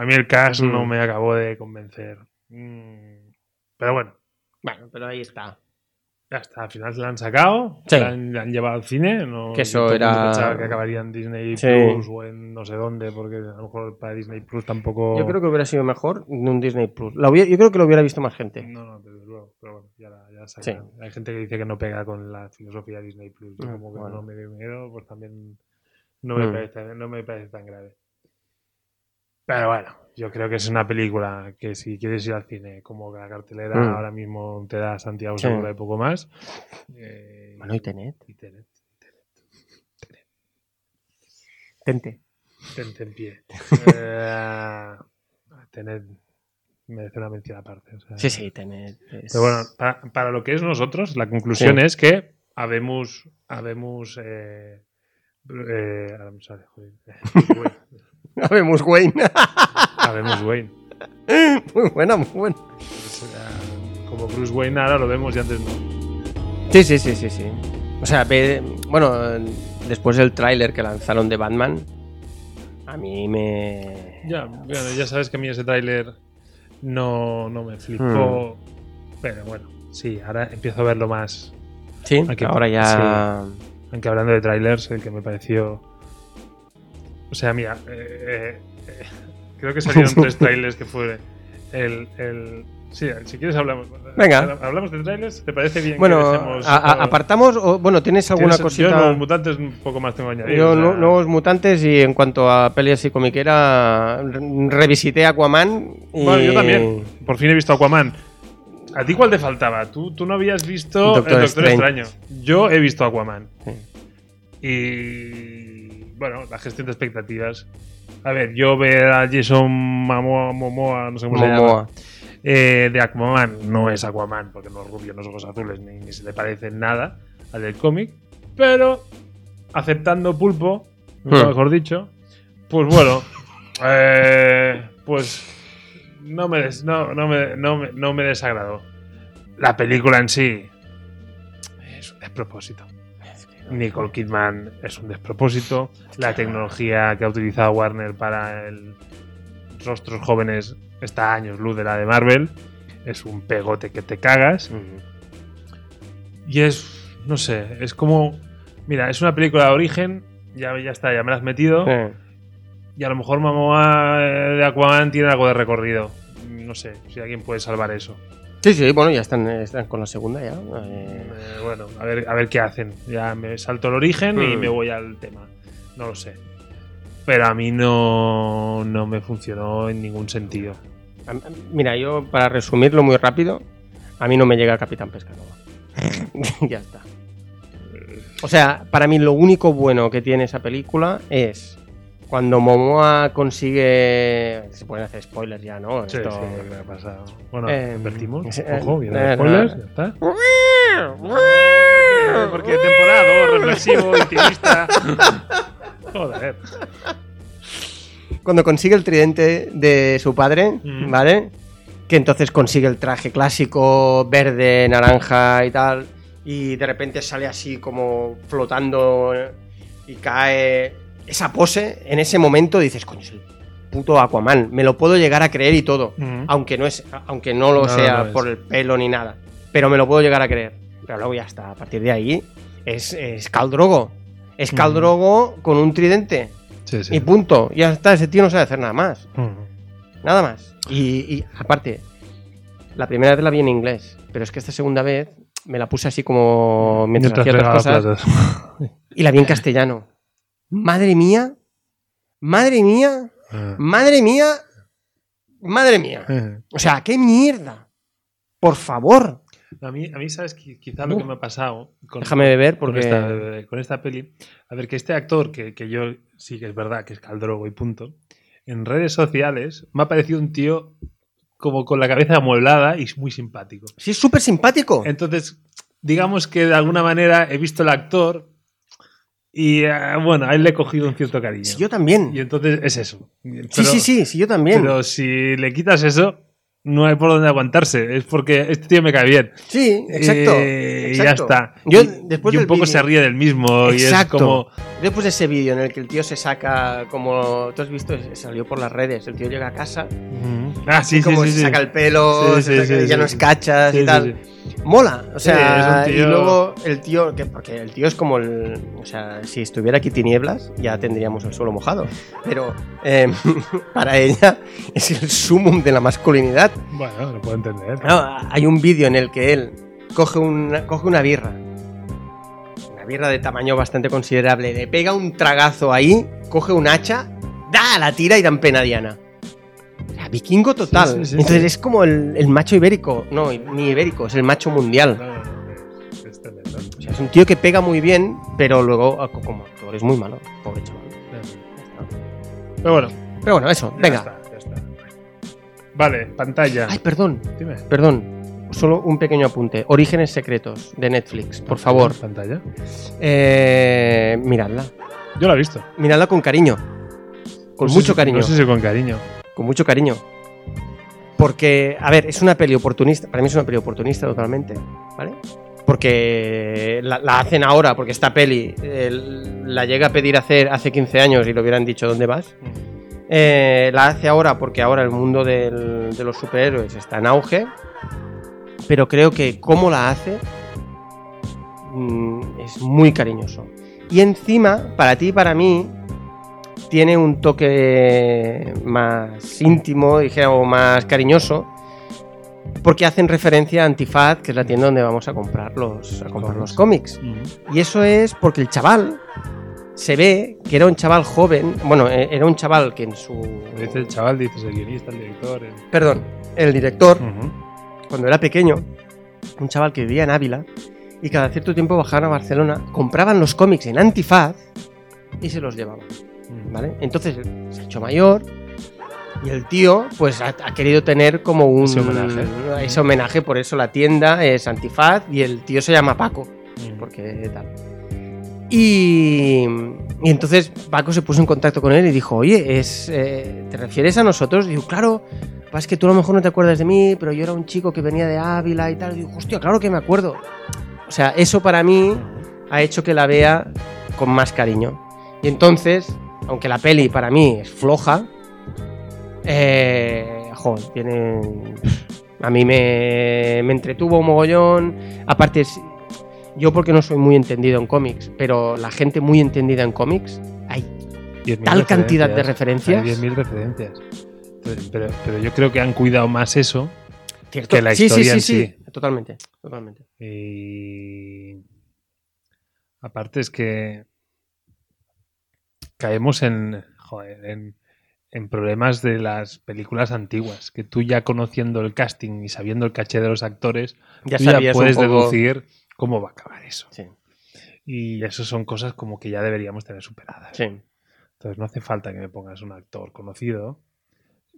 A mí el cast no me acabó de convencer. Mm. Pero bueno, Bueno, pero ahí está. Ya está, al final se la han sacado, Sí. la, han, la han llevado al cine. No, Que eso era- pensaba que acabaría en Disney Sí. Plus o en no sé dónde, porque a lo mejor para Disney Plus tampoco. Yo creo que hubiera sido mejor en un Disney Plus. La hubiera- yo creo que lo hubiera visto más gente. No, no, desde luego, pero bueno, ya la, ya sacan. Hay gente que dice que no pega con la filosofía de Disney Plus. Yo Mm, como que bueno. no me dio miedo, pues también no me, Mm. parece, no me parece tan grave. Pero bueno, yo creo que es una película que si quieres ir al cine, como la cartelera Mm. ahora mismo te da Santiago Sí. Segura y poco más. eh, Bueno, y Tenet. y Tenet. Tente. Tente en pie. Eh, Tenet merece una mención aparte. o sea. Sí, sí, Tenet. es- Pero bueno, pa- para, lo que es nosotros, la conclusión Sí. es que habemos. habemos eh, eh, ahora me sale, joder. Habemos Wayne. habemos Wayne. muy buena, muy buena. Pues, eh, como Bruce Wayne ahora lo vemos y antes no. Sí, sí, sí, sí, sí. O sea, ve- bueno, después del tráiler que lanzaron de Batman, a mí me... Ya, bueno, ya sabes que a mí ese tráiler no, no me flipó. Pero bueno, sí, ahora empiezo a verlo más. Sí, Aquí- ahora ya... Aunque hablando de trailers, el que me pareció. O sea, mira, eh, eh, eh, creo que salieron tres trailers que fue el. el sí, si quieres hablamos. Venga. Hablamos de trailers, ¿te parece bien? que Bueno, dejemos, a- a- apartamos, o, bueno, ¿tienes alguna tienes- cosita? Yo nuevos mutantes un poco más tengo que añadir. Yo o sea, nu- nuevos mutantes y en cuanto a peleas y comiquera, re- revisité Aquaman y... Bueno, yo también. Por fin he visto Aquaman. ¿A ti cuál te faltaba? Tú, tú no habías visto Doctor el Doctor Strange. Extraño. Yo he visto Aquaman. Sí. Y bueno, la gestión de expectativas. A ver, yo ver a Jason Momoa, Momoa no sé cómo se llama, Momoa. eh, de Aquaman no es Aquaman, porque no es rubio, no es ojos azules, ni, ni se le parece nada al del cómic. Pero aceptando pulpo, nunca Hmm. mejor dicho, pues bueno, eh, pues no me, des- no, no me, no, me, no me desagradó. La película en sí es un despropósito. Nicole Kidman es un despropósito. La tecnología que ha utilizado Warner para el rostros jóvenes está a años luz de la de Marvel. Es un pegote que te cagas. Y es, no sé, es como... Mira, es una película de origen Ya, ya está, ya me la has metido. Y a lo mejor Momoa eh, de Aquaman tiene algo de recorrido. No sé si alguien puede salvar eso. Sí, sí, bueno, ya están, están con la segunda ya. Eh, Eh, bueno, a ver, a ver qué hacen. Ya me salto el origen y Hmm. me voy al tema. No lo sé. Pero a mí no, no me funcionó en ningún sentido. mira, yo para resumirlo muy rápido, a mí no me llega Capitán Pescanova. ya está. O sea, para mí lo único bueno que tiene esa película es cuando Momoa consigue... Se pueden hacer spoilers ya, ¿no? Sí, Esto- sí, me ha pasado. Bueno, Eh, advertimos. eh, Ojo, viene eh, spoilers, no. ya está. Eh, Porque temporada 2, reflexivo, intimista. Joder. cuando consigue el tridente de su padre, Mm. ¿vale? Que entonces consigue el traje clásico verde, naranja y tal. Y de repente sale así como flotando eh, y cae. Esa pose, en ese momento dices, coño, es el puto Aquaman. Me lo puedo llegar a creer y todo. Aunque no, es, aunque no lo No, sea no por el pelo ni nada. Pero me lo puedo llegar a creer. Pero luego ya está. A partir de ahí es, es Khal Drogo. Es Khal Mm. Drogo con un tridente. Sí, sí. Y punto. Ya está, ese tío no sabe hacer nada más. Nada más. Y, y, aparte, la primera vez la vi en inglés, pero es que esta segunda vez me la puse así como mientras, hacía otras cosas platos. y la vi en castellano. Madre mía, madre mía, Ah. madre mía, madre mía. Eh. O sea, qué mierda. Por favor. A mí, a mí, ¿sabes? Qui- Quizá lo que me ha pasado con, Déjame beber con, porque... esta, con esta peli. A ver, que este actor, que, que yo sí que es verdad que es Caldrogo y punto, en redes sociales me ha parecido un tío como con la cabeza amueblada y muy simpático. Sí, es súper simpático. Entonces, digamos que de alguna manera he visto el actor y eh, bueno, a él le he cogido un cierto cariño. Sí, yo también. Y entonces es eso. sí, Pero- sí, sí, sí, yo también. Pero si le quitas eso, no hay por dónde aguantarse. Es porque este tío me cae bien. Sí, exacto. Eh, y ya exacto. está. Yo, y, después y un poco se ríe del mismo. Y es Exacto. como. Después de ese vídeo en el que el tío se saca, como tú has visto, salió por las redes, el tío llega a casa, Ah, sí, y sí, como sí. se sí. saca el pelo, Sí, se sí, saca sí, ya sí, nos sí. cachas Sí, y tal. sí. Mola, o sea, es y luego el tío, que, porque el tío es como el, o sea, si estuviera aquí tinieblas ya tendríamos el suelo mojado, pero eh, para ella es el sumum de la masculinidad. Bueno, lo puedo entender. No, hay un vídeo en el que él coge una, coge una birra, de tamaño bastante considerable, le pega un tragazo ahí, coge un hacha, da, la tira y dan pena a Diana. O sea, vikingo total. Sí, sí, sí, Entonces es como el, el macho ibérico. No, ni ibérico, es el macho mundial. No, es- es tremendo. O sea, es un tío que pega muy bien, pero luego ah, como actor es muy malo. Pobre chaval. Pero bueno, Pero bueno, eso, ya venga. está, ya está. Vale, pantalla. Ay, perdón, Dime. perdón. Solo un pequeño apunte. Orígenes secretos de Netflix, por favor. Pantalla. Eh, miradla. Yo la he visto. Miradla con cariño. Con No mucho si- cariño. No sé si con cariño. Con mucho cariño. Porque, a ver, es una peli oportunista. Para mí es una peli oportunista totalmente. ¿Vale? Porque la, la hacen ahora, porque esta peli eh, la llega a pedir hacer hace 15 años y le hubieran dicho ¿dónde vas? Eh, la hace ahora porque ahora el mundo del- de los superhéroes está en auge. Pero creo que cómo la hace mm, es muy cariñoso. Y encima, para ti y para mí, tiene un toque más íntimo, dijéramos, más cariñoso. Porque hacen referencia a Antifaz, que es la tienda donde vamos a comprar los, a comprar los cómics. Y eso es porque el chaval se ve que era un chaval joven. Bueno, eh, era un chaval que en su. Dice el chaval, dices el guionista, el director. el- Perdón, el director. Cuando era pequeño, un chaval que vivía en Ávila y cada cierto tiempo bajaban a Barcelona, compraban los cómics en Antifaz y se los llevaban. ¿Vale? Entonces se ha hecho mayor y el tío pues ha, ha querido tener como un Ese homenaje. ese homenaje, por eso la tienda es Antifaz y el tío se llama Paco. Mm. porque tal. Y, y entonces Paco se puso en contacto con él y dijo, oye, es, eh, ¿te refieres a nosotros? Y digo, claro, es que tú a lo mejor no te acuerdas de mí, pero yo era un chico que venía de Ávila y tal. Y digo, hostia, claro que me acuerdo. O sea, eso para mí ha hecho que la vea con más cariño. Y entonces, aunque la peli para mí es floja, eh, tiene... A mí me, me entretuvo un mogollón. Aparte, yo porque no soy muy entendido en cómics, pero la gente muy entendida en cómics, hay 10.000 tal cantidad de referencias. Hay 10.000 referencias. Pero, pero yo creo que han cuidado más eso Cierto. que la sí, historia sí, en sí, totalmente, totalmente. Y aparte es que caemos en, joder, en, en problemas de las películas antiguas, que tú ya conociendo el casting y sabiendo el caché de los actores, Ya tú ya puedes poco... deducir cómo va a acabar eso. Sí, Y eso son cosas como que ya deberíamos tener superadas. sí. Entonces no hace falta que me pongas un actor conocido.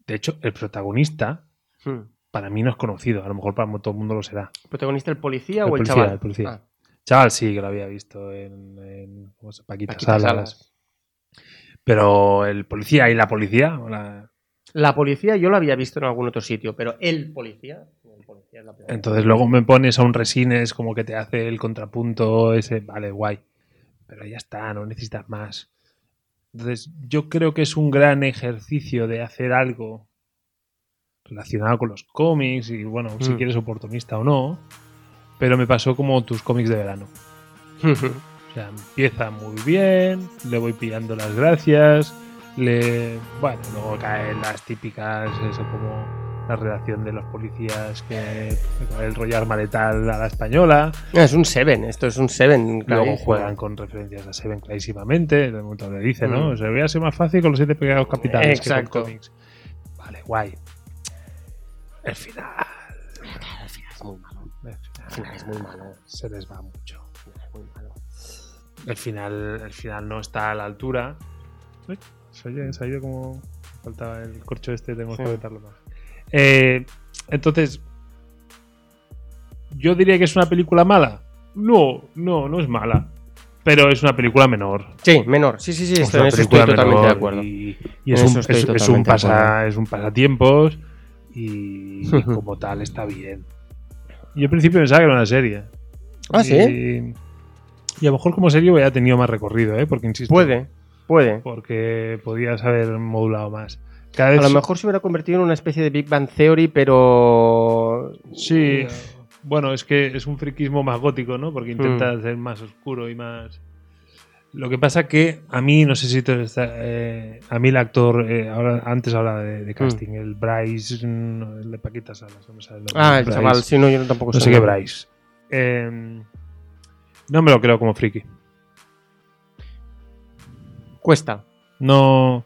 De hecho, el protagonista Hmm. para mí no es conocido. A lo mejor para todo el mundo lo será. ¿Protagonista el policía El o el policía, chaval? el policía. Ah, Chaval sí que lo había visto en, en ¿cómo se- Paquita, Paquita Salas. Salas. Pero el policía y la policía, o la- La policía yo lo había visto en algún otro sitio, pero el policía... el policía es la primera entonces luego me pones a un resines como que te hace el contrapunto ese, vale, guay. Pero ya está, no necesitas más. Entonces yo creo que es un gran ejercicio de hacer algo relacionado con los cómics y bueno, si Mm. quieres oportunista o no. Pero me pasó como tus cómics de verano. O sea, empieza muy bien, le voy pillando las gracias, le... Bueno, luego caen las típicas, eso como la redacción de los policías que el rollo arma letal a la española, Ah, es un Seven, esto es un Seven. luego juegan con referencias a Seven clarísimamente, de momento le dice, ¿no? Mm. O sea, voy a ser más fácil con los siete pegados capitales que Exacto. con cómics. Vale, guay. El final... Al final es muy malo. El Al final final es muy malo. se les va mucho. al final es muy malo. el final, el final no está a la altura. Uy, se, oye, se ha ido como. Faltaba el corcho este, Sí. que apretarlo más. Eh, entonces, ¿yo diría que es una película mala? No, no, no es mala. Pero es una película menor. Sí, menor. Sí, sí, sí, Es estoy totalmente de acuerdo. Y, y es, un, es- es un pasa, es un pasatiempos y como tal está bien. Yo al principio pensaba que era una serie. Ah, ¿sí? Y, y a lo mejor como serie hubiera tenido más recorrido, ¿eh? Porque insisto. Puede, puede. Porque podías haber modulado más. Cada A lo mejor se hubiera convertido en una especie de Big Bang Theory, pero. Sí, bueno, es que es un friquismo más gótico, ¿no? Porque intenta Mm. ser más oscuro y más. Lo que pasa que a mí, no sé si tú está- eh, a mí el actor, eh, ahora antes hablaba de, de casting, el Bryce, no, el de Paquita Salas, no me sale el nombre. Ah, el Bryce. chaval, sí, no, yo tampoco No sé sé qué. Bryce. Eh, no me lo creo como friki. Cuesta. No.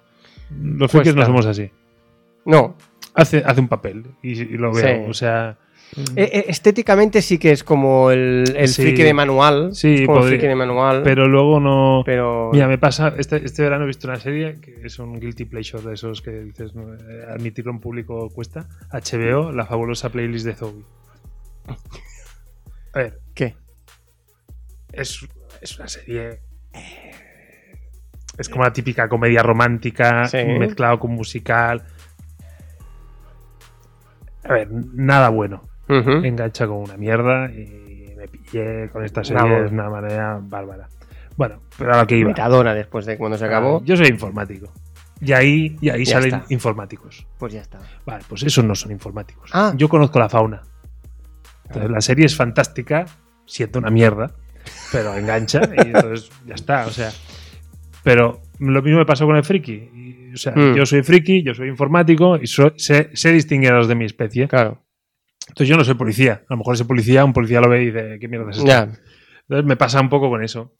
Los frikis no somos así. No. Hace, hace un papel y, y lo veo. Sí. O sea. E- e- estéticamente sí que es como el, el Sí. friki de manual. Sí, como el friki de manual. Pero luego no. pero- Mira, me pasa, este, este verano he visto una serie que es un guilty pleasure de esos que dices, eh, admitirlo en público cuesta. HBO, la fabulosa playlist de Zoe. A ver, ¿Qué? es, es una serie... eh, Es como la típica comedia romántica Sí. mezclado con musical. A ver, nada bueno. Engancha con una mierda y me pillé con esta serie Vamos. de una manera bárbara. Bueno, pero a lo que iba. Metadona después de cuando se acabó. Ah, Yo soy informático. Y ahí, y ahí Ya salen está. informáticos. Pues ya está. Vale, pues esos no son informáticos. Ah. Yo conozco la fauna. Entonces, la serie es fantástica, siendo una mierda, pero engancha y entonces ya está. O sea, pero lo mismo me pasó con el friki. Y, o sea, Mm. yo soy friki, yo soy informático y so- sé, sé distinguir a los de mi especie. Claro. Entonces yo no soy policía. A lo mejor ese policía, un policía lo ve y dice, ¿qué mierda es esto? Entonces me pasa un poco con eso.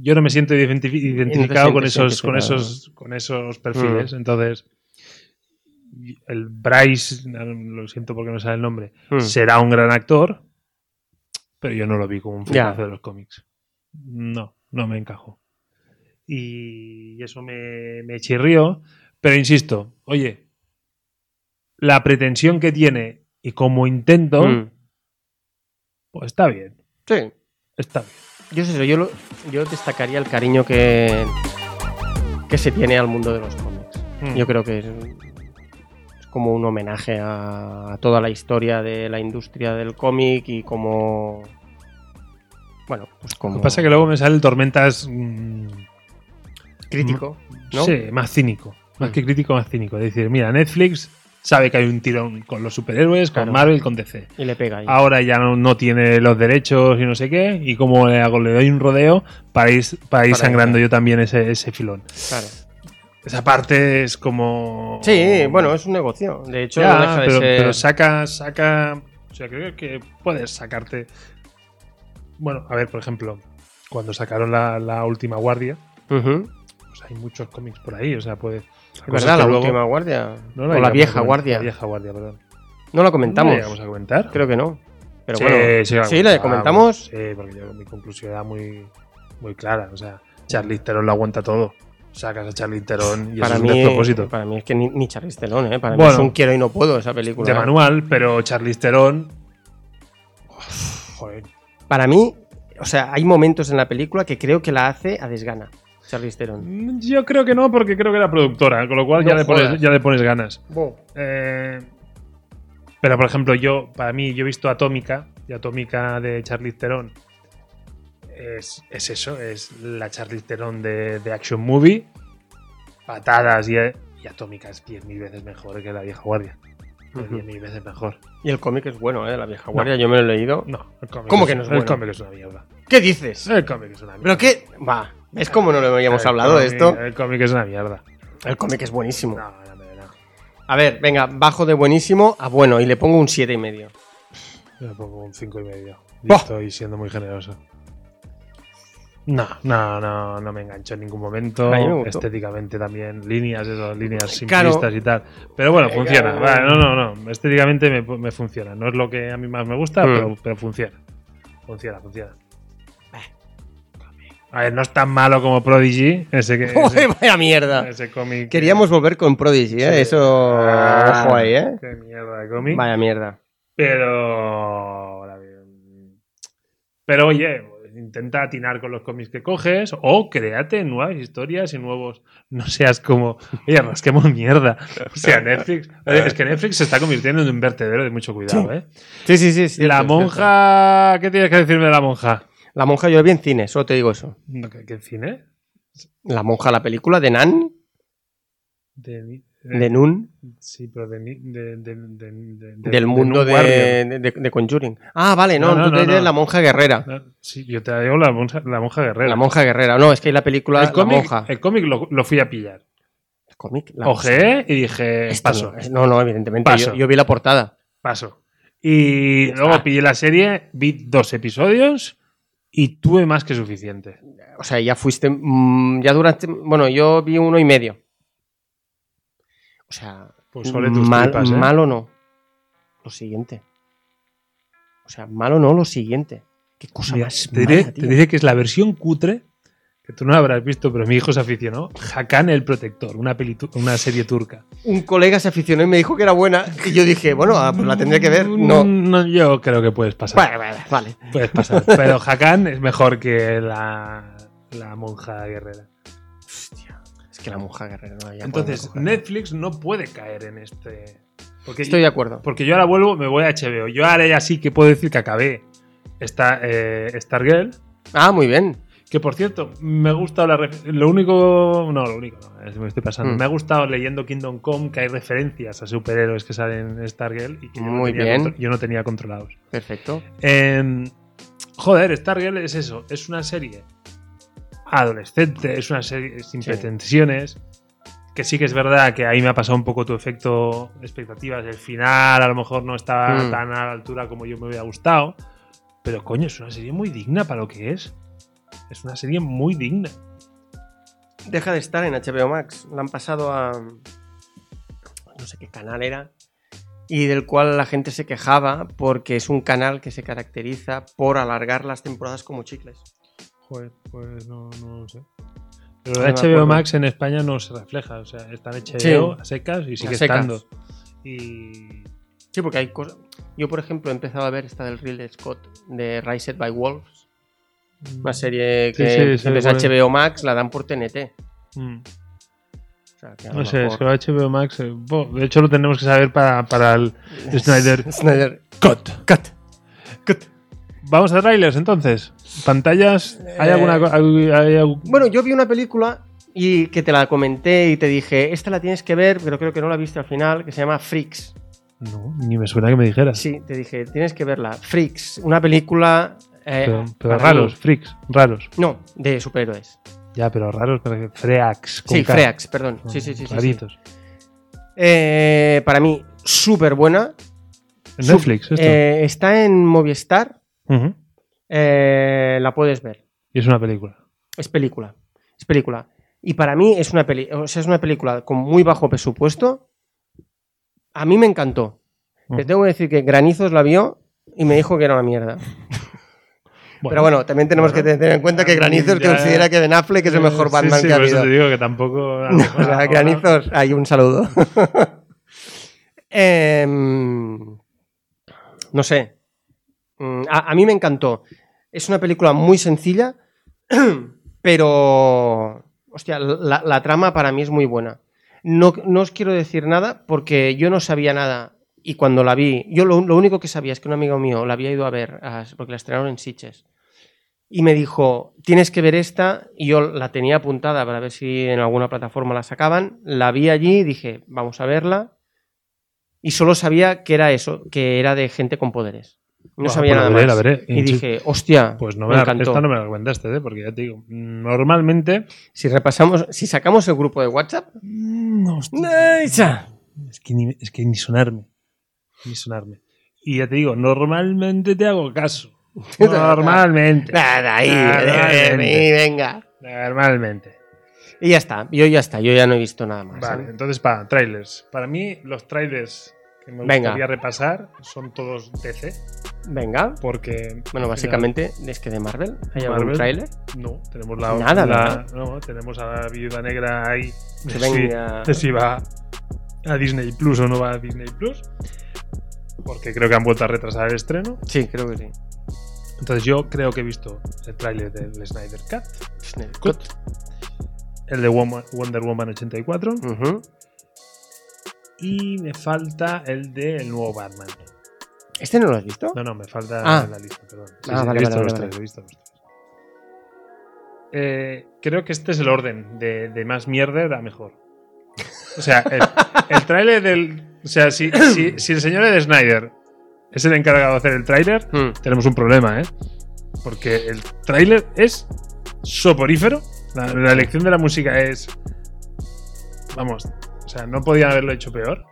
Yo no me siento identifi- identificado con, esos, con, esos, con esos perfiles. Entonces, el Bryce, lo siento porque no sabe el nombre, Mm. será un gran actor, pero yo no lo vi como un fricazo de los cómics. No, no me encajó. Y eso me, me chirrió. Pero insisto, oye, la pretensión que tiene y como intento, Mm. pues está bien. Sí. Está bien. Yo sé yo, lo- yo destacaría el cariño que, que se tiene al mundo de los cómics. Mm. Yo creo que es, es como un homenaje a, a toda la historia de la industria del cómic y como... Bueno, pues Lo como... que pasa es que luego me sale el Tormentas mm, crítico, ¿no? Sí, más cínico. Más Mm. que crítico, más cínico. Es decir, mira, Netflix sabe que hay un tirón con los superhéroes, con Claro. Marvel, con DC. Y le pega ahí. Ahora ya no, no tiene los derechos y no sé qué, y como le hago, le doy un rodeo para ir, para ir Para sangrando ir. yo también ese, ese filón. Claro. Esa parte es como... Sí, bueno, es un negocio. De hecho, Ya, no deja de pero, ser. pero saca, saca. O sea, creo que puedes sacarte. Bueno, a ver, por ejemplo, cuando sacaron la, la última guardia. Pues hay muchos cómics por ahí. O sea, puede. Es verdad, la última guardia. No o la vieja guardia. La vieja guardia, perdón. No la ¿No comentamos. la llegamos a comentar? Creo que no. Pero Sí, bueno. sí, la sí, la comentamos. Sí, porque yo, mi conclusión era muy, muy clara. O sea, Charlize Theron lo aguanta todo. Sacas a Charlize Theron y para eso mí, es un despropósito. para mí es que ni, ni Charlize Theron, ¿eh? Para mí Bueno. es un quiero y no puedo esa película. De ¿eh? manual, pero Charlize Theron. Joder. Para mí, o sea, hay momentos en la película que creo que la hace a desgana. Charlize Theron. Yo creo que no, porque creo que era productora, con lo cual No ya, le pones, jodas. ya le pones ganas. Eh, pero, por ejemplo, yo, para mí, yo he visto Atómica, y Atómica de Charlize Theron es, es eso, es la Charlize Theron de, de Action Movie, patadas y, y Atómica es 10.000 veces mejor que la vieja guardia. Es Ujú. 10.000 veces mejor. Y el cómic es bueno, ¿eh? La vieja guardia, yo me lo he leído. No, el cómic ¿Cómo es- que no es El bueno? cómic es una mierda. ¿Qué dices? El cómic es una mierda. ¿Pero qué? Va, ¿ves cómo no lo habíamos El hablado de esto? El cómic es una mierda. El cómic es buenísimo. No, no, no, no. A ver, venga, bajo de buenísimo a bueno y le pongo un siete y medio. Yo le pongo un 5 y medio. Estoy siendo muy generoso. No, no, no, no me engancho en ningún momento. Estéticamente también, líneas, eso, líneas Claro. simplistas y tal. Pero bueno, funciona. Eh, Vale, no, no, no. Estéticamente me, me funciona. No es lo que a mí más me gusta, Mm. pero, pero funciona. Funciona, funciona. A ver, no es tan malo como Prodigy, ese que. Ese, vaya mierda. ese cómic. Queríamos volver con Prodigy, ¿eh? Sí. Eso. Ah, Ojo ahí, ¿eh? Qué mierda de cómic. Vaya mierda. Pero. Pero oye, intenta atinar con los cómics que coges o créate nuevas historias y nuevos. No seas como. Oye, rasquemos mierda. O sea, Netflix. es que Netflix se está convirtiendo en un vertedero de mucho cuidado. ¿eh? Sí, sí, sí. sí, la monja. ¿Qué tienes que decirme de la monja? La monja yo la vi en cine, solo te digo eso. ¿Qué, qué cine? La monja, la película de Nan, De, de- de Nun, Sí, pero de, de, de- de- de- de- del mundo de, Conjuring. Ah, vale, no, No, no, tú no, te la monja guerrera. Sí, yo te digo la monja, la monja guerrera. La monja guerrera. No, es que hay la película el La monja. el cómic lo, lo fui a pillar. El cómic, la Ojeé y dije, Esta paso, No, no, evidentemente. Paso. Yo, yo vi la portada. paso. Y luego pillé la serie, vi dos episodios y tuve más que suficiente. O sea, ya fuiste. mm, ya durante. Bueno, yo vi uno y medio. O sea. Pues tus mal, tripas, ¿eh? malo no. Lo siguiente. O sea, malo no, lo siguiente. Qué cosa Mira, más. te, diré, mala, te diré que es la versión cutre, que tú no la habrás visto, pero mi hijo se aficionó. Hakan el Protector, una, peli una serie turca. Un colega se aficionó y me dijo que era buena. Y yo dije, bueno, ah, pues la tendré que ver. No. No, yo creo que puedes pasar. Vale, vale, vale. Puedes pasar. Pero Hakan es mejor que la, la monja guerrera. Hostia. Es que la monja guerrera no había Entonces. Netflix no puede caer en este. Porque Estoy de acuerdo. Porque yo ahora vuelvo, me voy a HBO. Yo ahora ya sí que puedo decir que acabé esta, eh, Stargirl. Ah, muy bien. Que por cierto, me ha gustado la. Lo único. No, lo único, no, me estoy pasando. Mm. Me ha gustado leyendo Kingdom Come que hay referencias a superhéroes que salen en Stargirl y que yo, no bien. yo no tenía controlados. Perfecto. Em, joder, Stargirl es eso. Es una serie adolescente, es una serie sin Sí. pretensiones. Que sí que es verdad que ahí me ha pasado un poco tu efecto expectativas. El final a lo mejor no estaba Mm. tan a la altura como yo me hubiera gustado. Pero coño, es una serie muy digna para lo que es. Es una serie muy digna. Deja de estar en HBO Max. La han pasado a. No sé qué canal era. Y del cual la gente se quejaba porque es un canal que se caracteriza por alargar las temporadas como chicles. Joder, pues no, no lo sé. Pero No HBO. Max en España no se refleja. O sea, está en HBO a secas y sigue estando. Y. Sí, porque hay cosas. Yo, por ejemplo, he empezado a ver esta del Ridley Scott de Raised by Wolves. Una serie Sí, que sí, en. HBO Max la dan por TNT. Mm. O sea, que No sé, es que HBO Max. eh, bo, de hecho, lo tenemos que saber para, para el Snyder Snyder. Cut. Cut. Cut. Vamos a trailers entonces. ¿Pantallas? ¿Hay Eh, alguna co- hay- hay algún- Bueno, yo vi una película y que te la comenté y te dije, esta la tienes que ver, pero creo que no la viste al final, que se llama Freaks. No, ni me suena que me dijeras. Sí, te dije, tienes que verla. Freaks, una película... eh, pero, raros, mí- freaks, raros. No, de superhéroes. Ya, pero raros, pero Freax. con Sí, K. Freaks, perdón. Sí, sí, sí. sí, sí. Raritos. Eh, para mí, súper buena. Netflix, esto. Eh, está en Movistar. La puedes ver. Y es una película. Es película. Es película. Y para mí es una, peli o sea, es una película con muy bajo presupuesto. A mí me encantó. Mm. Te tengo que decir que Granizos la vio y me dijo que era una mierda. Pero bueno, también tenemos bueno. que tener en cuenta que Granizos Ya, considera que Ben Affleck es el mejor Sí, Batman sí, que ha por eso habido. te digo que tampoco. a mejor Granizos, hay un saludo. Em, no sé. Mm, A, a mí me encantó. Es una película muy sencilla, pero. Hostia, la, la trama para mí es muy buena. No, no os quiero decir nada porque yo no sabía nada. Y cuando la vi, yo lo, lo único que sabía es que un amigo mío la había ido a ver, a- porque la estrenaron en Sitges. Y me dijo, tienes que ver esta. Y yo la tenía apuntada para ver si en alguna plataforma la sacaban. La vi allí y dije, vamos a verla. Y solo sabía que era eso, que era de gente con poderes. No sabía pues nada veré, más. la veré. Y dije, hostia, Pues no me me, la, encantó. esta no me la comentaste, ¿eh? porque ya te digo. Normalmente. Si repasamos, si sacamos el grupo de WhatsApp. No, ¡Nice! Es que, ni, es que ni sonarme. Ni sonarme. Y ya te digo, normalmente te hago caso. Normalmente. Nada, ahí, Normalmente. venga. Normalmente. Y ya está, yo ya está, yo ya no he visto nada más. Vale, ¿eh? entonces para trailers. Para mí, los trailers que me Venga. gustaría repasar son todos DC. Venga. Porque. Bueno, básicamente es que de Marvel ha llevado un Marvel. tráiler. No, tenemos la. Nada, la- no, tenemos a la viuda negra ahí. Que venga. si va a Disney Plus o no va a Disney Plus. Porque creo que han vuelto a retrasar el estreno. Sí, creo que sí. Entonces yo creo que he visto el tráiler del Snyder Cut, Snyder Cut. Cut. el de Wonder Woman 84 Ujú. y me falta el de el nuevo Batman. ¿Este no lo has visto? No, no, me falta Ah. en la lista, perdón. Sí, Ah, sí, vale, he visto vale, los vale, tres, he visto los tres. Eh, creo que este es el orden de, de más mierda a mejor. O sea, el, el tráiler del. O sea, si, si, si el señor Ed Snyder es el encargado de hacer el tráiler, Mm. tenemos un problema, ¿eh? Porque el tráiler es soporífero. La, la elección de la música es. Vamos, o sea, no podían haberlo hecho peor.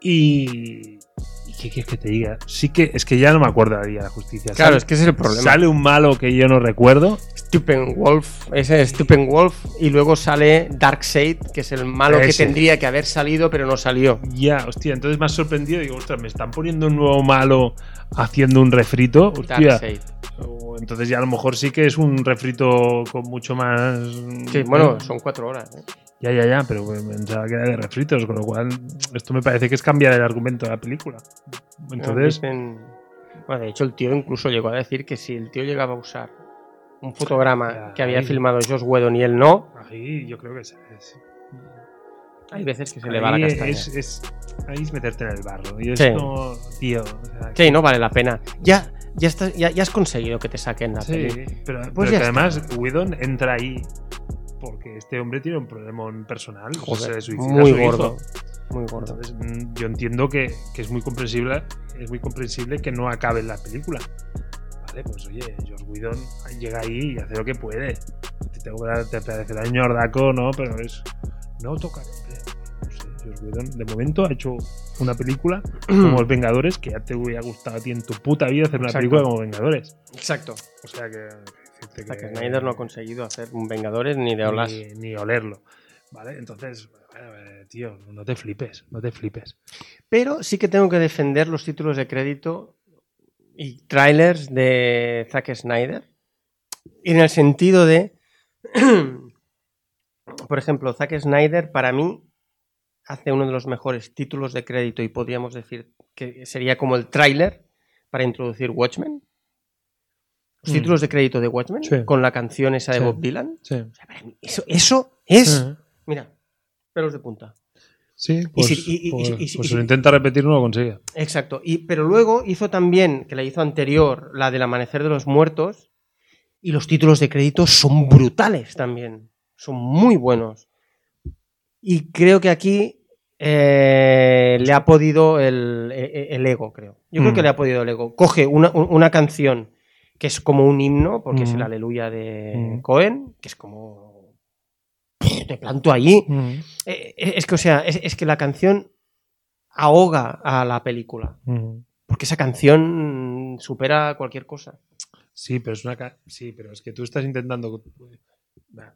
Y. ¿Y qué quieres que te diga? Sí que es que ya no me acuerdo de la Liga de la Justicia. Claro, Sale- es que ese es el problema. Sale un malo que yo no recuerdo. Steppenwolf, ese es Steppenwolf, y luego sale Darkseid, que es el malo que tendría que haber salido, pero no salió. Ya, hostia, entonces me ha sorprendido. Digo, ostras, me están poniendo un nuevo malo haciendo un refrito. Hostia. Darkseid. Entonces ya a lo mejor sí que es un refrito con mucho más. Sí, bueno, son cuatro horas. ¿eh? Ya, ya, ya, pero pensaba que era de refritos, con lo cual esto me parece que es cambiar el argumento de la película. Entonces, Dicen- bueno, de hecho, el tío incluso llegó a decir que si el tío llegaba a usar un fotograma Ya, que había ahí. filmado Josh Whedon y él no, ahí yo creo que es. es- hay veces que se le va la ahí castaña. es, es- ahí es meterte en el barro. Y Sí. tío. o sea, Sí, no vale la pena. Ya, ya, estás- ya, ya has conseguido que te saquen la Sí, peli. pero, Pues pero que además Whedon entra ahí porque este hombre tiene un problema personal. Joder, se muy su hijo. gordo. Muy gordo. Entonces, mm, yo entiendo que, que es muy comprensible, es muy comprensible que no acabe la película. Vale, pues oye, George Whedon llega ahí y hace lo que puede. Te, tengo que dar- te parecerá ñordaco, ¿no? Pero es. No toca. hombre. No sé, George Whedon de momento ha hecho una película como Los Vengadores que ya te hubiera gustado a ti en tu puta vida hacer una Exacto. película como Vengadores. Exacto. O sea que. Zack que- Snyder no ha conseguido hacer un Vengadores ni de hablar. ni, ni olerlo. ¿Vale? Entonces, eh, tío, no te flipes, no te flipes. Pero sí que tengo que defender los títulos de crédito y trailers de Zack Snyder. En el sentido de. Por ejemplo, Zack Snyder para mí hace uno de los mejores títulos de crédito y podríamos decir que sería como el tráiler para introducir Watchmen. Los Mm. títulos de crédito de Watchmen Sí. con la canción esa de Sí. Bob Dylan. Sí. O sea, para mí Eso, eso es. Mira, pelos de punta. Sí, pues, si- y- y- pues- y- pues y- si lo intenta repetir, no lo consigue. Exacto. Y, pero luego hizo también, que la hizo anterior, la del Amanecer de los Muertos. Y los títulos de crédito son brutales también. Son muy buenos. Y creo que aquí eh, le ha podido el, e- el ego, creo. Yo creo Mm. que le ha podido el ego. Coge una, una canción que es como un himno, porque es el Mm. aleluya de Mm. Cohen, que es como... Te planto allí. Eh, eh, Es que, o sea, es, es que la canción ahoga a la película. Porque esa canción supera cualquier cosa. Sí, pero es una ca- sí, pero es que tú estás intentando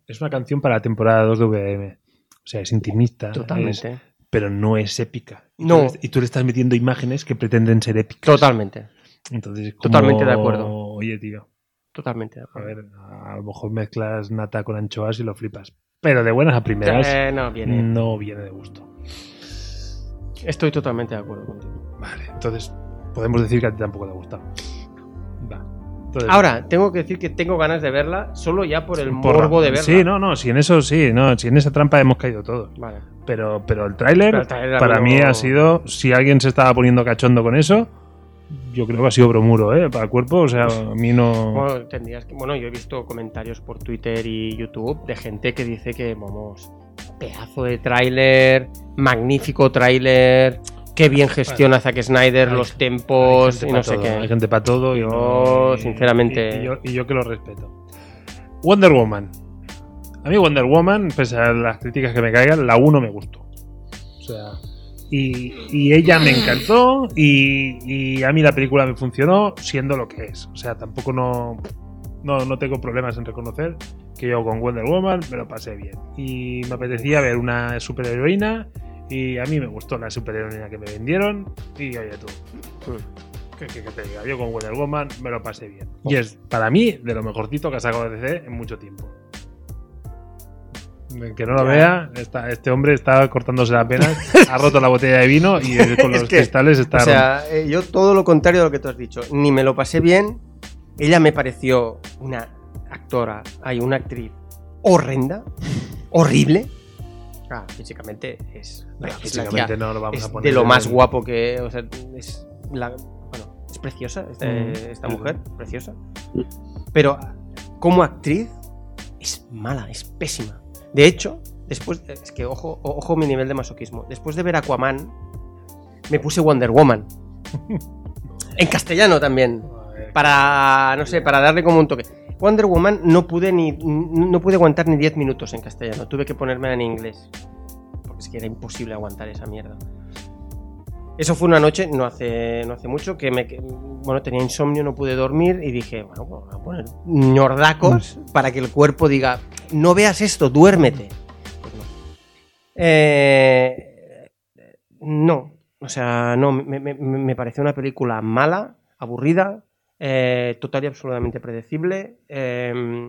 es una canción para la temporada 2 de VM. O sea, es intimista, es- Totalmente. pero no es épica. Y tú No. le- y tú le estás metiendo imágenes que pretenden ser épicas. Totalmente. Entonces, como, Totalmente de acuerdo. Oye, tío, Totalmente. de a acuerdo. ver, a lo mejor mezclas nata con anchoas y lo flipas. Pero de buenas a primeras Eh, no, viene. no viene de gusto. Estoy totalmente de acuerdo contigo. Vale, entonces podemos decir que a ti tampoco te ha gustado. Va. Entonces, Ahora, tengo que decir que tengo ganas de verla solo ya por el por la- morbo de verla. Sí, no, no, si en eso sí, no, si en esa trampa hemos caído todos. Vale. Pero, pero el tráiler, para mí mí no- ha sido, si alguien se estaba poniendo cachondo con eso, yo creo que ha sido bromuro, ¿eh? Para el cuerpo, o sea, a mí no... Bueno, tendrías que. Bueno, yo he visto comentarios por Twitter y YouTube de gente que dice que, vamos, pedazo de tráiler, magnífico tráiler, qué bien gestiona Zack Snyder Hay- los tempos y no sé todo, qué. Hay gente para todo Yo, no- y- sinceramente- Y, y yo, y yo que lo respeto. Wonder Woman. A mí Wonder Woman, pese a las críticas que me caigan, la 1 me gustó. O sea... Y, y ella me encantó y, y a mí la película me funcionó siendo lo que es. O sea, tampoco no, no, no tengo problemas en reconocer que yo con Wonder Woman me lo pasé bien. Y me apetecía ver una superheroína y a mí me gustó la superheroína que me vendieron y oye tú. ¿Qué, qué- qué te diga? Yo con Wonder Woman me lo pasé bien. Y es, para mí, de lo mejorcito que ha sacado DC en mucho tiempo. Que no lo vea, está, este hombre está cortándose las venas, ha roto la botella de vino y él con Es los que, cristales está O sea, eh, yo todo lo contrario de lo que tú has dicho. Ni me lo pasé bien. Ella me pareció una actora, hay una actriz horrenda, horrible. Ah, físicamente es, No, es la físicamente tía- no lo vamos es a poner. de lo más guapo que. O sea, es la. Bueno, es preciosa esta, Mm. esta Sí, mujer, preciosa. Pero como actriz es mala, es pésima. De hecho, después. Es que ojo, ojo mi nivel de masoquismo. Después de ver Aquaman, me puse Wonder Woman. en castellano también. Para. No sé, para darle como un toque. Wonder Woman no pude ni. No pude aguantar ni 10 minutos en castellano. Tuve que ponérmela en inglés. Porque es que era imposible aguantar esa mierda. Eso fue una noche, no hace, no hace mucho, que me, bueno, tenía insomnio, no pude dormir y dije, bueno, voy a poner ñordacos para que el cuerpo diga, no veas esto, duérmete. Pues no. Eh, no, o sea, no, me, me- me pareció una película mala, aburrida, eh, total y absolutamente predecible, eh,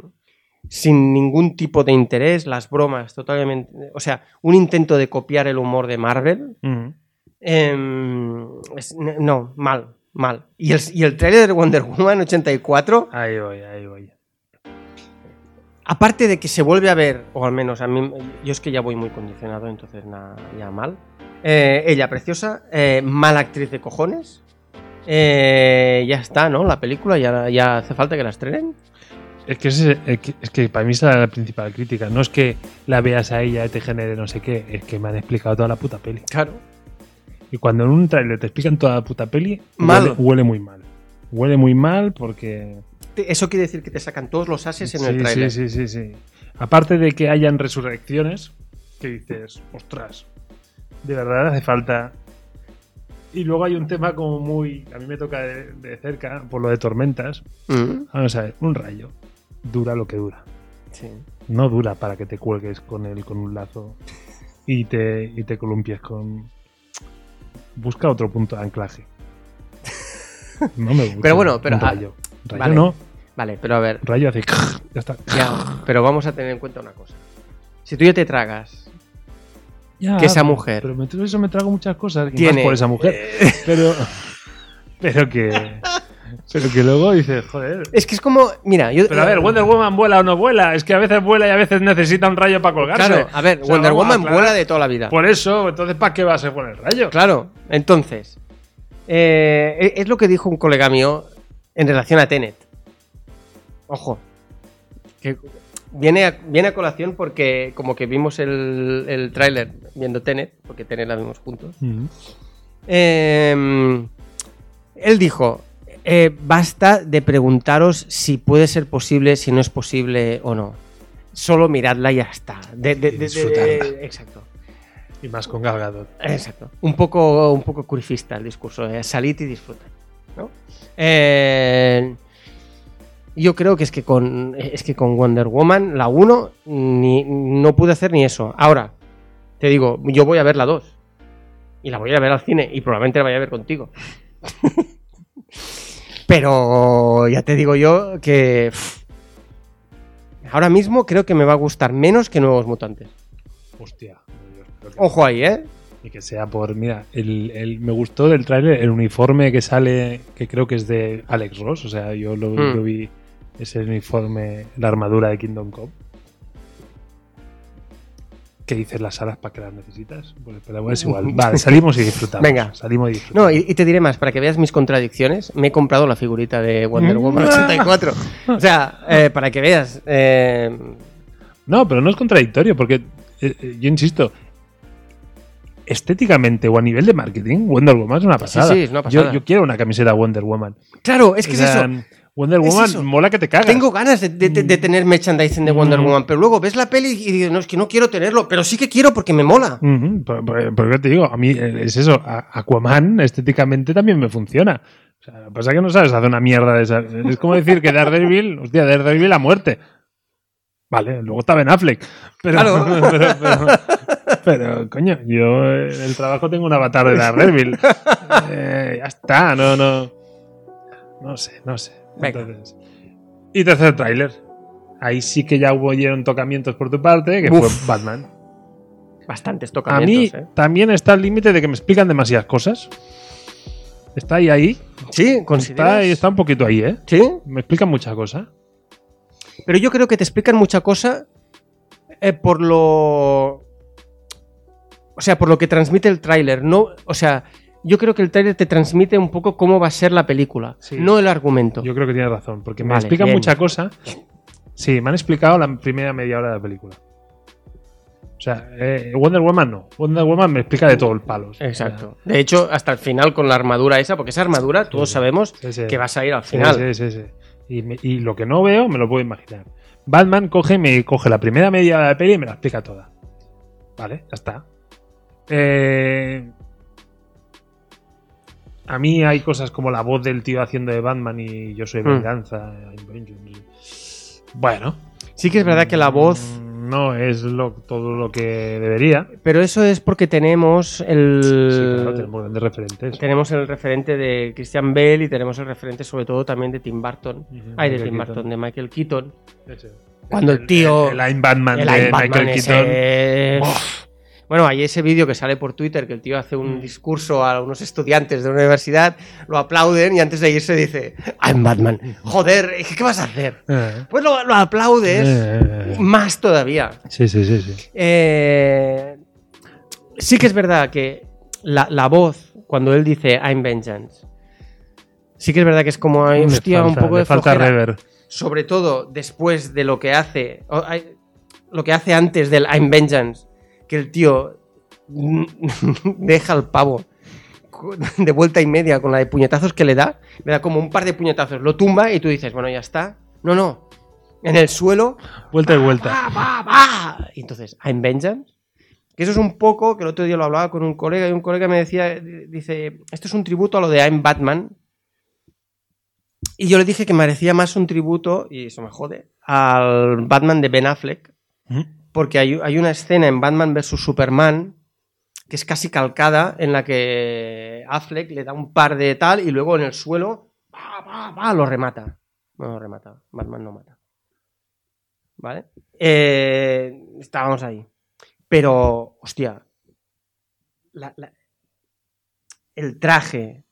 sin ningún tipo de interés, las bromas totalmente, o sea, un intento de copiar el humor de Marvel. Mm. Em, es- no, mal, mal. Y el, y el trailer de Wonder Woman 84, Ahí voy, ahí voy. aparte de que se vuelve a ver, o al menos a mí, yo es que ya voy muy condicionado, entonces nada, ya mal. Eh, ella preciosa, eh, mala actriz de cojones. Eh, ya está, ¿no? La película, ya, ya hace falta que la estrenen. Es que, es que, es que para mí esa es la principal crítica. No es que la veas a ella y te genere no sé qué, es que me han explicado toda la puta peli. Claro. Y cuando en un trailer te explican toda la puta peli, Mal. Huele, huele muy mal. Huele muy mal porque. Eso quiere decir que te sacan todos los ases en el trailer. sí, sí, sí, sí. Aparte de que hayan resurrecciones, que dices, ostras, de verdad hace falta. Y luego hay un tema como muy. A mí me toca de, de cerca, por lo de tormentas. Mm, Vamos a ver, un rayo dura lo que dura. sí. No dura para que te cuelgues con él con un lazo y te, y te columpies con. Busca otro punto de anclaje. No me gusta. Pero bueno, pero, ah, rayo. Vale. no. Vale, pero a ver, Rayo hace. Ya está. ya, pero vamos a tener en cuenta una cosa. Si tú ya te tragas Ya, que esa pero- mujer Pero eso me trago muchas cosas. Tiene más por esa mujer. eh, Pero. Pero que. Pero que luego dices, joder. es que es como, mira, yo Pero a ver, Wonder Woman vuela o no vuela. Es que a veces vuela y a veces necesita un rayo para colgarse. Claro, a ver, O sea, Wonder Woman aclarar. vuela de toda la vida. Por eso, entonces, ¿para qué va a ser poner el rayo? Claro, entonces, eh, e- es lo que dijo un colega mío en relación a Tenet. Ojo, que viene a, viene a colación porque como que vimos el, el tráiler viendo Tenet, porque Tenet la vimos juntos. Eh, él dijo, eh, basta de preguntaros si puede ser posible, si no es posible o no. Solo miradla y ya está. De, de- Y de- de- disfrutarla. exacto. Y más con Gal Gadot. Exacto. Un poco, un poco curifista el discurso. eh, salid y disfrutad. ¿no? Eh, yo creo que es que con es que con Wonder Woman, la 1, ni, no pude hacer ni eso. Ahora, te digo, yo voy a ver la 2. Y la voy a ver al cine. Y probablemente la vaya a ver contigo. Pero ya te digo yo que. pff, ahora mismo creo que me va a gustar menos que Nuevos Mutantes. Hostia. yo espero que- Ojo ahí, ¿eh? Y que sea por. Mira, el, el- me gustó del tráiler el uniforme que sale, que creo que es de Alex Ross. O sea, yo lo, Hmm. lo vi. Ese uniforme, la armadura de Kingdom Come. ¿Qué dices las alas para que las necesitas? Pues, pero es igual. Vale, salimos y disfrutamos. Venga. Salimos y disfrutamos. No, y, y te diré más, para que veas mis contradicciones, me he comprado la figurita de Wonder. Woman 84. O sea, eh, para que veas. eh, No, pero no es contradictorio, porque eh, yo insisto, estéticamente o a nivel de marketing, Wonder Woman es una pasada. sí, es una pasada. Yo, yo quiero una camiseta Wonder Woman. claro, es que O sea, es eso. Wonder Woman mola que te cagas. Tengo ganas de, de- de tener merchandising de Wonder Mm. Woman, pero luego ves la peli y digo, no, es que no quiero tenerlo, pero sí que quiero porque me mola. Por- por- Porque te digo, a mí eh, es eso, Aquaman estéticamente también me funciona. O sea, lo que pasa es que no sabes hacer una mierda de esa. Es como decir que Daredevil, hostia, Daredevil a muerte. Vale, luego está Ben Affleck. Pero, Claro. pero, pero- pero, coño, yo en el trabajo tengo un avatar de Daredevil. Eh, ya está, no, no. No sé, no sé. Venga. Entonces, y tercer tráiler. Ahí sí que ya hubo tocamientos por tu parte, que Uf. fue Batman. Bastantes A mí tocamientos, ¿eh? también está el límite de que me explican demasiadas cosas. Está ahí, ahí. Sí, Está, está un poquito ahí, ¿eh? Sí, Me explican mucha cosa. pero yo creo que te explican mucha cosa eh, por lo. O sea, por lo que transmite el tráiler. No, o sea, yo creo que el tráiler te transmite un poco cómo va a ser la película, Sí. no el argumento. Yo creo que tienes razón, porque me Vale, bien. mucha cosa. Sí, me han explicado la primera media hora de la película. O sea, eh, Wonder Woman no. Wonder Woman me explica de todo el palo. o sea, Exacto. De hecho, hasta el final con la armadura esa, porque esa armadura todos sabemos Sí, sí. que va a salir al final. sí, sí, sí. Y, me- y lo que no veo me lo puedo imaginar. Batman coge, me coge la primera media hora de la peli y me la explica toda. Vale, ya está. Eh, a mí hay cosas como la voz del tío haciendo de Batman y yo soy Mm. venganza. Bueno. Sí que es verdad que la voz. mm, No es lo- todo lo que debería. Pero eso es porque tenemos el. Sí, claro, tenemos grandes referentes. tenemos el referente de Christian Bale y tenemos el referente sobre todo también de Tim Burton. Ujú, Ay, de Tim Keaton. Burton, de Michael Keaton. Ese. Cuando el tío- El, I'm Batman El de Batman Michael Keaton. Bueno, hay ese vídeo que sale por Twitter que el tío hace un Mm. discurso a unos estudiantes de una universidad, lo aplauden y antes de irse dice, I'm Batman. Joder, ¿qué vas a hacer? Eh, Pues lo, lo aplaudes eh, más todavía. Sí, sí, sí, sí. Eh, sí que es verdad que la, la voz, cuando él dice I'm vengeance, sí que es verdad que es como ay, hostia, un poco le de falta flojera. rever. Sobre todo después de lo que hace, o, ay, lo que hace antes del I'm vengeance, que el tío deja al pavo de vuelta y media con la de puñetazos que le da, le da como un par de puñetazos, lo tumba y tú dices, bueno, ya está. No, no. En el suelo, Vuelta y vuelta. Entonces, I'm Vengeance. Que eso es un poco, que el otro día lo hablaba con un colega y un colega me decía, dice, esto es un tributo a lo de I'm Batman. Y yo le dije que merecía más un tributo, y eso me jode, al Batman de Ben Affleck. Ujú. Porque hay, una escena en Batman vs. Superman que es casi calcada en la que Affleck le da un par de tal y luego en el suelo va, va, va, lo remata. No lo remata. Batman no mata. ¿Vale? Eh, estábamos ahí. Pero, hostia. el traje,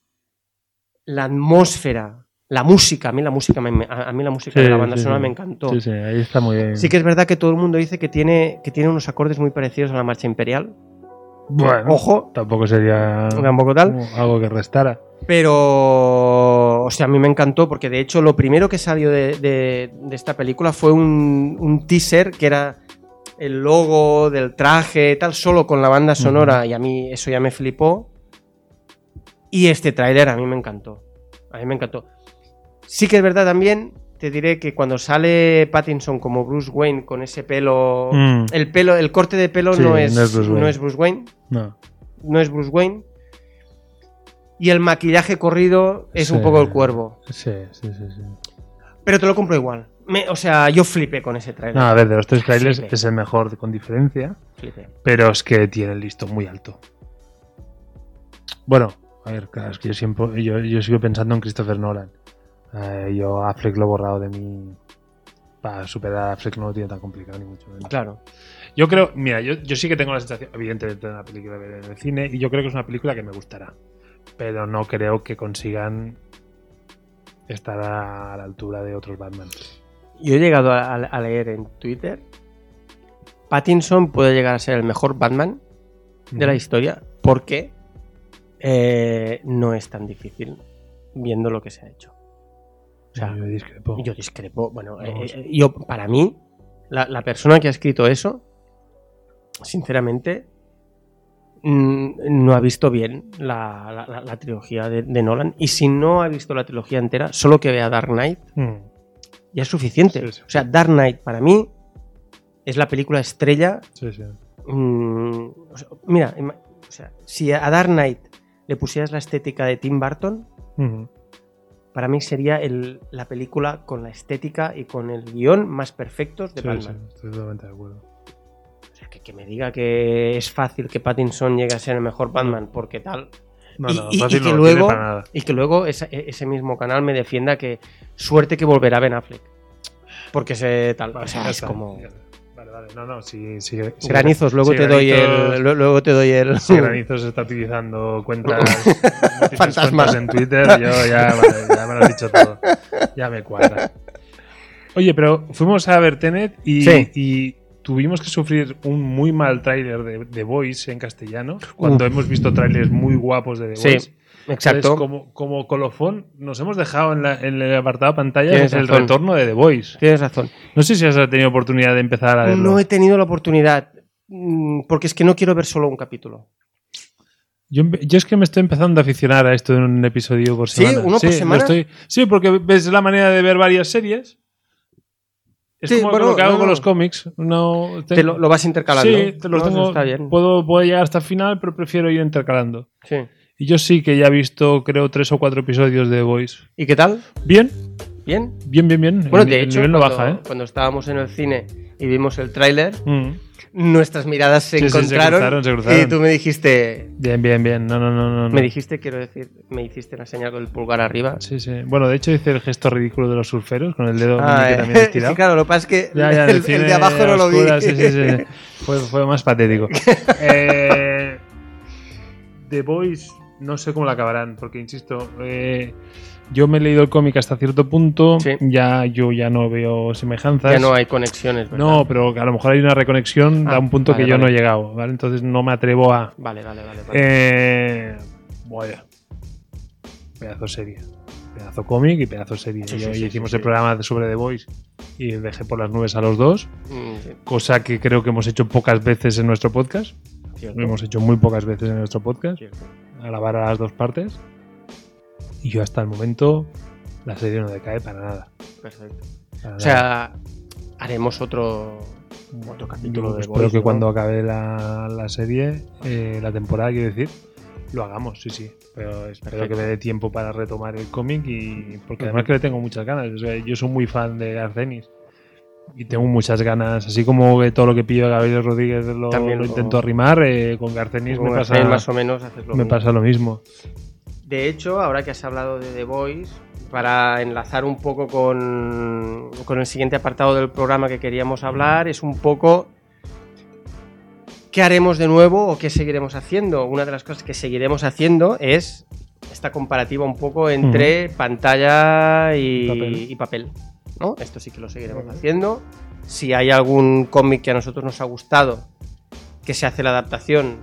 la atmósfera, la música. A mí la música, me- a, mí la música Sí, de la banda sí, sonora sí. me encantó. Sí, sí, ahí está muy bien. Sí que es verdad que todo el mundo dice que tiene, que tiene unos acordes muy parecidos a la marcha imperial. Bueno, Ojo, tampoco sería tampoco tal. algo que restara. Pero o sea, a mí me encantó porque de hecho lo primero que salió de, de- de esta película fue un, un teaser que era el logo del traje, tal, solo con la banda sonora y a mí eso ya me flipó. Y este tráiler a mí me encantó. A mí me encantó. Sí que es verdad también, te diré que cuando sale Pattinson como Bruce Wayne con ese pelo, Mm. el pelo, el corte de pelo Sí, no, es, no es Bruce no Wayne. es Bruce Wayne No. no es Bruce Wayne. Y el maquillaje corrido es un poco el cuervo. Sí, sí, sí. sí. Pero te lo compro igual. Me- o sea, yo flipé con ese trailer. No, a ver, de los tres trailers Flipé. es el mejor con diferencia, Flipé. pero es que tiene el listón muy alto. Bueno, a ver, claro, es que yo siempre yo, yo sigo pensando en Christopher Nolan. Eh, yo a Affleck lo he borrado de mí. Para superar a Affleck no lo tiene tan complicado ni mucho menos. Claro. Yo creo, mira, yo, yo sí que tengo la sensación, evidentemente, de una película de ver en el cine, y yo creo que es una película que me gustará. Pero no creo que consigan estar a la altura de otros Batman. Yo he llegado a, a- a leer en Twitter. Pattinson puede llegar a ser el mejor Batman de la historia porque eh, no es tan difícil viendo lo que se ha hecho. O sea, yo discrepo. yo discrepo. Bueno, eh, eh, yo, para mí, la, la persona que ha escrito eso, sinceramente, mm, no ha visto bien la, la- trilogía de, de Nolan. Y si no ha visto la trilogía entera, solo que vea Dark Knight, Mm. ya es suficiente. Sí, sí. O sea, Dark Knight para mí es la película estrella. Sí, sí. mm, o sea, mira, o sea, si a Dark Knight le pusieras la estética de Tim Burton, Ujú. Para mí sería el- la película con la estética y con el guion más perfectos de Sí, Batman. sí, estoy totalmente de acuerdo. O sea, que, que me diga que es fácil que Pattinson llegue a ser el mejor Batman porque tal. No, y, no, y- que no luego, para nada. y que luego esa- e- ese mismo canal me defienda que suerte que volverá Ben Affleck. Porque se tal. Vale, o sea, es como. Vale. No, no, sí, sí. sí Granizos, luego sí, te doy el. lu- Luego te doy el. Si Granizos está utilizando cuentas, múltiples Fantasma. cuentas en Twitter, yo ya, vale, ya me lo has dicho todo. Ya me cuadra. Oye, pero fuimos a ver Tenet y, Sí. y tuvimos que sufrir un muy mal tráiler de The Voice en castellano, cuando hemos visto tráilers muy guapos de The Sí, Voice. Exacto. Entonces, como, como colofón, nos hemos dejado en, la- en el apartado pantalla Tienes el razón. retorno de The Voice. Tienes razón. No sé si has tenido oportunidad de empezar a verlo. No he tenido la oportunidad. mm, Porque es que no quiero ver solo un capítulo. Yo, es que me estoy empezando a aficionar a esto de un episodio por ¿Sí? semana. ¿Uno por lo semana? estoy- sí, porque ves la manera de ver varias series. Es Sí, como bueno, lo que hago no, con no. los cómics. No, Te lo, lo vas intercalando. Sí, te los tengo. Está bien. Puedo, puedo llegar hasta el final, pero prefiero ir intercalando. Sí. Y yo sí que ya he visto, creo, tres o cuatro episodios de The Voice. ¿Y qué tal? Bien, ¿Bien? bien, bien, bien. Bueno, el, de hecho, nivel no cuando, baja, ¿eh? cuando estábamos en el cine y vimos el tráiler, Mm. nuestras miradas se Sí, sí, se encontraron, cruzaron, se cruzaron. y tú me dijiste, Bien, bien, bien. No, no, no, no. me dijiste, quiero decir, me hiciste la señal con el pulgar arriba. Sí, sí. Bueno, de hecho hice el gesto ridículo de los surferos con el dedo Ah, eh, también estirado. sí, claro, lo que pasa es que Ya, ya, el, el cine de abajo no lo vi. Sí, sí, sí. Fue, fue más patético. Eh, The Boys, no sé cómo la acabarán, porque insisto, eh, yo me he leído el cómic hasta cierto punto, Sí. ya yo ya no veo semejanzas. Ya no hay conexiones, ¿verdad? No, pero a lo mejor hay una reconexión Ah, a un punto vale, que yo vale. no he llegado, ¿vale? Entonces no me atrevo a. Vale, vale, vale. vale. Eh, vaya. Pedazo serie. Pedazo cómic y pedazo serie. Sí, Yo- sí, hicimos el programa sobre The Voice y dejé por las nubes a los dos, Mm, cosa que creo que hemos hecho pocas veces en nuestro podcast. Cierto, Lo hemos hecho muy pocas veces en nuestro podcast, cierto. alabar a las dos partes. Y yo hasta el momento la serie no decae para nada. Perfecto. para O nada. sea, haremos otro, otro capítulo Yo de espero Boys, que ¿no? cuando acabe la, la serie, eh, la temporada, quiero decir, lo hagamos, sí, sí. Pero espero Perfecto. que me dé tiempo para retomar el cómic y porque además que le tengo muchas ganas. O sea, yo soy muy fan de Arcenis y tengo muchas ganas, así como que todo lo que pillo a Gabriel Rodríguez lo, También lo lo- intento arrimar, eh, con Garcenis me pasa, más o menos haces lo me mismo. pasa lo mismo. De hecho, ahora que has hablado de The Voice, para enlazar un poco con, con el siguiente apartado del programa que queríamos hablar, es un poco qué haremos de nuevo o qué seguiremos haciendo. Una de las cosas que seguiremos haciendo es esta comparativa un poco entre pantalla y Papel. y papel. ¿No? Esto sí que lo seguiremos haciendo. Si hay algún cómic que a nosotros nos ha gustado, que se hace la adaptación,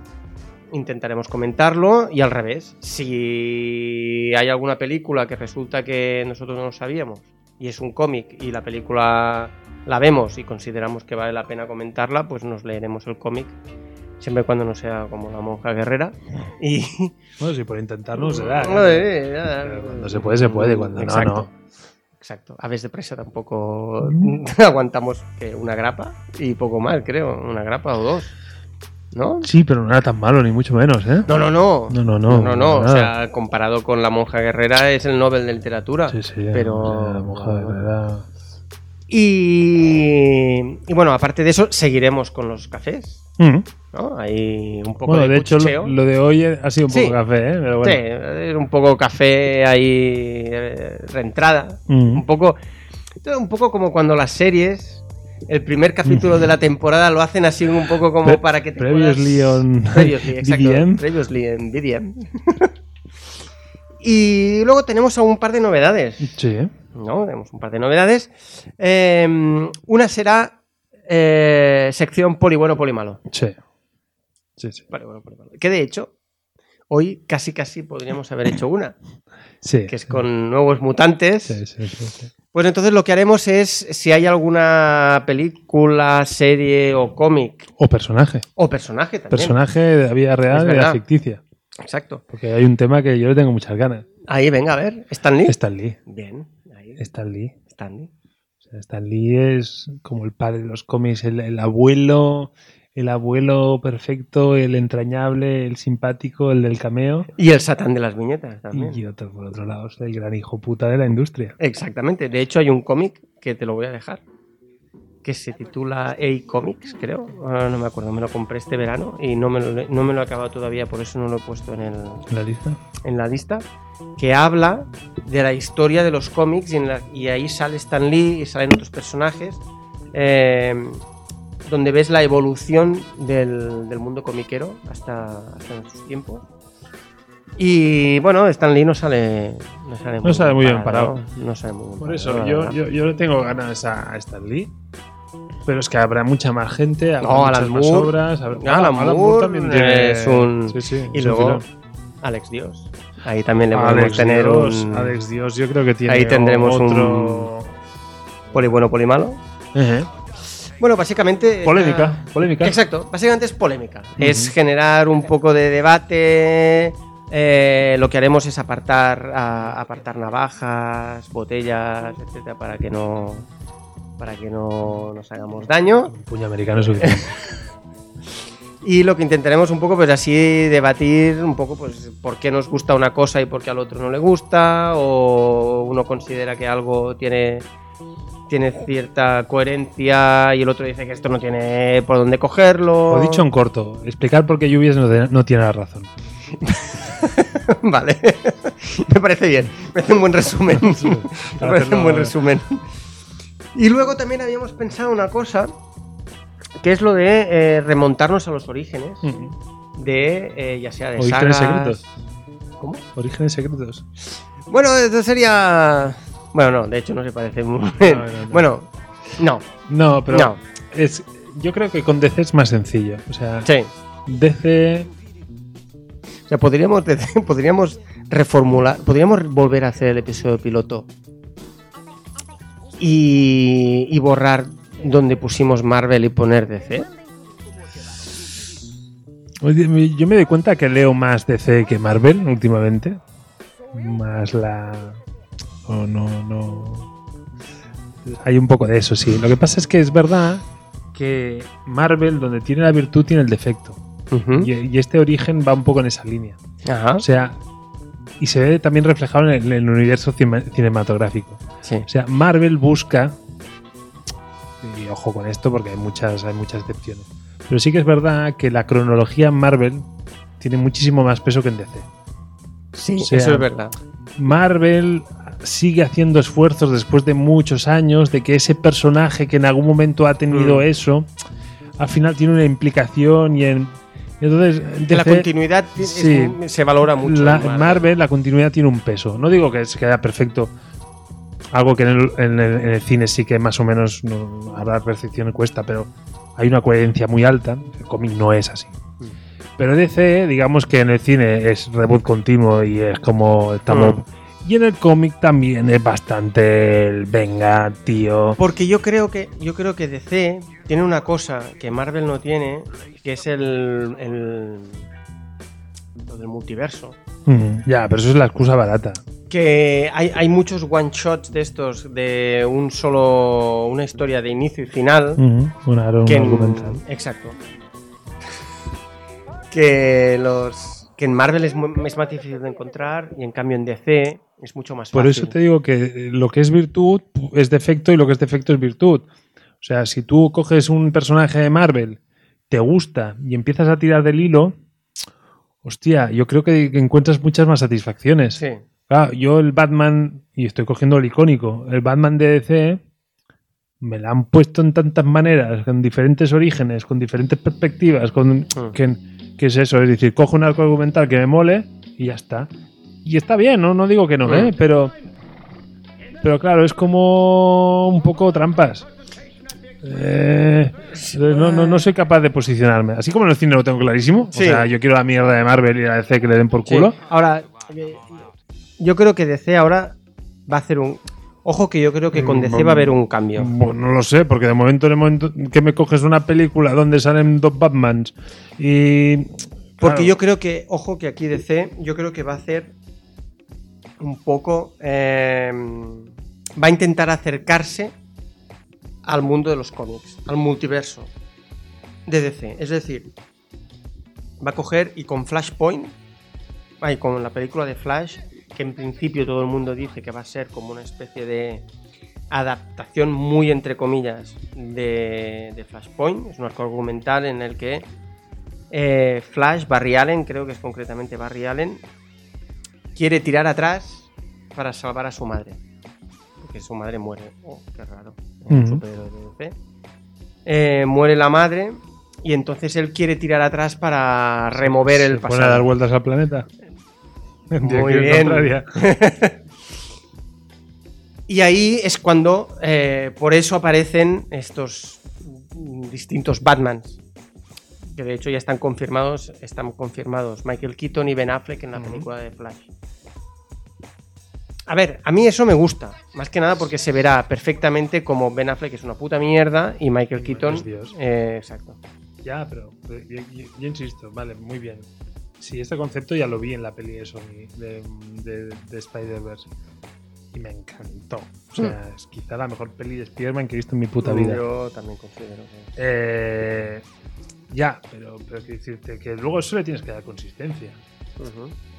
intentaremos comentarlo y al revés. Si hay alguna película que resulta que nosotros no lo sabíamos y es un cómic y la película la vemos y consideramos que vale la pena comentarla, pues nos leeremos el cómic siempre y cuando no sea como la monja guerrera. Y Bueno, si por intentarlo se da. ¿eh? Ya. Pero cuando se puede, se puede, cuando no, no. Exacto. Aves de presa tampoco Mm. aguantamos que una grapa y poco más, creo. Una grapa o dos. ¿No? Sí, pero no era tan malo, ni mucho menos, ¿eh? No, no, no. No, no, no, No, no, O sea, comparado con la monja guerrera es el Nobel de literatura. Sí, sí. Pero. la monja guerrera- Y, y bueno, aparte de eso, seguiremos con los cafés. Mm. ¿no? Hay un poco Bueno, de, de hecho, lo, lo de hoy ha sido un Sí. poco café, ¿eh? Pero Sí, bueno. es un poco café ahí, eh, reentrada. Mm. Un poco, un poco como cuando las series, el primer capítulo de la temporada lo hacen así un poco como Pre- para que te previously puedas- on Previously, exacto. BDM. Previously en BDM. y luego tenemos un par de novedades. Sí. ¿No? Tenemos un par de novedades. Eh, una será eh, sección poli bueno, poli malo. sí. Sí, sí. Bueno, poli malo. Que de hecho, hoy casi casi podríamos haber hecho una, Sí. que es con nuevos mutantes. Sí, sí, sí. Pues entonces lo que haremos es, si hay alguna película, serie o cómic, O personaje. o personaje también. Personaje de la vida real y de la ficticia. Exacto. Porque hay un tema que yo le tengo muchas ganas. Ahí, venga, a ver. ¿Stan Lee? Stan Lee. Bien. Stan Lee. Stan Lee. O sea, Stan Lee es como el padre de los cómics, el, el abuelo, el abuelo perfecto, el entrañable, el simpático, el del cameo. Y el satán de las viñetas también. Y otro, por otro lado, es el gran hijo puta de la industria. Exactamente. De hecho, hay un cómic que te lo voy a dejar. Que se titula A Comics, creo. Ahora no me acuerdo. Me lo compré este verano y no me lo, no me lo he acabado todavía, por eso no lo he puesto en, el, ¿En la lista? en la lista. Que habla de la historia de los cómics y, en la- y ahí sale Stan Lee y salen otros personajes. eh, donde ves la evolución del, del mundo comiquero hasta, hasta nuestros tiempos. Y bueno, Stan Lee no sale, no sale, No sale muy bien parado. No sale muy bien Por parado, eso, yo, yo, yo le tengo ganas a, a Stan Lee. Pero es que habrá mucha más gente, habrá No, muchas Alan más obras. habrá- Alan Moore también tiene. es un- Sí, sí, Y es un luego. Alex Dios. Ahí también le podemos Alex tener Dios, un Alex Dios, yo creo que tiene Ahí tendremos otro. poli bueno, poli malo. Ejé. Bueno, básicamente... Polémica, polémica. Exacto, básicamente es polémica. Es generar un poco de debate. eh, lo que haremos es apartar, a- apartar navajas, botellas, etcétera, para que no para que no nos hagamos daño. Un puño americano es suficiente. Y lo que intentaremos un poco, pues así debatir un poco, pues por qué nos gusta una cosa y por qué al otro no le gusta, o uno considera que algo tiene, tiene cierta coherencia y el otro dice que esto no tiene por dónde cogerlo. O dicho en corto, explicar por qué Lluvias no, tiene la razón. vale, me parece bien, me parece un buen resumen. me parece un buen resumen. Y luego también habíamos pensado una cosa, que es lo de eh, remontarnos a los orígenes. de eh, ya sea de Orígenes sagas- secretos. ¿Cómo? Orígenes secretos. Bueno, esto sería. Bueno, no, de hecho no se parece muy. No, no, no. Bueno, no, No, pero es. Yo creo que con DC es más sencillo. O sea, sí. DC. O sea, podríamos, podríamos reformular, podríamos volver a hacer el episodio piloto y, y borrar donde pusimos Marvel y poner DC. Yo me doy cuenta que leo más DC que Marvel últimamente. Más la. o no, no. Hay un poco de eso, sí. Lo que pasa es que es verdad que Marvel, donde tiene la virtud, tiene el defecto. Y, y este origen va un poco en esa línea. Ajá. O sea, y se ve también reflejado en el, en el universo cine- cinematográfico. Sí. O sea, Marvel busca. Y ojo con esto porque hay muchas, hay muchas excepciones. Pero sí que es verdad que la cronología en Marvel tiene muchísimo más peso que en DC. Sí, O sea, eso es verdad. Marvel sigue haciendo esfuerzos después de muchos años de que ese personaje que en algún momento ha tenido Mm. eso, al final tiene una implicación y en. entonces, la continuidad es- se valora mucho. la, en en Marvel la continuidad tiene un peso. No digo que se queda perfecto. Algo que en el, en el- en el cine sí que más o menos no, habrá percepción cuesta, pero hay una coherencia muy alta. El cómic no es así. Pero DC, digamos que en el cine es reboot continuo y es como estamos. Mm. Y en el cómic también es bastante el venga, tío. Porque yo creo que yo creo que DC tiene una cosa que Marvel no tiene, que es el, el lo del multiverso. Mm, Ya, pero eso es la excusa barata. Que hay, hay muchos one shots de estos de un solo una historia de inicio y final. Un aro- un que en- exacto. Que los que en Marvel es, es más difícil de encontrar y en cambio en DC es mucho más Por fácil. eso te digo que eh, lo que es virtud es defecto y lo que es defecto es virtud. O sea, si tú coges un personaje de Marvel, te gusta y empiezas a tirar del hilo, hostia, yo creo que encuentras muchas más satisfacciones. Sí. Claro, yo el Batman, y estoy cogiendo el icónico, el Batman de DC, me la han puesto en tantas maneras, con diferentes orígenes, con diferentes perspectivas, con, Mm. que, que es eso, es decir, cojo un arco argumental que me mole y ya está. Y está bien, no, no digo que no. ¿eh? pero, pero claro, es como un poco trampas. Eh, no, no, no soy capaz de posicionarme. Así como en el cine lo tengo clarísimo. Sí. O sea, yo quiero la mierda de Marvel y la DC que le den por Sí. culo. Ahora, yo creo que DC ahora va a hacer un. Ojo que yo creo que con DC va a haber un cambio. Bueno, no lo sé, porque de momento, en el momento que me coges una película donde salen dos Batmans y. Porque claro, yo creo que, ojo que aquí DC, yo creo que va a hacer un poco. eh, va a intentar acercarse al mundo de los cómics, al multiverso de DC. Es decir, va a coger y con Flashpoint, ay, con la película de Flash, que en principio todo el mundo dice que va a ser como una especie de adaptación muy entre comillas de, de Flashpoint. Es un arco argumental en el que eh, Flash, Barry Allen, creo que es concretamente Barry Allen, quiere tirar atrás para salvar a su madre. Porque su madre muere. Oh, qué raro. De DC. Eh, muere la madre y entonces él quiere tirar atrás para remover se el pone a dar pasado. vueltas al planeta. Muy bien. Y ahí es cuando, eh, por eso aparecen estos distintos Batmans. Que de hecho ya están confirmados, están confirmados Michael Keaton y Ben Affleck en la película de Flash. A ver, a mí eso me gusta, más que nada porque se verá perfectamente como Ben Affleck es una puta mierda y Michael Y Keaton. Dios. eh, exacto. Ya, pero pero yo, yo- yo insisto, vale, muy bien. Sí, este concepto ya lo vi en la peli de Sony, de, de, de Spider-Verse. Y me encantó. O sea, es quizá la mejor peli de Spider-Man que he visto en mi puta vida. Yo también considero que. Eh, ya, pero, pero quiero decirte que luego eso le tienes que dar consistencia.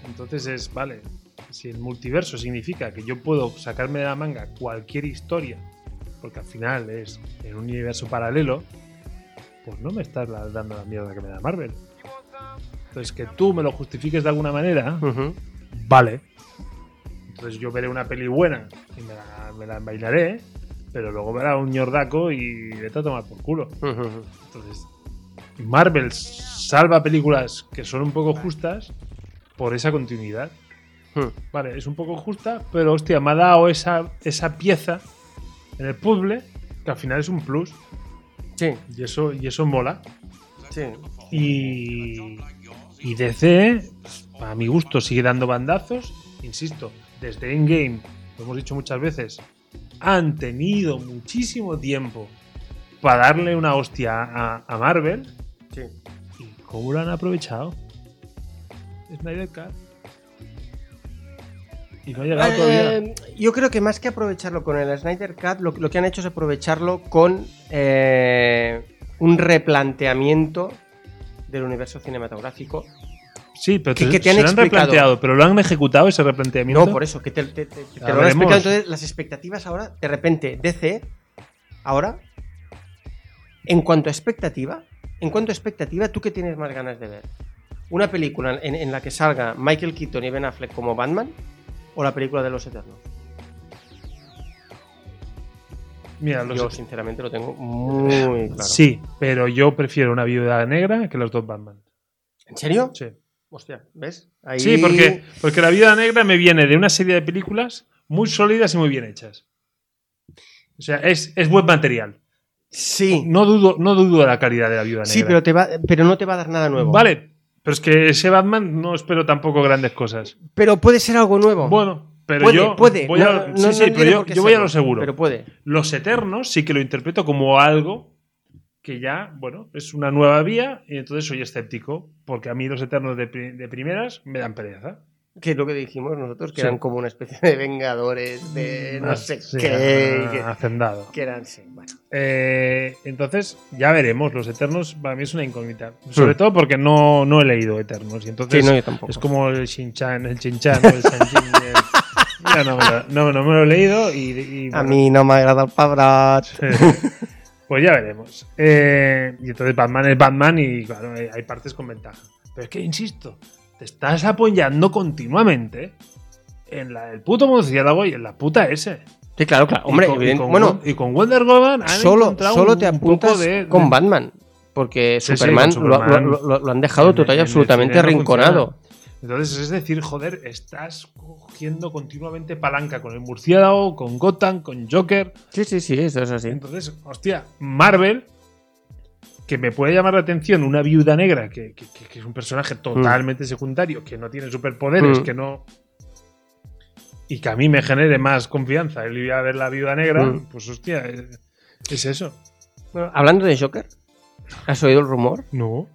Entonces es, vale, si el multiverso significa que yo puedo sacarme de la manga cualquier historia, porque al final es en un universo paralelo, pues no me estás dando la mierda que me da Marvel. Entonces que tú me lo justifiques de alguna manera, vale. Entonces yo veré una peli buena y me la, me la bailaré, pero luego verá un ñordaco y vete a tomar por culo. Entonces, Marvel salva películas que son un poco justas por esa continuidad. Ujú. Vale, es un poco justa, pero hostia, me ha dado esa, esa pieza en el puzzle que al final es un plus. Sí, Y eso, y eso mola. sí. Y, y DC, a mi gusto, sigue dando bandazos. Insisto, desde Endgame, lo hemos dicho muchas veces, han tenido muchísimo tiempo para darle una hostia a, a Marvel. sí. ¿Y cómo lo han aprovechado? Snyder Cut. Y no ha llegado todavía. Eh, yo creo que más que aprovecharlo con el Snyder Cut, lo, lo que han hecho es aprovecharlo con eh, un replanteamiento del universo cinematográfico. Sí, pero que- te- que te han se lo han explicado. replanteado, pero lo han ejecutado ese replanteamiento. No, por eso, que te, te- te- te lo han explicado. Entonces, las expectativas ahora, de repente, DC, ahora, en cuanto a expectativa, en cuanto a expectativa, ¿tú qué tienes más ganas de ver? ¿Una película en, en la que salga Michael Keaton y Ben Affleck como Batman? ¿O la película de los Eternos? Mira, Yo, sinceramente, lo tengo muy claro. Sí, pero yo prefiero una viuda negra que los dos Batman. ¿En serio? Sí. Hostia, ¿ves? Ahí... Sí, porque, porque la viuda negra me viene de una serie de películas muy sólidas y muy bien hechas. O sea, es, es buen material. Sí, No dudo, no dudo de la calidad de la viuda negra. sí pero, te va, pero no te va a dar nada nuevo. Vale, Pero es que ese Batman no espero tampoco grandes cosas. Pero puede ser algo nuevo. Bueno, pero puede, yo puede. voy a, No- sí, no sí, pero yo, yo voy a lo seguro. Pero puede. Los Eternos sí que lo interpreto como algo que ya, bueno, es una nueva vía y entonces soy escéptico porque a mí los Eternos de, de primeras me dan pereza. Que es lo que dijimos nosotros, que Sí. eran como una especie de vengadores, de no Ah, sé sí, qué. ah, que- hacendado. Que, eran, sí, bueno. Eh, entonces, ya veremos. Los Eternos para mí es una incógnita. Sobre Hmm. todo porque no, no he leído Eternos. Y entonces Sí, no, yo tampoco. es como el Shin-Chan, el Shin-Chan o el Sanjin. Ya no, me lo, no, no me lo he leído y, y, A bueno, mí no me agrada el Pabrat. Pues ya veremos. Eh, y entonces Batman es Batman y claro, hay, hay partes con ventaja. Pero es que, insisto, te estás apoyando continuamente en la del puto murciélago y en la puta S. Sí, claro, claro. Hombre, y con, y con bueno, y con Wonder Woman han solo, encontrado solo un- te un poco apuntas de- con de- Batman. Porque Sí, sí, Superman, lo- Superman. Lo, lo- lo han dejado En- total y absolutamente arrinconado. Entonces, es decir, joder, estás cogiendo continuamente palanca con el murciélago, con Gotham, con Joker. Sí, sí, sí, eso es así. Entonces, hostia, Marvel, que me puede llamar la atención una viuda negra, que, que- que- que es un personaje totalmente secundario, que no tiene superpoderes, Mm. que no. Y que a mí me genere más confianza el ir a ver la viuda negra, Mm. pues hostia, es, es eso. Bueno, hablando de Joker, ¿has oído el rumor? No.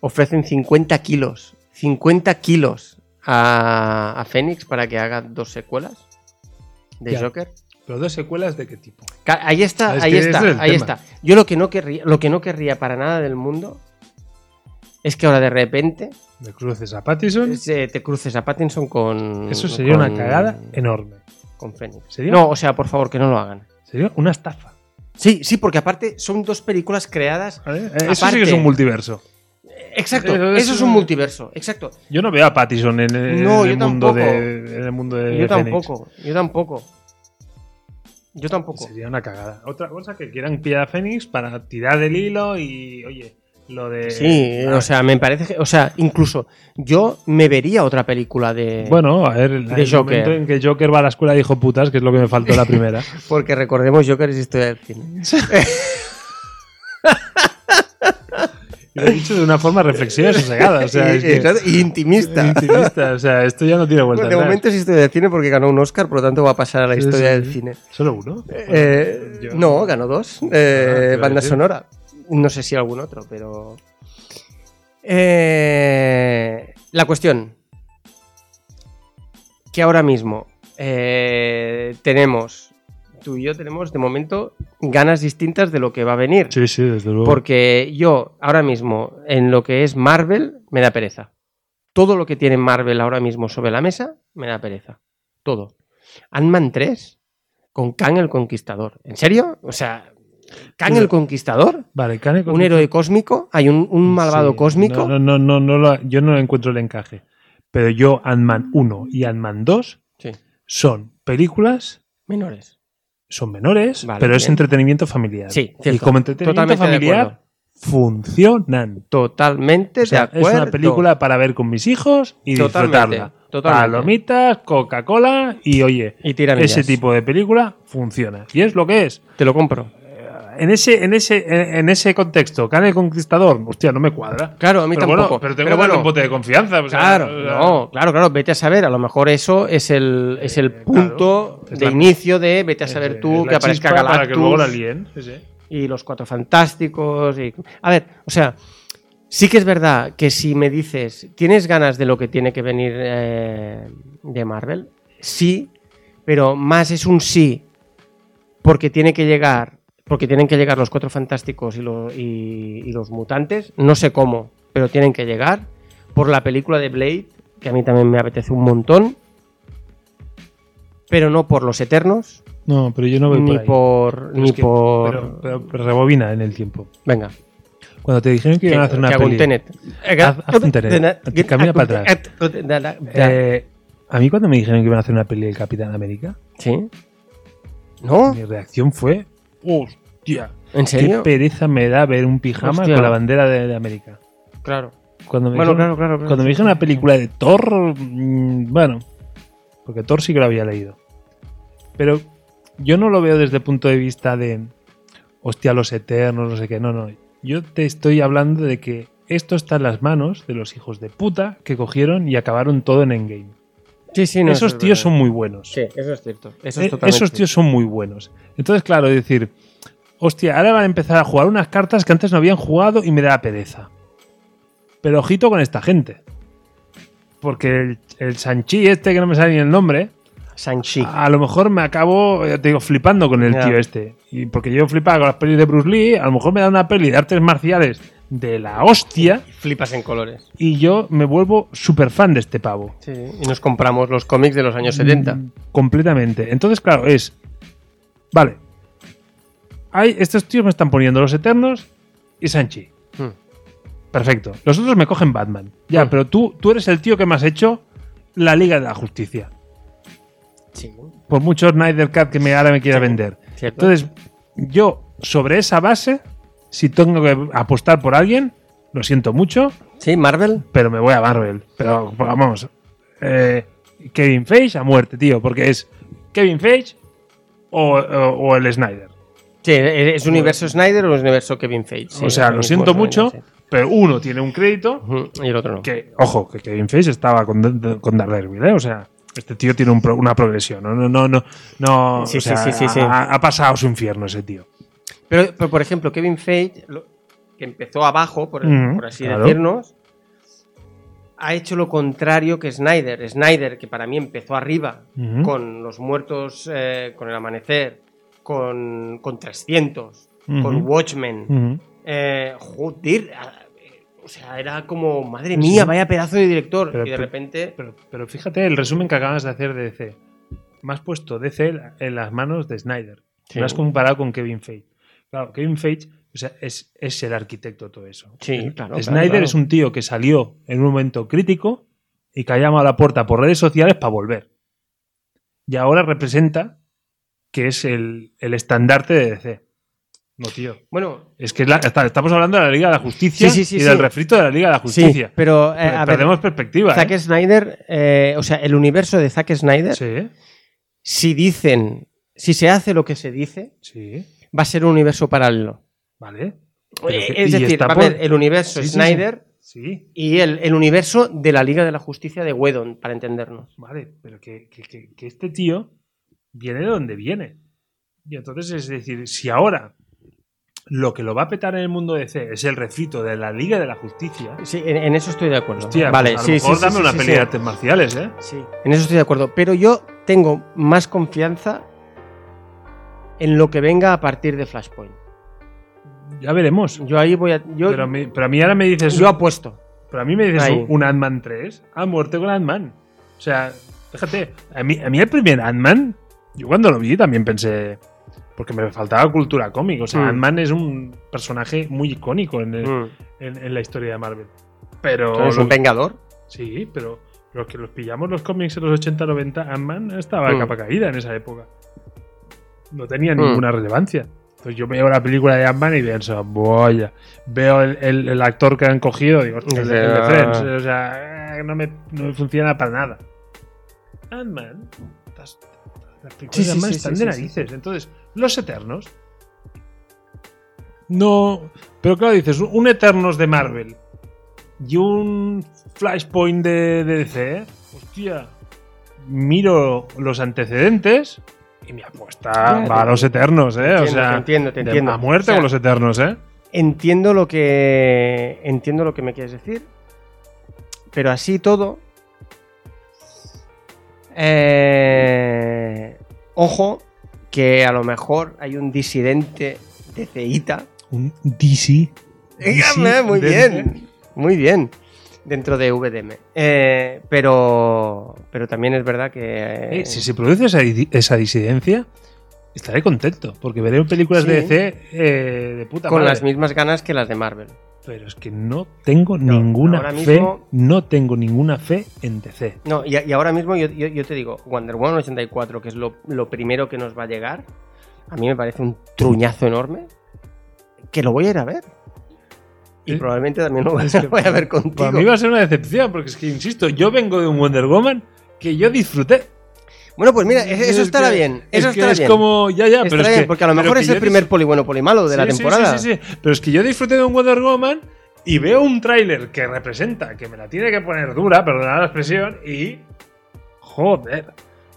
Ofrecen 50 kilos. 50 kilos a, a Fénix para que haga dos secuelas de Ya. Joker. ¿Pero dos secuelas de qué tipo? Ahí está, Es ahí está, es ahí tema. está. Yo lo que no querría, lo que no querría para nada del mundo es que ahora de repente ¿De cruces a Pattison? se- te cruces a Pattinson con. Eso sería con- una cagada enorme. Con Fénix. ¿Sería? No, o sea, por favor, que no lo hagan. Sería una estafa. Sí, sí, porque aparte son dos películas creadas. Eh, Eso sí que es un multiverso. Exacto, Eso eso, es un multiverso, exacto. Yo no veo a Pattison en el, No, en yo el mundo, tampoco. de, en el mundo de Yo Fénix. tampoco, yo tampoco. Yo tampoco. Sería una cagada. Otra cosa que quieran pillar a Fénix para tirar del hilo y, oye, lo de. Sí, Ah, o sea, me parece que, o sea, incluso yo me vería otra película de. Bueno, a ver, el, de el Joker. momento en que Joker va a la escuela de hijo putas, que es lo que me faltó la primera. Porque recordemos Joker es historia del cine. lo he dicho de una forma reflexiva y sosegada. O sea, y, es que- exacto, y intimista. intimista. O sea, esto ya no tiene vuelta Bueno, de momento es historia del cine porque ganó un Oscar, por lo tanto va a pasar a la historia sí, del cine. ¿Solo uno? Eh, No, ganó dos. Ah, Eh, banda sonora. No sé si algún otro, pero. Eh, la cuestión. Que ahora mismo tenemos. Tú y yo tenemos de momento ganas distintas de lo que va a venir. Sí, sí, desde luego. Porque yo, ahora mismo, en lo que es Marvel, me da pereza. Todo lo que tiene Marvel ahora mismo sobre la mesa, me da pereza. Todo. Ant-Man 3 con Kang el Conquistador. ¿En serio? O sea, Kang el Conquistador, Vale, Kane un héroe cósmico, hay un, un malvado Sí, cósmico. No, no, no, yo no encuentro el encaje. Pero yo, Ant-Man 1 y Ant-Man 2 Sí, son películas, menores. Son menores, Vale, pero es entretenimiento familiar. Sí, y como entretenimiento Totalmente familiar, funcionan. Totalmente O sea, de acuerdo. es una película para ver con mis hijos y Totalmente, disfrutarla. totalmente. Palomitas, Coca-Cola y oye, Y ese tipo de película funciona. Y es lo que es. Te lo compro. En ese, en ese, en, ese contexto, Kane el Conquistador, hostia, no me cuadra. Claro, a mí pero tampoco. Bueno, pero tengo Pero bueno, un bote de confianza. o sea, Claro, o sea, no, claro, claro, vete a saber, a lo mejor eso es el, es el Eh, punto claro, de la- inicio de vete a saber tú que aparezca chispa Para que luego la Galactus y los Cuatro Fantásticos. Y... A ver, o sea, sí que es verdad que si me dices, ¿tienes ganas de lo que tiene que venir eh, de Marvel? Sí, pero más es un sí porque tiene que llegar, porque tienen que llegar los Cuatro Fantásticos y, lo- y- y los mutantes, no sé cómo, pero tienen que llegar por la película de Blade, que a mí también me apetece un montón, pero no por los Eternos, No, pero yo no voy ni por ahí. por, Pero ni es que- por, Pero, pero- pero rebobina en el tiempo. venga. Cuando te dijeron que iban a hacer una peli. Tenet. Haz- haz un Tenet. Camina para atrás. Eh, a mí cuando me dijeron que iban a hacer una peli del Capitán América, ¿Sí? ¿No? mi reacción fue, hostia, ¿En qué serio? pereza me da ver un pijama Hostia. con la bandera de, de América. Claro. Cuando me Bueno, dijeron, claro, claro, claro. cuando me dijeron una película de Thor, mm, bueno, porque Thor sí que lo había leído. Pero yo no lo veo desde el punto de vista de, hostia, los eternos, no sé qué, no, no. Yo te estoy hablando de que esto está en las manos de los hijos de puta que cogieron y acabaron todo en Endgame. Sí, sí, no, eso Esos es tíos verdad. son muy buenos. Sí, eso es cierto. Eso Eh, es totalmente esos tíos son muy buenos. Entonces, claro, es decir, hostia, ahora van a empezar a jugar unas cartas que antes no habían jugado y me da pereza. Pero ojito con esta gente. Porque el, el Sanchi este, que no me sale ni el nombre, Shang-Chi. a lo mejor me acabo, ya te digo, flipando con el Ya. tío este. Y porque yo flipaba con las pelis de Bruce Lee, a lo mejor me da una peli de artes marciales de la hostia Flipas en colores. y yo me vuelvo súper fan de este pavo. Sí, y nos compramos los cómics de los años 70. Mm, Completamente. Entonces, claro, es. Vale. Hay, estos tíos me están poniendo los Eternos y Sanchi. Hmm. Perfecto. Los otros me cogen Batman. Ya, Hmm. pero tú, tú eres el tío que me has hecho la Liga de la Justicia. Sí, Por mucho Snyder Cut que me, ahora me quiera Sí. vender. cierto. Entonces, yo, sobre esa base, si tengo que apostar por alguien, lo siento mucho, sí, Marvel. pero me voy a Marvel. Pero vamos, eh, Kevin Feige a muerte, tío, porque es Kevin Feige o, o- o el Snyder. Sí, ¿es universo Snyder o es universo Kevin Feige? Sí, o sea, lo siento mucho, sí. pero uno tiene un crédito Y el otro no. que, ojo, que Kevin Feige estaba con, con Daredevil, ¿eh? O sea, este tío tiene un pro- una progresión, no, no, no, no, no Sí, o sí, sea, sí, sí, sí. Ha, ha pasado su infierno ese tío. Pero, pero, por ejemplo, Kevin Feige, lo- que empezó abajo, por, así claro. decirnos, ha hecho lo contrario que Snyder. Snyder, que para mí empezó arriba, con Los Muertos, eh, con El Amanecer, con, con 300, Ujú. con Watchmen. Eh, joder, eh, o sea, era como, madre mía, vaya pedazo de director. Pero- y de pero- repente, Pero, pero fíjate el resumen que acabas de hacer de DC. Me has puesto DC en las manos de Snyder. Sí. Me has comparado con Kevin Feige. Claro, Kevin Feige o sea, es, es el arquitecto de todo eso. Sí, claro, Snyder claro. es un tío que salió en un momento crítico y que ha llamado a la puerta por redes sociales para volver. Y ahora representa que es el, el estandarte de DC. No, tío. bueno, Es que es la- está- estamos hablando de la Liga de la Justicia Sí, sí, sí, y del refrito de la Liga de la sí, Justicia. pero eh, a ver, Perdemos perspectiva. Zack ¿eh? Snyder, eh, o sea, el universo de Zack Snyder, Sí, si dicen, si se hace lo que se dice, sí. Va a ser un universo paralelo. Vale. Que- es decir, va a haber el universo Sí. Snyder Sí, y el, el universo de la Liga de la Justicia de Whedon, para entendernos. vale, pero que, que- que- este tío viene de donde viene. Y entonces, es decir, si ahora lo que lo va a petar en el mundo de C es el refrito de la Liga de la Justicia, Sí, en, en eso estoy de acuerdo. hostia, vale, pues a sí, lo mejor sí, dame sí, una sí. de artes marciales, ¿eh? Sí, en eso estoy de acuerdo. Pero yo tengo más confianza en lo que venga a partir de Flashpoint. Ya veremos. Yo ahí voy a. Yo, Pero, a mí, pero a mí ahora me dices. yo apuesto. Pero a mí me dices Ahí. un, Ant-Man 3. A muerte con Ant-Man. O sea, fíjate, a mí, a mí el primer Ant-Man, yo cuando lo vi también pensé. Porque me faltaba cultura cómica. O sea, Mm. Ant-Man es un personaje muy icónico en, el- Mm. en, en la historia de Marvel. Pero. Lo- un vengador. sí, pero los que los pillamos los cómics en los 80-90, Ant-Man estaba de Mm. capa caída en esa época. No tenía Mm. ninguna relevancia. Entonces yo veo la película de Ant-Man y pienso, vaya. Veo el, el- el actor que han cogido, digo, el, de- el de. Friends. O sea, eh, no me, no me funciona para nada. Ant-Man, las, las películas Sí, de Ant-Man sí, están sí, de narices. Entonces, los Eternos. No. Pero claro, dices, un Eternos de Marvel y un Flashpoint de, de DC. Hostia. Miro los antecedentes y mi apuesta Ya, va a los Eternos, ¿eh? o entiendo, sea, te entiendo, te de- entiendo. a muerte O sea, con los Eternos, ¿eh? Entiendo lo que. Entiendo lo que me quieres decir. Pero así todo. eh, ojo, que a lo mejor hay un disidente de Ceita. Un DC. Dígame, muy bien. Muy bien. Dentro de VDM. Eh, pero. Pero también es verdad que. Eh, si se produce esa, esa disidencia, estaré contento, porque veré películas de. DC eh, de puta con madre. las mismas ganas que las de Marvel. Pero es que no tengo No, ninguna ahora fe, mismo- no tengo ninguna fe en DC. No, y, y ahora mismo yo, yo- yo te digo, Wonder Woman 84, que es lo, lo primero que nos va a llegar, a mí me parece un truñazo enorme, que lo voy a ir a ver. Y Eh, probablemente también lo voy a, es que voy a ver contigo. Para mí va a ser una decepción, porque es que, insisto, yo vengo de un Wonder Woman que yo disfruté. Bueno, pues mira, eso Es estará que- bien. es Eso que estará es bien. como, ya, ya, pero es bien, que, porque a lo mejor es el primer poli bueno, poli malo de la sí, temporada. Sí, sí, sí, Pero es que yo disfruté de un Wonder Woman y veo un tráiler que representa que me la tiene que poner dura, perdonad la expresión, y. Joder.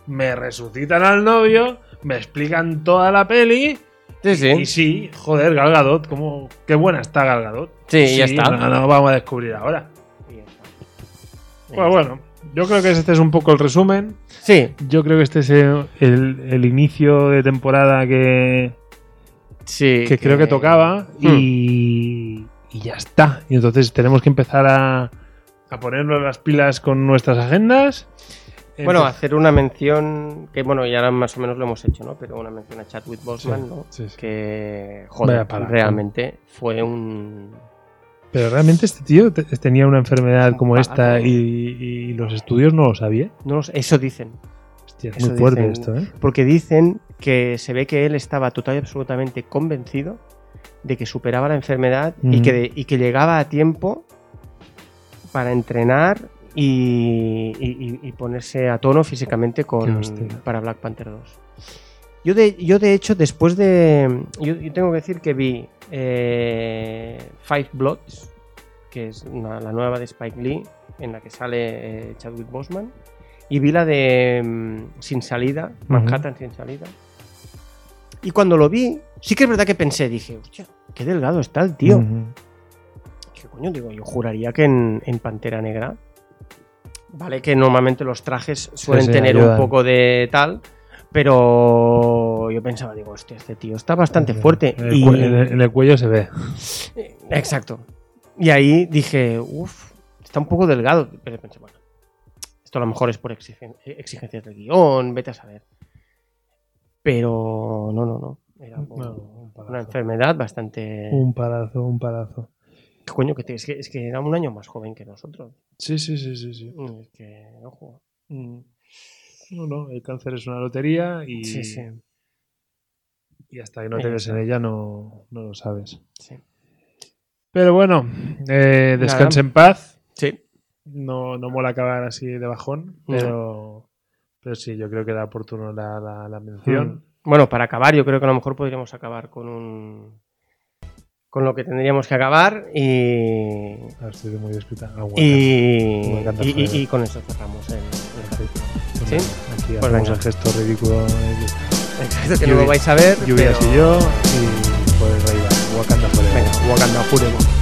Me resucitan al novio, me explican toda la peli. Sí, sí. Y sí, joder, Gal Gadot, cómo, qué buena está Gal Gadot. Sí, ya está. No, no vamos a descubrir ahora. Pues bueno, yo creo que este es un poco el resumen. Sí, Yo creo que este es el, el- el inicio de temporada que, sí. que creo que tocaba Hmm. y, y ya está. Y entonces tenemos que empezar a, a ponernos las pilas con nuestras agendas. Bueno, hacer una mención, que bueno, ya ahora más o menos lo hemos hecho, ¿no? Pero una mención a Chadwick Boseman, Sí, ¿no? sí, sí. Que, joder, realmente fue un... Pero realmente este tío te- tenía una enfermedad como esta y, y los estudios no lo sabían. No eso dicen. Hostia, es Eso muy fuerte dicen. esto, ¿eh? Porque dicen que se ve que él estaba total y absolutamente convencido de que superaba la enfermedad y, que de- y que llegaba a tiempo para entrenar y, y- y- y ponerse a tono físicamente con, para Black Panther 2. Yo de, yo de hecho, después de... Yo, yo tengo que decir que vi eh, Five Bloods, que es una- la nueva de Spike Lee, en la que sale eh, Chadwick Boseman, y vi la de mm, Sin Salida, Manhattan Sin Salida. Y cuando lo vi, sí que es verdad que pensé, dije, hostia, qué delgado está el tío. Ujú. ¿Qué coño? Digo, yo juraría que en, en Pantera Negra. Vale, que normalmente los trajes suelen sí, tener ayudan. un poco de tal. Pero yo pensaba, digo, hostia, este tío está bastante fuerte. En el, Y- en el- en el cuello se ve. Exacto. Y ahí dije, uff, está un poco delgado. Pero pensé, bueno, esto a lo mejor es por exigen- exigencias del guion, vete a saber. Pero no, no, no. Era un una enfermedad bastante. Un palazo, un palazo. ¿Qué coño? Que te- es, que, es que era un año más joven que nosotros. Sí, sí, sí, sí, sí. Mm, Es que, ojo. Mm. No, no, el cáncer es una lotería y, Sí, sí. y hasta que no te ves en ella no, no lo sabes. Sí. Pero bueno, eh, descanse Nada. en paz. Sí. No, no mola acabar así de bajón, pero, pero sí, yo creo que era oportuno la, la, la mención. Mm. Bueno, para acabar, yo creo que a lo mejor podríamos acabar con un. Con lo que tendríamos que acabar y. A ver, estoy muy. Ah, Y, encanta y, y- joder. y con eso cerramos el, el capítulo. Pues ¿Sí? nada, Aquí Pues hacemos venga. el gesto ridículo. Exacto, que no lo vais a ver. Lluvias pero- y yo, y pues reír. Wakanda forever. Venga, Wakanda Forever.